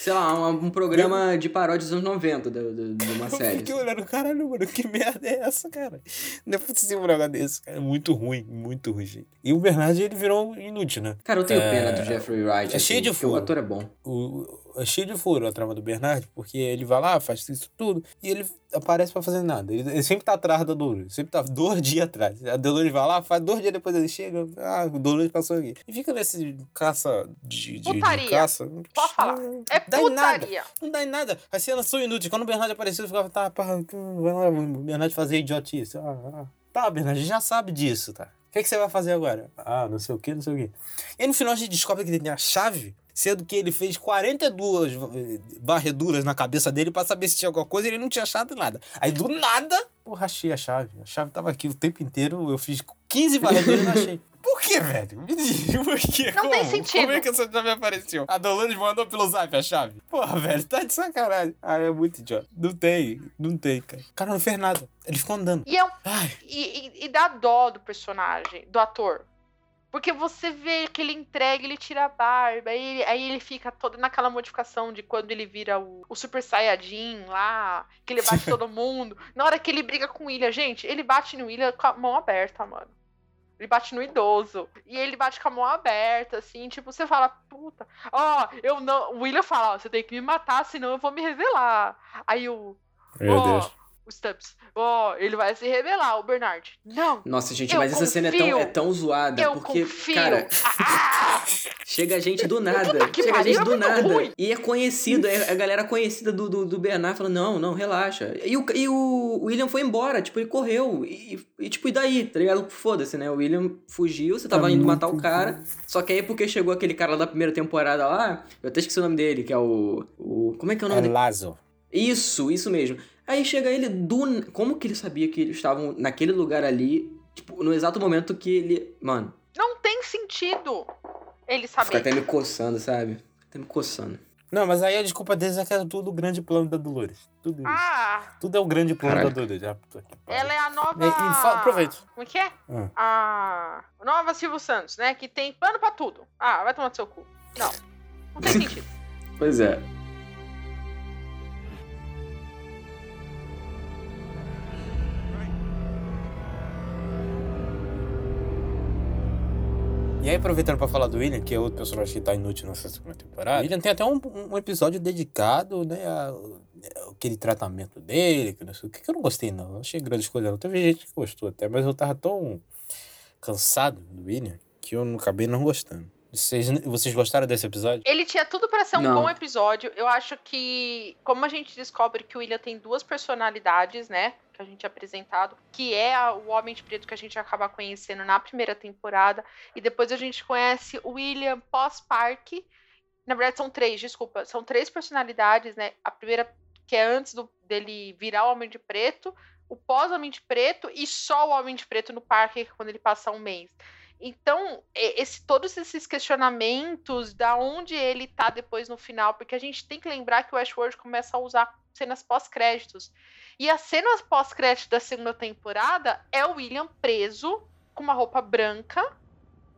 sei lá, um, um programa de paródia dos anos 90 do, do- de uma Eu série. fiquei olhando, caralho, mano, que merda é essa, cara? Não é possível um negócio desse, cara. É muito ruim, muito ruim, gente. E o Bernard, ele virou inútil, né? Cara, eu tenho É, pena do Jeffrey Wright. é cheio de porque O furo. ator é bom. o, é cheio de furo a trama do Bernard, porque ele vai lá, faz isso tudo, e ele aparece pra fazer nada. Ele, ele sempre tá atrás da Dolores, sempre tá dois dias atrás. A Dolores vai lá, faz dois dias depois ele chega, ah, o Dolores passou aqui. E fica nesse caça de, de, de Putaria. caça. Pode falar. Não É dá em nada. putaria. Não dá em nada. As cenas são inúteis. Quando o Bernard apareceu, eu ficava, tá, pá, vai lá, o Bernard fazer idiotice. Ah, ah. Tá, Bernard, a gente já sabe disso, tá? O que, que você vai fazer agora? Ah, não sei o que, não sei o que. E no final a gente descobre que ele tem a chave, sendo que ele fez 42 eh, varreduras na cabeça dele pra saber se tinha alguma coisa e ele não tinha achado nada. Aí do nada, porra, achei a chave. A chave tava aqui o tempo inteiro, eu fiz 15 varredores eu não achei. Por que, velho? Me diz, por quê? Não Como? tem sentido. Como é que essa chave apareceu? A Dolores mandou pelo zap a chave. Porra, velho, tá de sacanagem. Ah, é muito idiota. Não tem, não tem, cara. O cara não fez nada. Ele ficou andando. E, é um- Ai, e, e- e dá dó do personagem, do ator. Porque você vê que ele entrega, ele tira a barba, aí ele, aí ele fica todo naquela modificação de quando ele vira o, o Super Saiyajin lá, que ele bate todo mundo. Na hora que ele briga com o William, gente, ele bate no William com a mão aberta, mano. Ele bate no idoso. E ele bate com a mão aberta, assim, tipo, você fala, puta, ó, eu não. O William fala, ó, você tem que me matar, senão eu vou me revelar. Aí o. meu ó, Deus. O Stubbs, ó, ele vai se revelar, o Bernard. Não, Nossa, gente, mas essa cena é tão, confio. é tão zoada, eu porque, confio. cara, Ah, chega gente do nada. Chega pariu, gente é do muito nada. ruim. E é conhecido, é a galera conhecida do, do, do Bernard falando, não, não, relaxa. E o, e o William foi embora, tipo, ele correu. E, e, tipo, e daí, tá ligado? Foda-se, né? O William fugiu, você tava É indo matar o cara. Só que aí, porque chegou aquele cara lá da primeira temporada lá, eu até esqueci o nome dele, que é o. o como é que é o nome É dele? Lazo. Isso, isso mesmo. Aí chega ele do. Como que ele sabia que eles estavam naquele lugar ali? Tipo, no exato momento que ele. Mano, não tem sentido ele fica saber. até me coçando, sabe? Até me coçando. Não, mas aí a desculpa deles é que é tudo o grande plano da Dolores. Tudo isso. Ah, Tudo é o grande plano Caralho. da Dolores. Ah, ela é a nova. E- e fala- aproveita. Como é que é? Ah. A nova Silvio Santos, né? Que tem plano pra tudo. Ah, vai tomar no seu cu. Não. Não tem sentido. Pois é. E aí, aproveitando pra falar do William, que é outro personagem que tá inútil nessa segunda temporada, William tem até um, um episódio dedicado, né, a- aquele tratamento dele, que não sei que, eu não gostei, não. Não achei grande coisa, não. Teve gente que gostou até, mas eu tava tão cansado do William que eu acabei não gostando. Vocês, vocês gostaram desse episódio? Ele tinha tudo pra ser um Não. bom episódio. Eu acho que, como a gente descobre que o William tem duas personalidades, né? Que a gente é apresentado, que é o Homem de Preto que a gente acaba conhecendo na primeira temporada. E depois a gente conhece o William pós-parque. Na verdade, são três, desculpa. São três personalidades, né? A primeira, que é antes do- dele virar o Homem de Preto, o pós-Homem de Preto e só o Homem de Preto no parque, que quando ele passa um mês. Então, esse, todos esses questionamentos, da onde ele tá depois no final, porque a gente tem que lembrar que o Ashworld começa a usar cenas pós-créditos. E as cenas pós-créditos da segunda temporada é o William preso com uma roupa branca.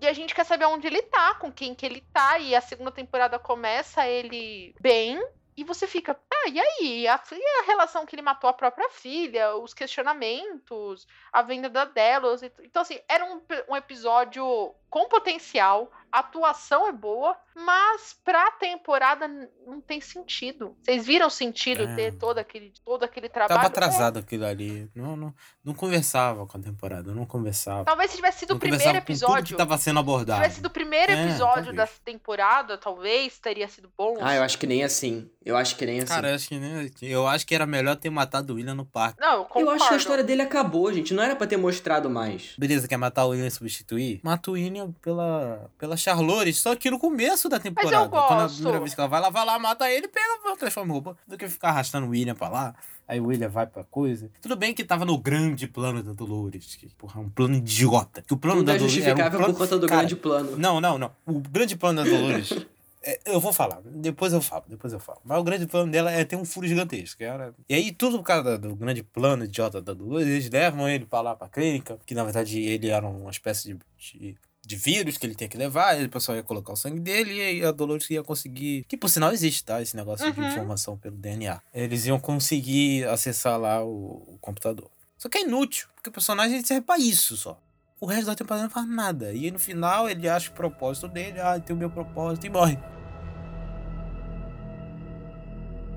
E a gente quer saber onde ele tá, com quem que ele tá. E a segunda temporada começa ele bem. E você fica, ah, e aí? A, e a relação que ele matou a própria filha, os questionamentos, a venda da Delos. Então, assim, era um, um episódio com potencial, a atuação é boa, mas pra temporada não tem sentido. Vocês viram sentido É. ter todo aquele, todo aquele trabalho? Tava É, atrasado aquilo ali. Não, não, não conversava com a temporada, não conversava. talvez se tivesse sido o não primeiro com tudo que episódio. tava sendo Se abordado. tivesse sido o primeiro É, episódio da temporada, talvez teria sido bom. Ah, eu acho que nem assim. Eu acho que nem assim. Cara, eu acho que, né, eu acho que era melhor ter matado o William no parque. Não, eu concordo. eu acho que a história dele acabou, gente. Não era pra ter mostrado mais. Beleza, quer matar o William e substituir? Mata o William pela, pela Charlotte, só que no começo da temporada. Quando a gosto. primeira vez que ela vai, ela vai lá, mata ele, pega, transforma em roupa. Do que ficar arrastando o William pra lá. Aí o William vai pra coisa. Tudo bem que tava no grande plano da Dolores. Que, porra, um plano idiota. Que o plano Tudo da é Dolores. era um plano- por conta do Cara, grande plano. Não, não, não. O grande plano da Dolores. é, eu vou falar, depois eu falo, depois eu falo. Mas o grande plano dela é ter um furo gigantesco. que era- E aí, tudo por causa do grande plano idiota da Dolores, eles levam ele pra lá pra clínica, que na verdade ele era uma espécie de, de, de vírus que ele tinha que levar, o pessoal ia colocar o sangue dele e a Dolores ia conseguir. Que por sinal existe, tá? Esse negócio de Uhum. informação pelo DNA. Eles iam conseguir acessar lá o, o computador. Só que é inútil, porque o personagem serve pra isso só. O resto da temporada não faz nada. E no final ele acha o propósito dele, ah, tem o meu propósito e morre.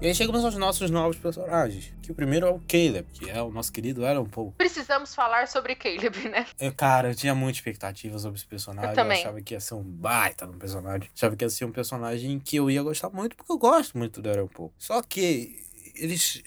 E aí chegamos aos nossos novos personagens. Que o primeiro é o Caleb, que é o nosso querido Aaron Paul. Precisamos falar sobre Caleb, né? Eu, cara, eu tinha muita expectativa sobre esse personagem. Eu também. achava que ia ser um baita no personagem. Achava que ia ser um personagem que eu ia gostar muito, porque eu gosto muito do Aaron Paul. Só que eles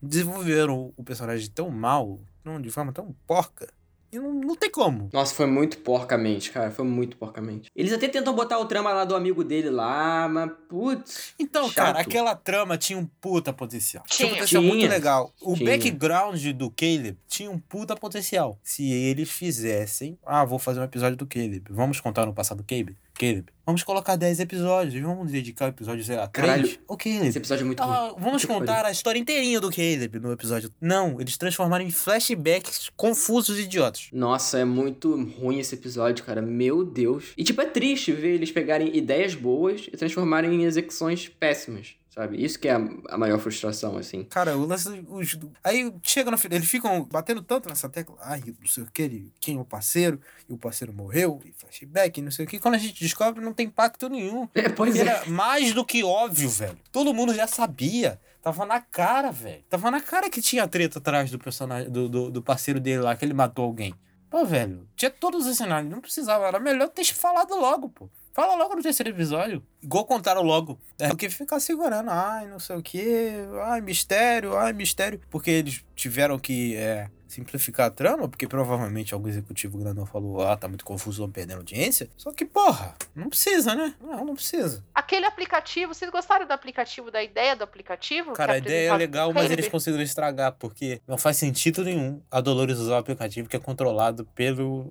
desenvolveram o personagem tão mal, de forma tão porca, não, não tem como. Nossa, foi muito porcamente, cara. Foi muito porcamente. Eles até tentam botar o trama lá do amigo dele lá, mas putz. Então, chato. cara, aquela trama tinha um puta potencial. Tinha um Tinha. potencial muito Tinha. legal. O Tinha. background do Caleb tinha um puta potencial. Se eles fizessem. Ah, vou fazer um episódio do Caleb. Vamos contar no passado do Caleb? Caleb. Vamos colocar 10 episódios. Vamos dedicar o episódio, sei lá, 3. Caralho. Caleb. Esse episódio é muito Ah, ruim. vamos que contar a história inteirinha do Caleb no episódio. Não, eles transformaram em flashbacks confusos e idiotas. Nossa, é muito ruim esse episódio, cara. Meu Deus. E, tipo, é triste ver eles pegarem ideias boas e transformarem em execuções péssimas, sabe? Isso que é a, a maior frustração, assim. Cara, o lance. Os, aí chega no final, eles ficam batendo tanto nessa tecla. Ai, não sei o que, ele, quem é o parceiro, e o parceiro morreu, e flashback, não sei o que. Quando a gente descobre, não tem impacto nenhum. É, pois é. era mais do que óbvio, velho. Todo mundo já sabia. Tava na cara, velho. Tava na cara que tinha treta atrás do personagem, do, do, do parceiro dele lá, que ele matou alguém. Pô, velho, tinha todos os cenários, não precisava. Era melhor ter falado logo, pô. Fala logo no terceiro episódio. Igual contaram logo. É porque ficar segurando. Ai, não sei o que. Ai, mistério. Ai, mistério. Porque eles tiveram que é, simplificar a trama. Porque provavelmente algum executivo grandão falou: Ah, tá muito confuso, vamos perdendo audiência. Só que, porra, não precisa, né? Não, não precisa. Aquele aplicativo, vocês gostaram do aplicativo, da ideia do aplicativo? Cara, a ideia é legal, mas eles conseguiram estragar, porque não faz sentido nenhum a Dolores usar o aplicativo que é controlado pelo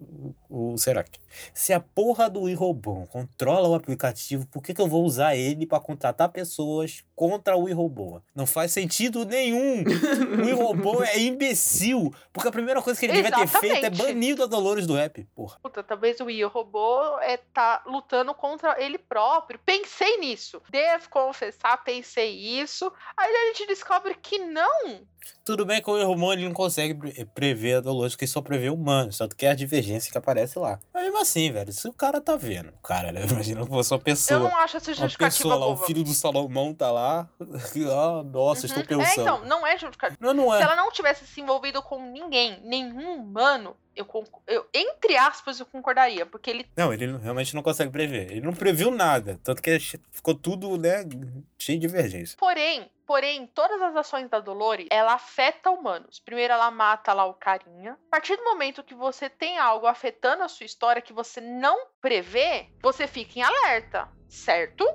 o, Serac. Se a porra do iRobô controla o aplicativo, por que, que eu vou usar ele pra contratar pessoas contra o iRobô? Não faz sentido nenhum. o iRobô é imbecil, porque a primeira coisa que ele devia ter feito é Exatamente. banido a Dolores do app, porra. Puta, talvez o Will robô é tá lutando contra ele próprio. Pensei nisso. Devo confessar, pensei isso. Aí a gente descobre que não. Tudo bem que o Irmão ele não consegue pre- prever a porque ele só prevê humanos, tanto que é a divergência que aparece lá. Mas mesmo assim, velho, se o cara tá vendo, o cara, né? Imagina se fosse uma Eu pessoa. não acho essa Uma justificativa pessoa lá, o filho do Salomão tá lá. ah, nossa, estou Uhum. É, pensando. então, não é justificativa. Não, não Se é. ela não tivesse se envolvido com ninguém, nenhum humano, eu, eu entre aspas, eu concordaria. Porque ele Não, ele realmente não consegue prever. Ele não previu nada. Tanto que ficou tudo, né, cheio de divergência. Porém, porém, todas as ações da Dolores, ela afeta humanos. Primeiro ela mata lá o carinha. A partir do momento que você tem algo afetando a sua história que você não prevê, você fica em alerta, certo?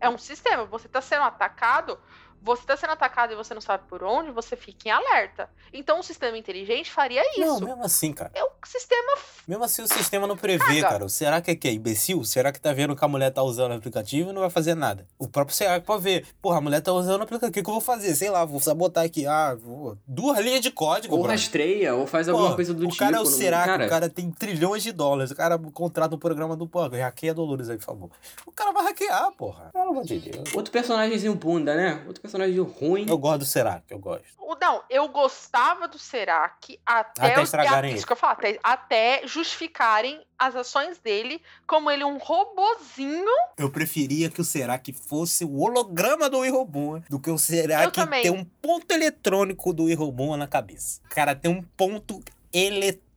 É um sistema, você tá sendo atacado, você tá sendo atacado e você não sabe por onde, você fica em alerta. Então um sistema inteligente faria Não, isso. mesmo assim, cara. É um sistema Mesmo assim o sistema não prevê, Caga. cara. Será que é que é imbecil? Será que tá vendo que a mulher tá usando o aplicativo e não vai fazer nada? O próprio Serac pode ver. Porra, a mulher tá usando o aplicativo. O que, que eu vou fazer? Sei lá, vou sabotar aqui. Ah, vou... duas linhas de código, Ou rastreia, ou faz alguma Pô, coisa do o tipo. cara é o não- Serac, cara, o cara tem trilhões de dólares. O cara contrata um programa do pô, hackeia Dolores aí, por favor. O cara vai hackear, porra. Pelo amor de Deus. Outro personagemzinho bunda, né? Outro personagem ruim. Eu gosto do Serac, eu gosto. Não, eu gostava do Serac até, Até estragarem é, ele. isso que eu falo, até, até justificarem as ações dele como ele um robozinho. Eu preferia que o Serac fosse o holograma do iRobot do que o Serac ter um ponto eletrônico do iRobot na cabeça. O cara tem um ponto eletrônico.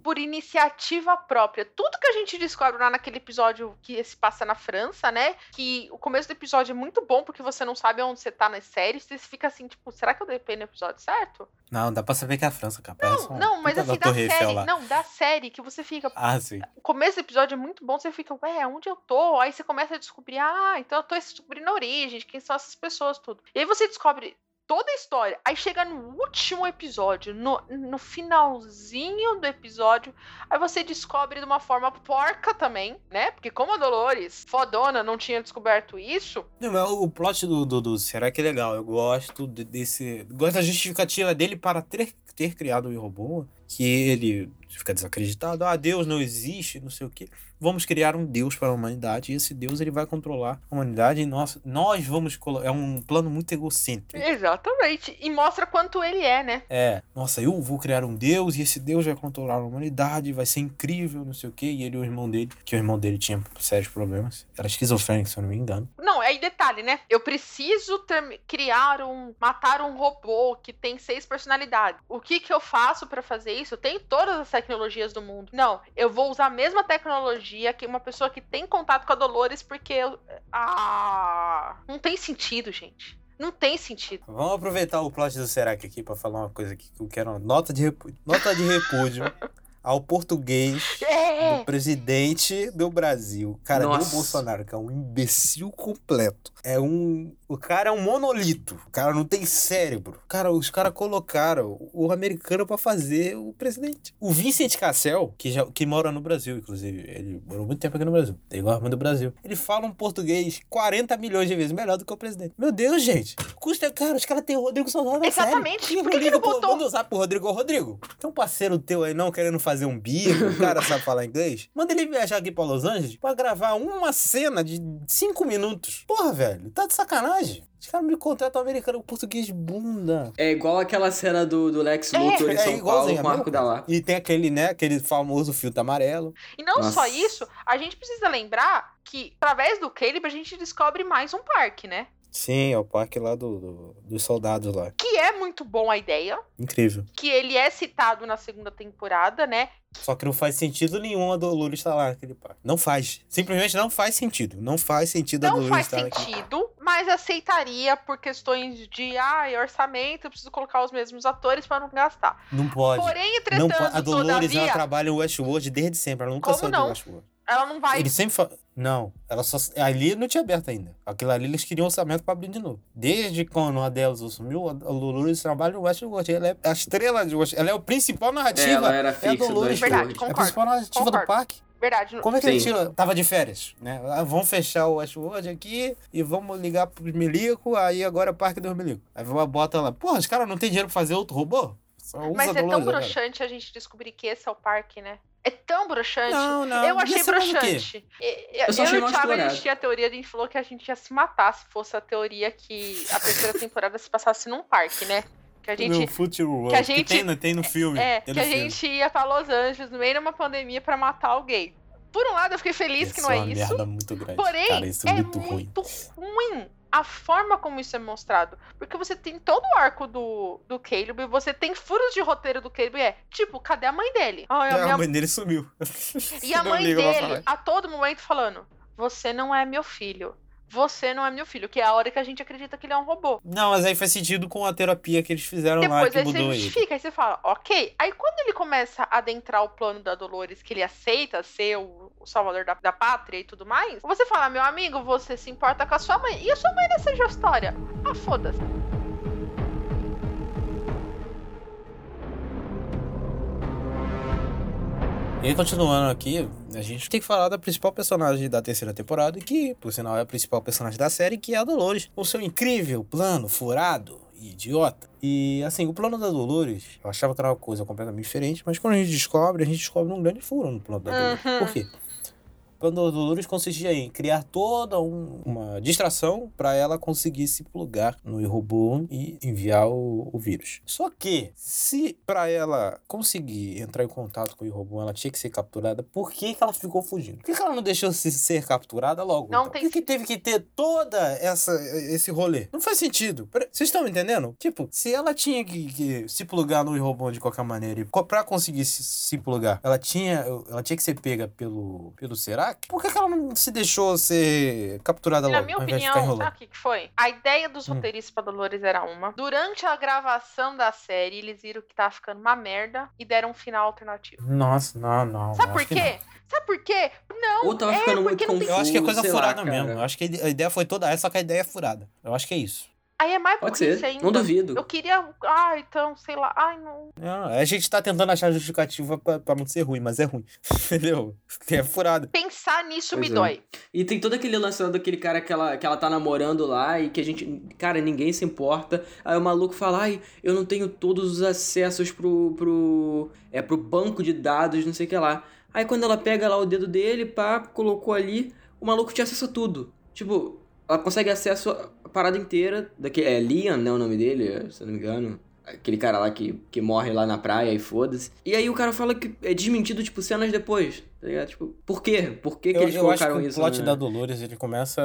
Por iniciativa própria. Tudo que a gente descobre lá naquele episódio que se passa na França, né? Que o começo do episódio é muito bom, porque você não sabe onde você tá nas séries. Você fica assim, tipo, será que eu dependo do episódio certo? Não, dá pra saber que é a França. Parece Não, não, mas assim, da da série. lá. Não, da série, que você fica. Ah, sim. O começo do episódio é muito bom, você fica, ué, onde eu tô? Aí você começa a descobrir, ah, então eu tô descobrindo a origem, quem são essas pessoas, tudo. E aí você descobre toda a história. Aí chega no último episódio, no, no finalzinho do episódio, aí você descobre de uma forma porca também, né? Porque como a Dolores, fodona, não tinha descoberto isso, Não, mas o plot do, do, do Serac é legal. Eu gosto de- desse. Gosto da justificativa dele para ter, ter criado o robô. Que ele fica desacreditado. Ah, Deus não existe, não sei o quê. Vamos criar um Deus para a humanidade. E esse Deus ele vai controlar a humanidade. E nós, nós vamos. É um plano muito egocêntrico. exatamente, e mostra quanto ele é, né? É, nossa, eu vou criar um Deus e esse Deus vai controlar a humanidade, vai ser incrível, não sei o quê. E ele e o irmão dele, que o irmão dele tinha sérios problemas. Era esquizofrênico, se eu não me engano. Não, aí detalhe, né? Eu preciso criar um. matar um robô que tem seis personalidades. O que que eu faço pra fazer isso? Eu tenho todas as tecnologias do mundo. Não, eu vou usar a mesma tecnologia que uma pessoa que tem contato com a Dolores, porque. Ah. Não tem sentido, gente. Não tem sentido. Vamos aproveitar o plot do Serac aqui pra falar uma coisa que eu quero. Nota de repúdio. Nota de repúdio ao português É! do presidente do Brasil. Cara, Nossa. do Bolsonaro, que é um imbecil completo. É um. O cara é um monolito. O cara não tem cérebro. Cara, os caras colocaram o americano pra fazer o presidente. O Vincent Cassel, que, já, que mora no Brasil, inclusive, ele morou muito tempo aqui no Brasil. Tem igual a irmã do Brasil. Ele fala um português 40 milhões de vezes melhor do que o presidente. Meu Deus, gente. Custa, cara, os caras têm o Rodrigo Santana na série. Exatamente. Quem Por que que pro- botou? Manda usar pro Rodrigo. Ô, Rodrigo, tem um parceiro teu aí não querendo fazer um bico, o cara sabe falar inglês? Manda ele viajar aqui pra Los Angeles pra gravar uma cena de cinco minutos. Porra, velho, tá de sacanagem. Os caras me contratam americano com português bunda. É igual aquela cena do, do Lex É, Luthor em é São Paulo igualzinho, com o a arco mesma da lá. E tem aquele, né, aquele famoso filtro amarelo. E não só Nossa. isso, a gente precisa lembrar que, através do Caleb, a gente descobre mais um parque, né? Sim, é o parque lá do, do- dos soldados lá. Que é muito bom a ideia. Incrível. Que ele é citado na segunda temporada, né? Só que não faz sentido nenhum a Dolores estar lá naquele parque. Não faz. Simplesmente não faz sentido. Não faz sentido a Não Dolores faz estar naquele parque. sentido, mas aceitaria por questões de ah, orçamento, eu preciso colocar os mesmos atores pra não gastar. Não pode. Porém, Não entretanto, pode. A Dolores todavia, ela trabalha em Westworld desde sempre. Ela nunca Como saiu não? de Westworld. Ela não vai. Ele sempre fala. Não, ela só. Ali não tinha aberto ainda. Aquilo ali eles queriam orçamento pra abrir de novo. Desde quando a Delos assumiu, a Dolores trabalha no Westworld. Ela é a estrela de Westworld. Ela é o principal narrativa. Ela era é a fixa do. Verdade. É a principal narrativa do concordo. parque. Verdade. Como é que ele Sim. tira? Tava de férias, né? Ah, vamos fechar o Westworld aqui e vamos ligar pros milico, aí agora é o parque dos milico. Aí bota lá. Porra, os caras não tem dinheiro pra fazer outro robô? Só usa Mas a é tão broxante a gente descobrir que esse é o parque, né? É tão broxante. Não, não. Eu achei broxante. Eu só achei e o Thiago, a gente tinha a teoria, a gente falou que a gente ia se matar se fosse a teoria que a terceira temporada se passasse num parque, né? Que a gente No Future World. que a gente- tem, no- tem no filme. É, tem que a filme. gente ia pra Los Angeles no meio de uma pandemia pra matar alguém. Por um lado, eu fiquei feliz que Isso não é uma isso. merda muito grande. Porém, Cara, isso é, é muito ruim. muito ruim a forma como isso é mostrado. Porque você tem todo o arco do, do Caleb e você tem furos de roteiro do Caleb. É tipo, cadê a mãe dele? Ai, a É, minha a mãe dele sumiu. E a mãe dele, a todo momento, falando: Você não é meu filho. Você não é meu filho. Que é a hora que a gente acredita que ele é um robô. Não, mas aí faz sentido com a terapia que eles fizeram lá Depois que aí você mudou ele. justifica, aí você fala, ok. Aí quando ele começa a adentrar o plano da Dolores, que ele aceita ser o, o salvador da, da pátria e tudo mais, você fala, meu amigo, você se importa com a sua mãe. E a sua mãe nessa história? Ah, foda-se. E aí, continuando aqui, a gente tem que falar da principal personagem da terceira temporada, que, por sinal, é a principal personagem da série, que é a Dolores. Com seu incrível plano furado e idiota. E, assim, o plano da Dolores, eu achava que era uma coisa completamente diferente, mas quando a gente descobre, a gente descobre um grande furo no plano da Dolores. Uhum. Por quê? O plano da Dolores consistia em criar toda um- uma distração para ela conseguir se plugar no robô e enviar o, o vírus. Só que, se para ela conseguir entrar em contato com o robô, ela tinha que ser capturada, por que, que ela ficou fugindo? Por que, que ela não deixou se ser capturada logo? Não então? tem Por que, que teve que ter toda essa esse rolê? Não faz sentido. Vocês estão me entendendo? Tipo, se ela tinha que, que se plugar no robô de qualquer maneira e pra conseguir se, se plugar, ela tinha, ela tinha que ser pega pelo, pelo Por que, que ela não se deixou ser capturada Na logo? minha ao invés de opinião, sabe o que que foi? A ideia dos Hum. roteiristas pra Dolores era uma. Durante a gravação da série, eles viram que tava ficando uma merda e deram um final alternativo. Nossa, não, não. Sabe por que quê? Sabe por quê? Não, Ou tava é ficando muito confuso. Eu acho que é coisa lá, furada cara. mesmo. Eu acho que a ideia foi toda essa, só que a ideia é furada. Eu acho que é isso. Aí é mais Pode ser, ainda. não duvido. Eu queria. Ah, então, sei lá. Ai, não. Não, a gente tá tentando achar justificativa pra, pra não ser ruim, mas é ruim. Entendeu? É furado. Pensar nisso Pois me é. dói. E tem todo aquele lance daquele cara que ela, que ela tá namorando lá e que a gente. Cara, ninguém se importa. Aí o maluco fala, ai, eu não tenho todos os acessos pro. pro. É, pro banco de dados, não sei o que lá. Aí quando ela pega lá o dedo dele, pá, colocou ali, o maluco tinha acesso a tudo. Tipo, ela consegue acesso à parada inteira. Daqui, é Liam, né? O nome dele, se eu não me engano. Aquele cara lá que, que morre lá na praia e foda-se. E aí o cara fala que é desmentido, tipo, cenas depois. Tá ligado? Tipo, por quê? Por que, que eu, eles eu acho que colocaram o isso? plot né? da Dolores, ele começa...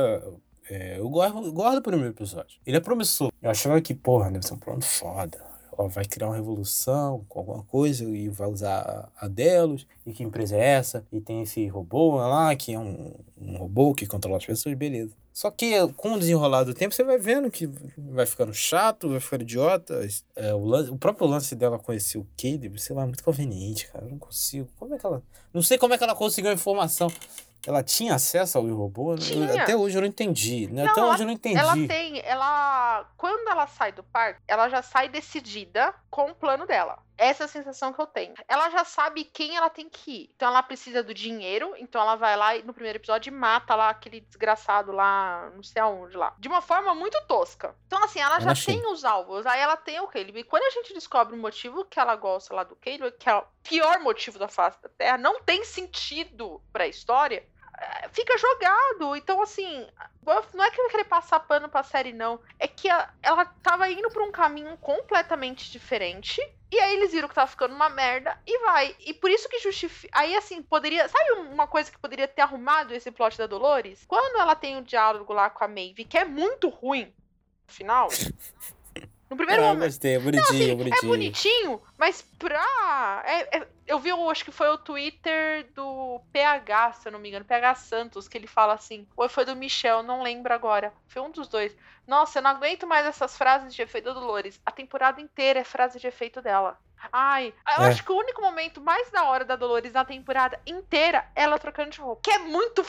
é, eu, gosto, eu do primeiro episódio. Ele é promissor. Eu achava que, porra, deve ser um plano foda. Vai criar uma revolução com alguma coisa e vai usar a Delos. E que empresa é essa? E tem esse robô lá, que é um, um robô que controla as pessoas, beleza. Só que com o desenrolar do tempo, você vai vendo que vai ficando chato, vai ficando idiota. É, o, lance, o próprio lance dela conhecer o Caleb, sei lá, é muito conveniente, cara. Eu não consigo. Como é que ela. Não sei como é que ela conseguiu a informação. Ela tinha acesso ao robô? Tinha. Até hoje eu não entendi. né? Não, Até ela- hoje eu não entendi. Ela tem, ela, quando ela sai do parque, ela já sai decidida com o plano dela. Essa é a sensação que eu tenho. Ela já sabe quem ela tem que ir. Então ela precisa do dinheiro, então ela vai lá e no primeiro episódio mata lá aquele desgraçado lá, não sei aonde lá. De uma forma muito tosca. Então assim, ela já achei. tem os alvos, aí ela tem o Caleb. E quando a gente descobre o motivo que ela gosta lá do Caleb, que é o pior motivo da face da Terra, não tem sentido pra história, é, fica jogado. Então, assim, não é que eu ia querer passar pano pra série, não. É que ela tava indo pra um caminho completamente diferente. E aí eles viram que tava ficando uma merda e vai. E por isso que justifica. Aí, assim, poderia. Sabe uma coisa que poderia ter arrumado esse plot da Dolores? Quando ela tem o diálogo lá com a Maeve, que é muito ruim no final. No primeiro Ah, momento. gostei, é bonitinho, É bonitinho. bonitinho, mas pra. é- é- eu vi, o- acho que foi o Twitter do PH, se eu não me engano, PH Santos, que ele fala assim. Ou foi do Michel, não lembro agora. Foi um dos dois. Nossa, eu não aguento mais essas frases de efeito da Dolores. A temporada inteira é frase de efeito dela. Ai, eu É. acho que o único momento mais da hora da Dolores na temporada inteira é ela trocando de roupa. Que é muito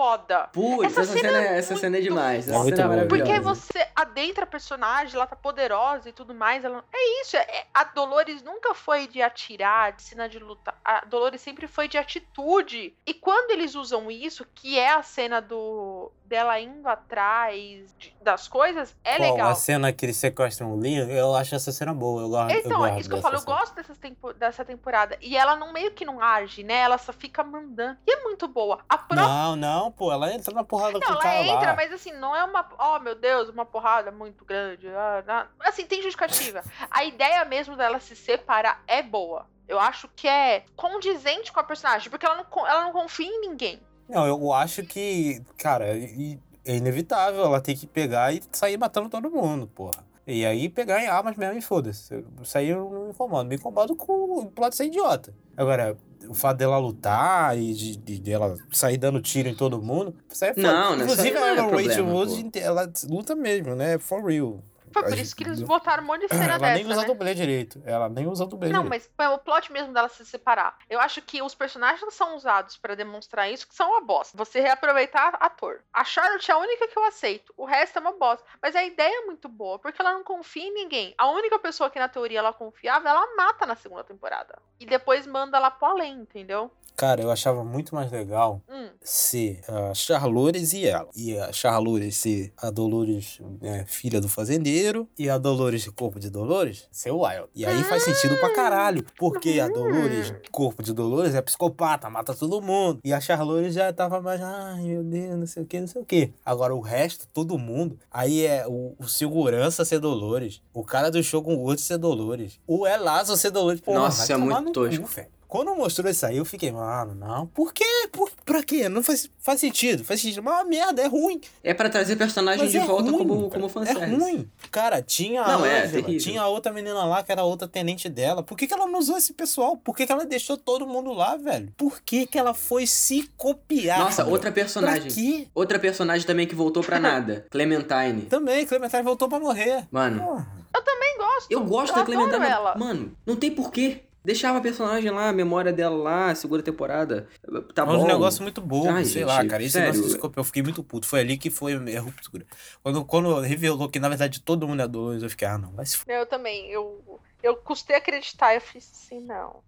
foda. Putz, Essa essa, cena cena, é essa cena é muito demais. Essa foda. cena é Muito. Porque você adentra a personagem, ela tá poderosa e tudo mais. Ela... É isso. é- A Dolores nunca foi de atirar, de cena de luta. A Dolores sempre foi de atitude. E quando eles usam isso, que é a cena do dela indo atrás de- das coisas, é Qual? legal. A cena que eles sequestram o Liam, eu acho essa cena boa. Eu, gosto Então, eu é isso que eu falo, eu cena. gosto dessas tempo- dessa temporada. E ela não meio que não age, né? Ela só fica mandando. E é muito boa. A própria Não, não, pô, ela entra na porrada com Não, o ela cara entra, lá. mas assim, não é uma. Oh, meu Deus, uma porrada muito grande. ah, Assim, tem justificativa. A ideia mesmo dela se separar é boa. Eu acho que é condizente com a personagem, porque ela não, ela não confia em ninguém. Não, eu acho que, cara, é inevitável ela ter que pegar e sair matando todo mundo, porra. E aí pegar em armas mesmo e foda-se. Isso aí eu não me incomodo. Me incomodo com o plot ser idiota. Agora, o fato dela lutar e de, de- dela sair dando tiro em todo mundo, isso aí é foda. Não, não, Inclusive, não é a Rachel problema, Wood, ela luta mesmo, né? For real. Foi por isso que eles botaram um monte de cena Ela dessa, nem usa né? dublê direito. Ela nem usa dublê Não, direito. mas é o plot mesmo dela se separar. Eu acho que os personagens que são usados pra demonstrar isso que são uma bosta. Você reaproveitar ator. A Charlotte é a única que eu aceito. O resto é uma bosta. Mas a ideia é muito boa, porque ela não confia em ninguém. A única pessoa que na teoria ela confiava, ela mata na segunda temporada. E depois manda ela pro além, entendeu? Cara, eu achava muito mais legal Hum. ser a Charlores e ela. E a Charlores ser a Dolores, né, filha do fazendeiro, e a Dolores de corpo de Dolores ser o Wild. E aí faz sentido pra caralho, porque a Dolores, corpo de Dolores, é psicopata, mata todo mundo. E a Charlores já tava mais, ai meu Deus, não sei o que, não sei o que. Agora o resto, todo mundo, aí é o, o segurança ser Dolores, o cara do show com o outro ser Dolores, o Elazo ser Dolores. Porra, Nossa, é muito no tosco. cu, velho. Quando mostrou isso aí, eu fiquei, mano, não. Por quê? Por, pra quê? Não faz, faz sentido. Faz sentido. Mas é uma merda, é ruim. É pra trazer personagem Mas de é volta ruim, como, cara. como É fanservice. ruim. Cara, tinha Não, a é, Ângela, terrível. tinha a outra menina lá, que era a outra tenente dela. Por que, que ela não usou esse pessoal? Por que, que ela deixou todo mundo lá, velho? Por que, que ela foi se copiar? Nossa, velho? outra personagem. Pra quê? Outra personagem também que voltou pra nada. Clementine. Também, Clementine voltou pra morrer. Mano, Porra. Nem gosto. eu gosto eu da Clementine. ela. Mano, não tem porquê. Deixava a personagem lá, a memória dela lá, segunda temporada. Tá É bom. um negócio muito bobo, Ai, sei gente, lá, cara. Esse sério. negócio desse eu fiquei muito puto. Foi ali que foi a ruptura. Quando, quando revelou que, na verdade, todo mundo é Dolores, eu fiquei, ah, não, vai se. Eu também. Eu, eu custei acreditar. Eu fiz assim, não.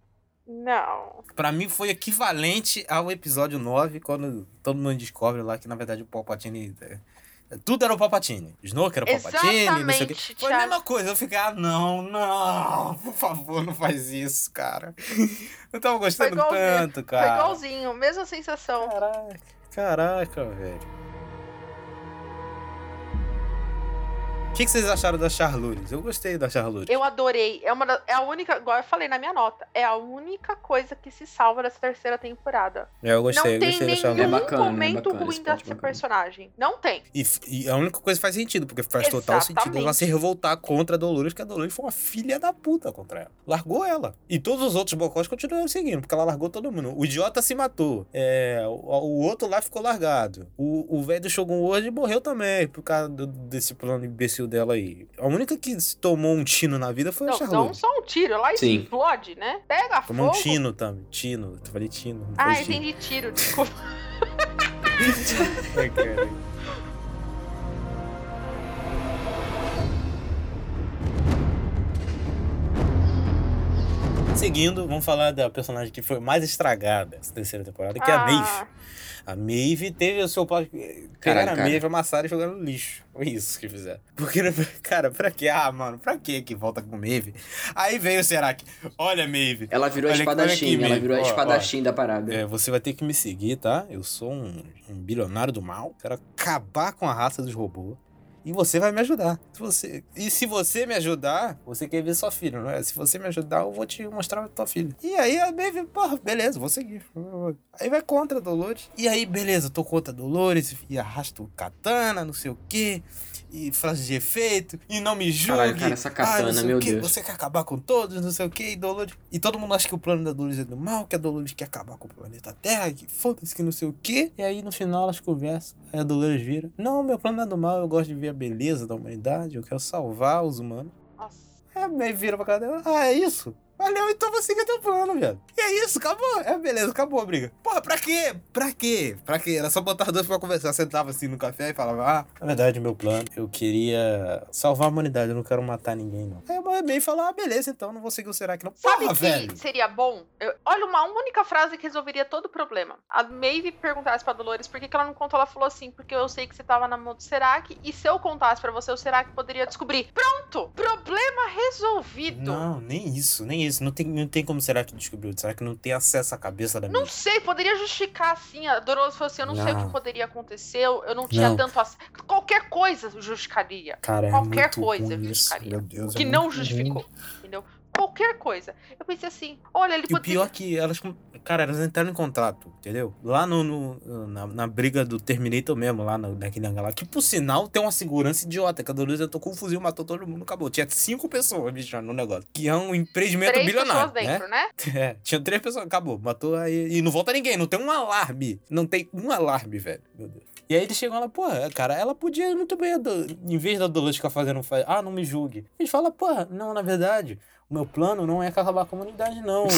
Não. Pra mim foi equivalente ao episódio 9, quando todo mundo descobre lá que, na verdade, o Palpatine... Tudo era o Palpatine. Snoke era o Palpatine, não sei o quê. Foi a mesma coisa. Eu fiquei, ah, não, não, por favor, não faz isso, cara. Eu tava Foi gostando tanto, Foi cara. igualzinho. Mesma sensação. Caraca, caraca, velho. O que, que vocês acharam da Charlures? Eu gostei da Charlures. Eu adorei. É, uma da- é a única, igual eu falei na minha nota, é a única coisa que se salva dessa terceira temporada. É, eu gostei, não eu tem gostei da nenhum Charlures. É bacana, é momento bacana, ruim é dessa bacana. personagem. Não tem. E, e a única coisa que faz sentido, porque faz total sentido ela Exatamente. se revoltar contra a Dolores, que a Dolores foi uma filha da puta contra ela. Largou ela. E todos os outros bocós continuaram seguindo, porque ela largou todo mundo. O idiota se matou. É, o, o outro lá ficou largado. O o velho do Shogun hoje morreu também, por causa do- desse plano imbecil dela aí. A única que se tomou um tino na vida foi a Não, não Charlotte. só um tiro, lá Sim. explode, né? Pega Tomou um fogo. tino também. Tino. Eu falei tino. não Ah, tino. entendi tiro, desculpa. Ai, cara. Seguindo, vamos falar da personagem que foi mais estragada essa terceira temporada, que é a Ah. Maeve. A Maeve teve o seu plot. Pegaram Caralho, a cara. Maeve, amassaram e jogaram no lixo. Foi isso que fizeram. Porque, cara, pra quê? Ah, mano, pra quê que volta com Maeve? Aí veio o Serac. Olha, Maeve. Ela virou a Olha- olha espadachim, aqui, ela virou a Ó, ó. espadachim da parada. É, você vai ter que me seguir, tá? Eu sou um, um bilionário do mal. Quero acabar com a raça dos robôs. E você vai me ajudar. Se você... E se você me ajudar, você quer ver sua filha, não é? Se você me ajudar, eu vou te mostrar a tua filha. E aí a Maeve, porra, beleza, vou seguir. Aí vai contra a Dolores. E aí, beleza, tô contra a Dolores. E arrasto o katana, não sei o quê. E frase de efeito. E não me julgue. Caralho, cara, essa Ah, não katana, o meu quê, Deus. Você quer acabar com todos, não sei o que, e Dolores. E todo mundo acha que o plano da Dolores é do mal, que a Dolores quer acabar com o planeta Terra, que foda-se, que não sei o que. E aí no final elas conversam. Aí a Dolores vira. Não, meu plano não é do mal, eu gosto de ver a beleza da humanidade, eu quero salvar os humanos. Nossa. Aí a May vira pra cara dela. Ah, é isso? Valeu, então vou seguir teu plano, velho. E é isso, acabou. É, beleza, acabou a briga. Porra, pra quê? Pra quê? Pra quê? Era só botar dois pra conversar. Sentava assim no café e falava, ah, na verdade, meu plano, eu queria salvar a humanidade, eu não quero matar ninguém, não. Aí a May falou, ah, beleza, então, não vou seguir o Serac, não. Sabe Porra, que velho. seria bom? Eu- olha, uma única frase que resolveria todo o problema. A Maeve perguntasse pra Dolores por que, que ela não contou. Ela falou assim: porque eu sei que você tava na mão do Serac. E se eu contasse pra você, o Serac poderia descobrir. Pronto! Problema resolvido. Não, nem isso, nem isso. Não tem, não tem como será que descobriu. Será que não tem acesso à cabeça da Não sei, poderia justificar assim. A Dolores falou assim: eu não, sei o Não. que poderia acontecer, eu não tinha Não. tanto acesso. Qualquer coisa justificaria. Cara, é Qualquer muito coisa isso. justificaria. Meu Deus, que é não justificou. Entendeu? Qualquer coisa. Eu pensei assim: olha, ele E o poderia. pior que elas. Cara, elas entraram em contrato, entendeu? Lá no, no- na, na briga do Terminator mesmo, lá no, naquele lá. Que por sinal tem uma segurança idiota. Que a Dolores entrou com um fuzil, matou todo mundo, acabou. Tinha cinco pessoas bichando no negócio. Que é um empreendimento Três bilionário. pessoas dentro, né? né? É, tinha três pessoas, acabou. Matou aí. E não volta ninguém, não tem um alarme. Não tem um alarme, velho. Meu Deus. E aí eles chegam lá, porra, cara, ela podia muito bem, em vez da Dolores ficar fazendo, fa- ah, não me julgue. Eles falam, porra, não, na verdade, meu plano não é acabar com a comunidade, não.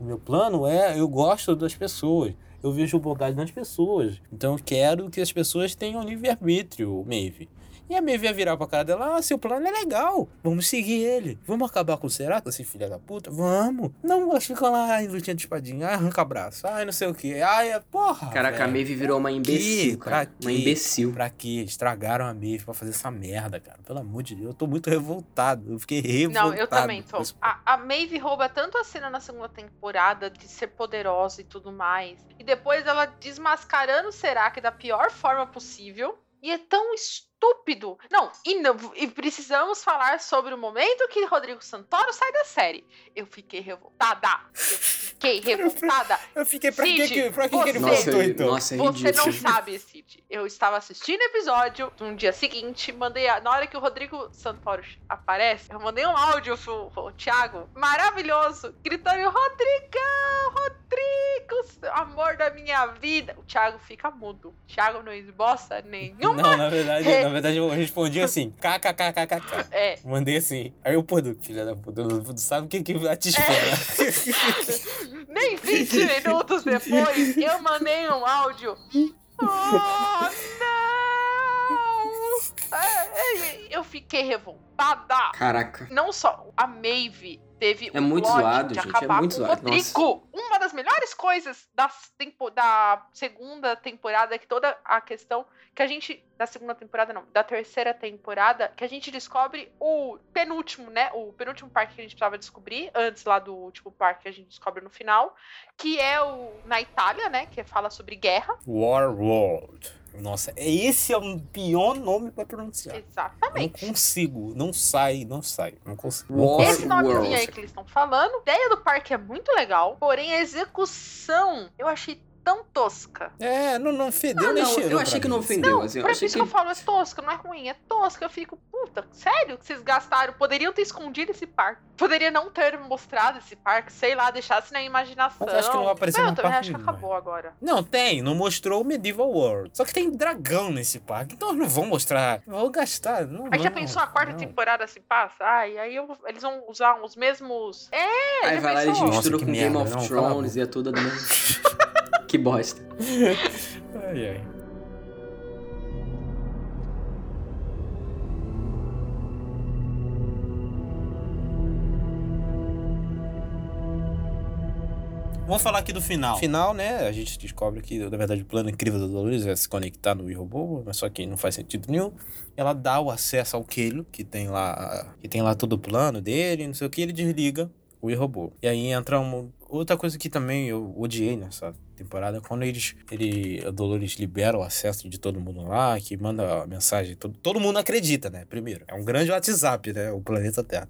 O meu plano é, eu gosto das pessoas. Eu vejo bondade nas pessoas. Então eu quero que as pessoas tenham livre-arbítrio, Maeve. E a Maeve ia virar pra cara dela, ah, seu plano é legal, vamos seguir ele. Vamos acabar com o Será, esse filho da puta? Vamos. Não, elas ficam lá em lutinha de espadinha, ai, arranca braço, ai, não sei o que. Ai, é porra. Caraca, a velho. Maeve virou uma imbecil, cara. Uma imbecil. Pra quê? Estragaram a Maeve pra fazer essa merda, cara. Pelo amor de Deus, eu tô muito revoltado. Eu fiquei revoltado. Não, eu também tô. A, a Maeve rouba tanto a cena na segunda temporada de ser poderosa e tudo mais. E depois ela desmascarando o Serac da pior forma possível. E é tão estúpido. Não e, não, e precisamos falar sobre o momento que Rodrigo Santoro sai da série. Eu fiquei revoltada. Eu fiquei revoltada. Eu fiquei, pra Cid, que, pra que, que ele você- voltou, eu- então? nossa, é Você não sabe, Cid. Eu estava assistindo o episódio no dia seguinte, mandei a- na hora que o Rodrigo Santoro aparece, eu mandei um áudio pro, pro Thiago, maravilhoso, gritando: Rodrigão, Rodrigo, amor da minha vida. O Thiago fica mudo. O Thiago não esboça nenhuma. Não, na verdade, na verdade eu respondi assim, kkkkkk. É, Mandei assim. Aí o Porto, filha da puta, sabe o que que vai te espera. nem 20 minutos depois, eu mandei um áudio. Oh, não! É, é, Eu fiquei revoltada. Caraca. não só a Maeve teve É o muito plot zoado, de gente, é acabar muito com o zoado, Rodrigo. Uma das melhores coisas da, tempo- da segunda temporada, que toda a questão que a gente da segunda temporada não, da terceira temporada, que a gente descobre o penúltimo, né? O penúltimo parque que a gente precisava descobrir antes lá do último parque que a gente descobre no final, que é o na Itália, né? Que fala sobre guerra. War World. Nossa, esse é o pior nome pra pronunciar. Não Exatamente. consigo, não sai, não sai, não consigo. Não consigo. Esse nomezinho aí que eles estão falando, a ideia do parque é muito legal, porém a execução eu achei tão tosca. É, não, não fedeu Ah, nem não, cheirou eu achei que não assim. ofendeu. Não, assim, eu pra achei isso que... que eu falo, é tosca, não é ruim, é tosca. Eu fico, puta, sério que vocês gastaram? Poderiam ter escondido esse parque. Poderia não ter mostrado esse parque, sei lá, deixasse na imaginação. Mas acho que não vai aparecer Não, no eu também parque acho que acabou agora. Não, tem, não mostrou o Medieval World. Só que tem dragão nesse parque, então não vão mostrar. Vão gastar. Não, Aí já não, pensou a quarta não. temporada se passa? Ai, aí eu- eles vão usar os mesmos. É, Aí vai lá, eles misturam com Game of Thrones e é tudo do mesmo... que bosta. Ai, ai. Vamos falar aqui do final. Final, né? A gente descobre que, na verdade, o plano incrível da Dolores é se conectar no robô, mas só que não faz sentido nenhum. Ela dá o acesso ao Kelo, que tem lá, que tem lá todo o plano dele, não sei o que, ele desliga o robô. E aí entra uma outra coisa que também eu odiei nessa temporada, quando eles, ele, a Dolores libera o acesso de todo mundo lá, que manda a mensagem, todo, todo mundo acredita, né? Primeiro, é um grande WhatsApp, né? O planeta Terra.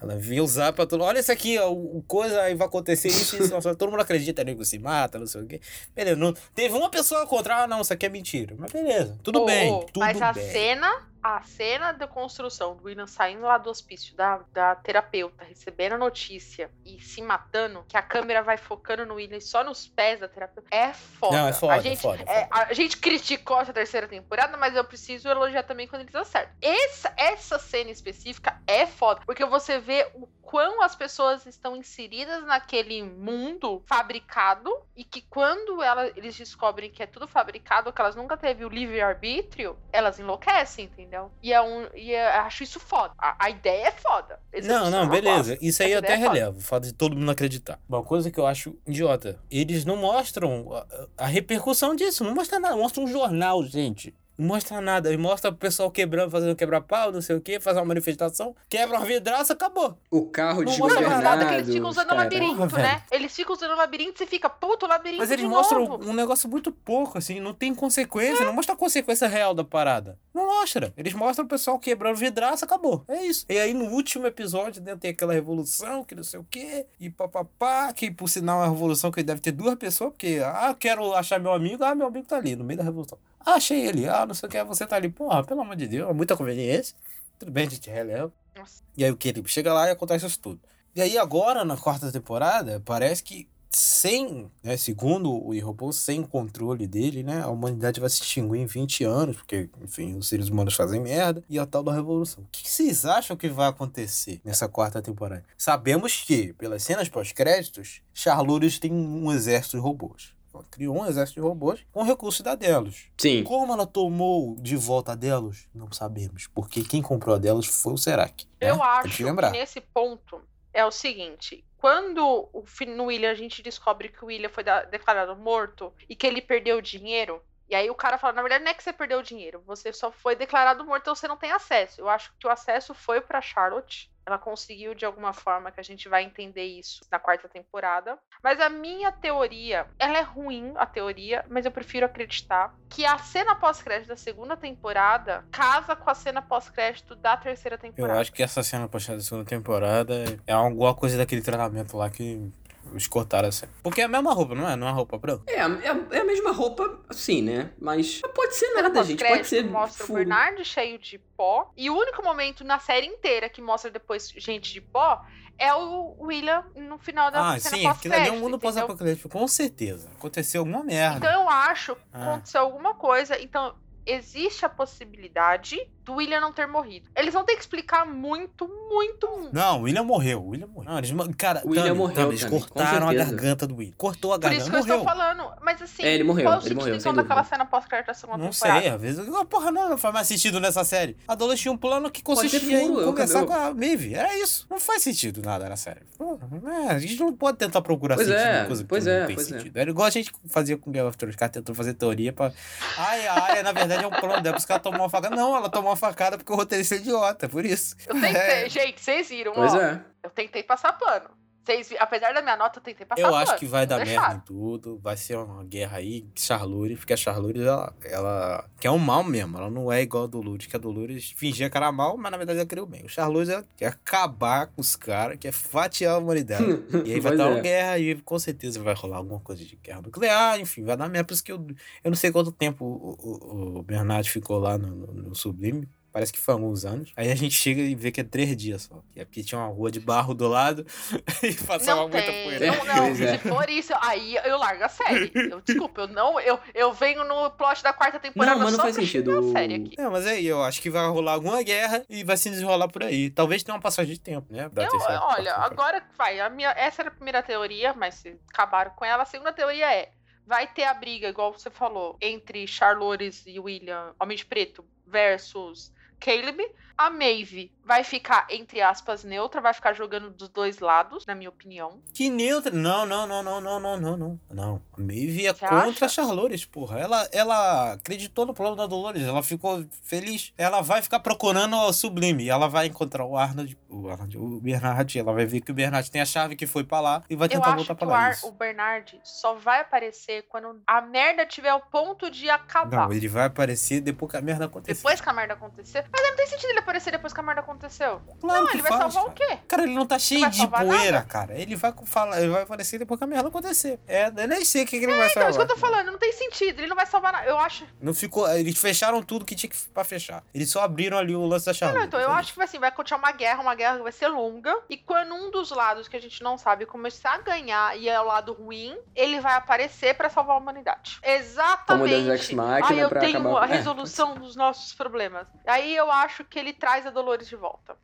Ela envia o zap pra todo olha isso aqui, ó, o, coisa, aí vai acontecer isso, isso, nossa, todo mundo acredita, nego se mata, não sei o quê. Beleza, não, teve uma pessoa contra, ah, não, isso aqui é mentira. Mas beleza, tudo Ô, bem, tudo mas a bem. cena, a cena da construção do William saindo lá do hospício da, da terapeuta, recebendo a notícia e se matando, que a câmera vai focando no William só nos pés da é foda. Não, é foda, a é gente, foda, é é, a gente criticou essa terceira temporada, mas eu preciso elogiar também quando eles acertam. Essa, essa cena específica é foda, porque você vê o quão as pessoas estão inseridas naquele mundo fabricado e que quando ela, eles descobrem que é tudo fabricado, que elas nunca teve o livre-arbítrio, elas enlouquecem, entendeu? E, é um, e é- acho isso foda. A, a ideia é foda. Não, não, beleza. Isso aí eu até é relevo, o fato de todo mundo acreditar. Uma coisa que eu acho idiota, eles não mostram a, a repercussão disso, não mostra nada, mostra um jornal, gente. Não mostra nada, e mostra o pessoal quebrando, fazendo quebra-pau, não sei o que, fazer uma manifestação, quebra uma vidraça, acabou. O carro Não mostra. Foda que eles ficam usando cara. labirinto, Porra, né? Eles ficam usando labirinto e fica, puto, labirinto Mas eles de mostram novo. um negócio muito pouco, assim, não tem consequência, não mostra a consequência real da parada. Não mostra. Eles mostram o pessoal quebrando vidraça, acabou. É isso. E aí no último episódio, né, tem aquela revolução, que não sei o quê, e papapá, que por sinal é uma revolução que deve ter duas pessoas, porque, ah, eu quero achar meu amigo, ah, meu amigo tá ali, no meio da revolução. Ah, achei ele, ah, não sei o que, você tá ali. Porra, pelo amor de Deus, é muita conveniência. Tudo bem, a gente releva. Nossa. E aí o que? Ele chega lá e acontece isso tudo. E aí agora, na quarta temporada, parece que sem, né, segundo o robô, sem o controle dele, né, a humanidade vai se extinguir em 20 anos, porque, enfim, os seres humanos fazem merda, e a tal da revolução. O que vocês acham que vai acontecer nessa quarta temporada? Sabemos que, pelas cenas pós-créditos, Charlotte tem um exército de robôs. Ela criou um exército de robôs com recurso da Delos. Sim. Como ela tomou de volta a Delos, não sabemos, porque quem comprou a Delos foi o Serac. né? Eu acho que que lembrar. nesse ponto é o seguinte: quando no William a gente descobre que o William foi da- declarado morto e que ele perdeu o dinheiro, e aí o cara fala: na verdade, não é que você perdeu o dinheiro, você só foi declarado morto, então você não tem acesso. Eu acho que o acesso foi pra Charlotte. Ela conseguiu de alguma forma que a gente vai entender isso na quarta temporada. Mas a minha teoria, ela é ruim, a teoria, mas eu prefiro acreditar que a cena pós-crédito da segunda temporada casa com a cena pós-crédito da terceira Eu temporada. acho que essa cena poxa, da segunda temporada é alguma coisa daquele treinamento lá que eles cortaram assim. Porque é a mesma roupa, não é? Não é roupa branca? É, a- é, a- é a mesma roupa, sim, né? Mas mas pode ser nada, gente. Pode ser mostra o furo. Bernard cheio de pó. E o único momento na série inteira que mostra depois gente de pó é o William no final da Ah, cena sim, aquilo ali é um mundo pós-apocalíptico, com certeza. Aconteceu alguma merda. Então eu acho que Ah. aconteceu alguma coisa. Então existe a possibilidade do William não ter morrido. Eles vão ter que explicar muito, muito, muito. Não, o William morreu. O William morreu. Não, eles, cara, O William Tami, morreu Tami, eles com cortaram a garganta do William. Cortou a Por garganta. isso que eu morreu. estou falando. Mas assim, É, ele morreu, qual o ele sentido morreu, então sem daquela dúvida. cena pós-crédito da segunda Não temporada? sei, às vezes. Ah, Porra, não, não faz mais sentido nessa série. A Dolores tinha um plano que consistia em furo, eu- conversar eu- com a Maeve. Era isso. Não faz sentido nada na série. Pô, é, a gente não pode tentar procurar Pois sentido é, em coisa que pois não é, tem pois é. sentido. Era igual a gente fazia com Game of Thrones. Os caras tentou fazer teoria pra. Ai, a área, na verdade, é um plano dela. Os caras tomou uma facada. Não, ela tomou uma facada porque o roteirista é idiota, por isso. Eu tentei, É. gente, vocês viram, Pois ó. é. Eu tentei passar pano. Vocês, apesar da minha nota, eu tentei passar Eu acho que vai dar deixaram. merda em tudo. Vai ser uma guerra aí. Charlotte, porque a Charlotte, ela, ela quer um mal mesmo. Ela não é igual a Dolores, que a Dolores fingia que era mal, mas na verdade ela criou bem. O Charlotte ela quer acabar com os caras, quer fatiar a humanidade. e aí vai Pois dar é. uma guerra e com certeza vai rolar alguma coisa de guerra nuclear, enfim, vai dar merda. Por isso que eu, eu não sei quanto tempo o, o, o Bernard ficou lá no, no, no Sublime. Parece que foi alguns anos. Aí a gente chega e vê que é três dias só. Que é porque tinha uma rua de barro do lado e passava Não muita tem, poeira. não, não. É. Se for isso, aí eu largo a série. Eu, desculpa, eu não. Eu, eu venho no plot da quarta temporada Não, mas não só faz sentido. xingar a série aqui. Não, mas aí eu acho que vai rolar alguma guerra e vai se desenrolar por aí. Talvez tenha uma passagem de tempo, né? Da Eu- terceira olha, agora vai. A minha, essa era a primeira teoria, mas se acabaram com ela. A segunda teoria é: vai ter a briga, igual você falou, entre Charlores e William, Homem de Preto, versus Caleb. A Maeve vai ficar, entre aspas, neutra, vai ficar jogando dos dois lados, na minha opinião. Que neutra. Não, não, não, não, não, não, não, não. Não. A Maeve é Você contra acha? a Charlotte, porra. Ela, ela acreditou no plano da Dolores. Ela ficou feliz. Ela vai ficar procurando o Sublime. Ela vai encontrar o Arnold, o, Arnold, o Bernard. Ela vai ver que o Bernard tem a chave que foi pra lá e vai Eu tentar acho voltar que pra o, lá. Ar, Isso. o Bernard só vai aparecer quando a merda tiver ao ponto de acabar. Não, ele vai aparecer depois que a merda acontecer. Depois que a merda acontecer. Mas não tem sentido ele aparecer depois que a merda aconteceu. Claro não, que ele vai faz, salvar o cara. quê? Cara, ele não tá cheio de poeira, nada? cara. Ele vai falar, ele vai aparecer depois que a merda acontecer. É, eu nem sei o que, que ele vai Então, salvar. isso que eu tô falando, não tem sentido. Ele não vai salvar nada. Eu acho. Não ficou. Eles fecharam tudo que tinha que pra fechar. Eles só abriram ali o lance da Charlotte. Não, então eu acho que assim, vai continuar uma guerra, uma guerra que vai ser longa. E quando um dos lados que a gente não sabe começar a ganhar e é o lado ruim, ele vai aparecer pra salvar a humanidade. Exatamente. Como Deus Ex Machina Aí eu tenho acabar- a É, resolução dos nossos problemas. Aí eu acho que ele traz a Dolores de volta.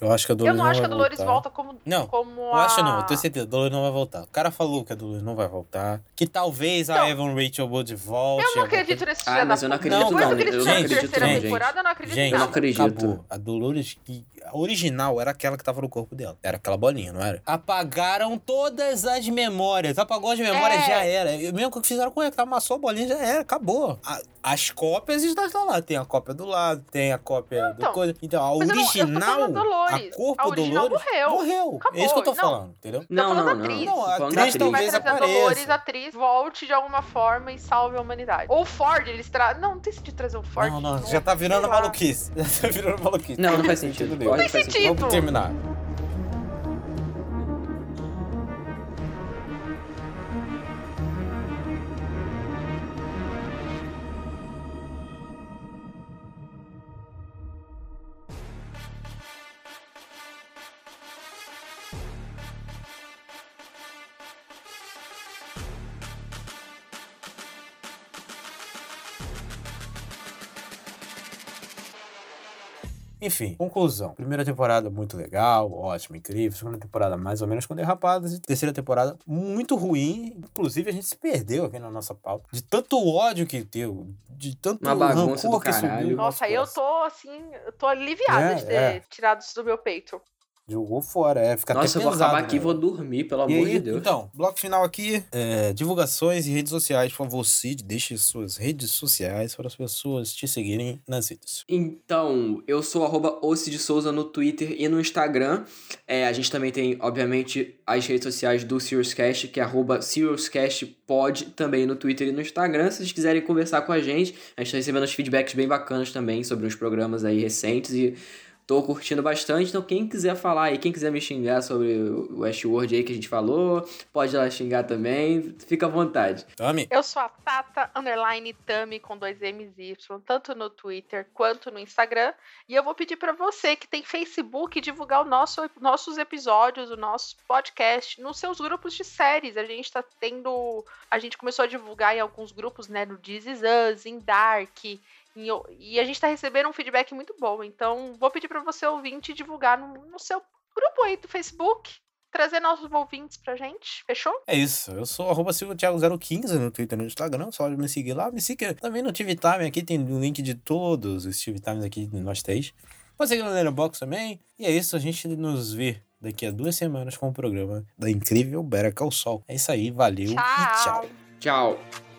Eu acho que a Dolores eu não acho que a Dolores voltar. volta como, Não, como Eu a... acho não, eu tenho certeza, a Dolores não vai voltar. O cara falou que a Dolores não vai voltar. Que talvez a Não. Evan Rachel Wood volte. Eu não acredito nesse Ah, mas eu não acredito não, do que eles eu não acredito terceira não, temporada, eu não acredito Gente, eu não acredito. acabou. A Dolores, que a original era aquela que tava no corpo dela. Era aquela bolinha, não era? Apagaram todas as memórias. Apagou as memórias, É. já era. E Mesmo que fizeram com ela, que amassou a bolinha, já era, acabou. A- as cópias estão lá. Tem a cópia do lado, tem a cópia do Então, coisa. Então, a mas eu não- eu original, Dolores. a corpo A original Dolores, morreu. morreu. Acabou. É isso que eu tô Não. falando, entendeu? Não, não, não. atriz. Não, a atriz Vai talvez apareça. Dolores, a atriz, volte de alguma forma e salve a humanidade. Ou o Ford, eles trazem. Não, não tem sentido trazer o Ford. Não, não, de já tá virando maluquice. Já tá virando maluquice. Não, não faz sentido. nenhum. Não tem sentido. Vamos terminar. Enfim, conclusão. Primeira temporada muito legal, ótima, incrível. Segunda temporada mais ou menos com derrapadas. E terceira temporada muito ruim. Inclusive a gente se perdeu aqui na nossa pauta. De tanto ódio que deu, de tanto Uma bagunça rancor do que caralho. subiu. no Nossa, nosso eu tô assim, eu tô aliviada É, de ter é. tirado isso do meu peito. Jogou fora, é. Fica Nossa, eu até vou pesado, acabar aqui e né? vou dormir, pelo E amor aí, de Deus. Então, bloco final aqui, é, divulgações e redes sociais. Por favor, Cid, deixe suas redes sociais para as pessoas te seguirem nas redes. Então, eu sou arroba Souza no Twitter e no Instagram. É, a gente também tem, obviamente, as redes sociais do SiriusCast, que é arroba SiriusCastPod, também no Twitter e no Instagram. Se vocês quiserem conversar com a gente, a gente tá recebendo uns feedbacks bem bacanas também sobre uns programas aí recentes e tô curtindo bastante. Então, quem quiser falar aí, quem quiser me xingar sobre o Westworld aí que a gente falou, pode ir lá xingar também, fica à vontade. Tami? Eu sou a Tata Underline Tami com dois M's e Y, tanto no Twitter quanto no Instagram. E eu vou pedir pra você que tem Facebook divulgar o nosso, nossos episódios, o nosso podcast nos seus grupos de séries. A gente tá tendo. A gente começou a divulgar em alguns grupos, né? No This Is Us, em Dark. Em o- E a gente tá recebendo um feedback muito bom. Então, vou pedir pra você, ouvinte, divulgar no, no seu grupo aí do Facebook. Trazer nossos ouvintes pra gente. Fechou? É isso. Eu sou arroba Silvio Thiago 015 no Twitter e no Instagram. Só me seguir lá. Me siga também no TV Time. Aqui tem o link de todos os TV Times aqui de nós três. Pode seguir no Letterboxd também. E é isso. A gente nos vê daqui a duas semanas com o programa da incrível Call Saul. É isso aí. Valeu e tchau. Tchau. Tchau!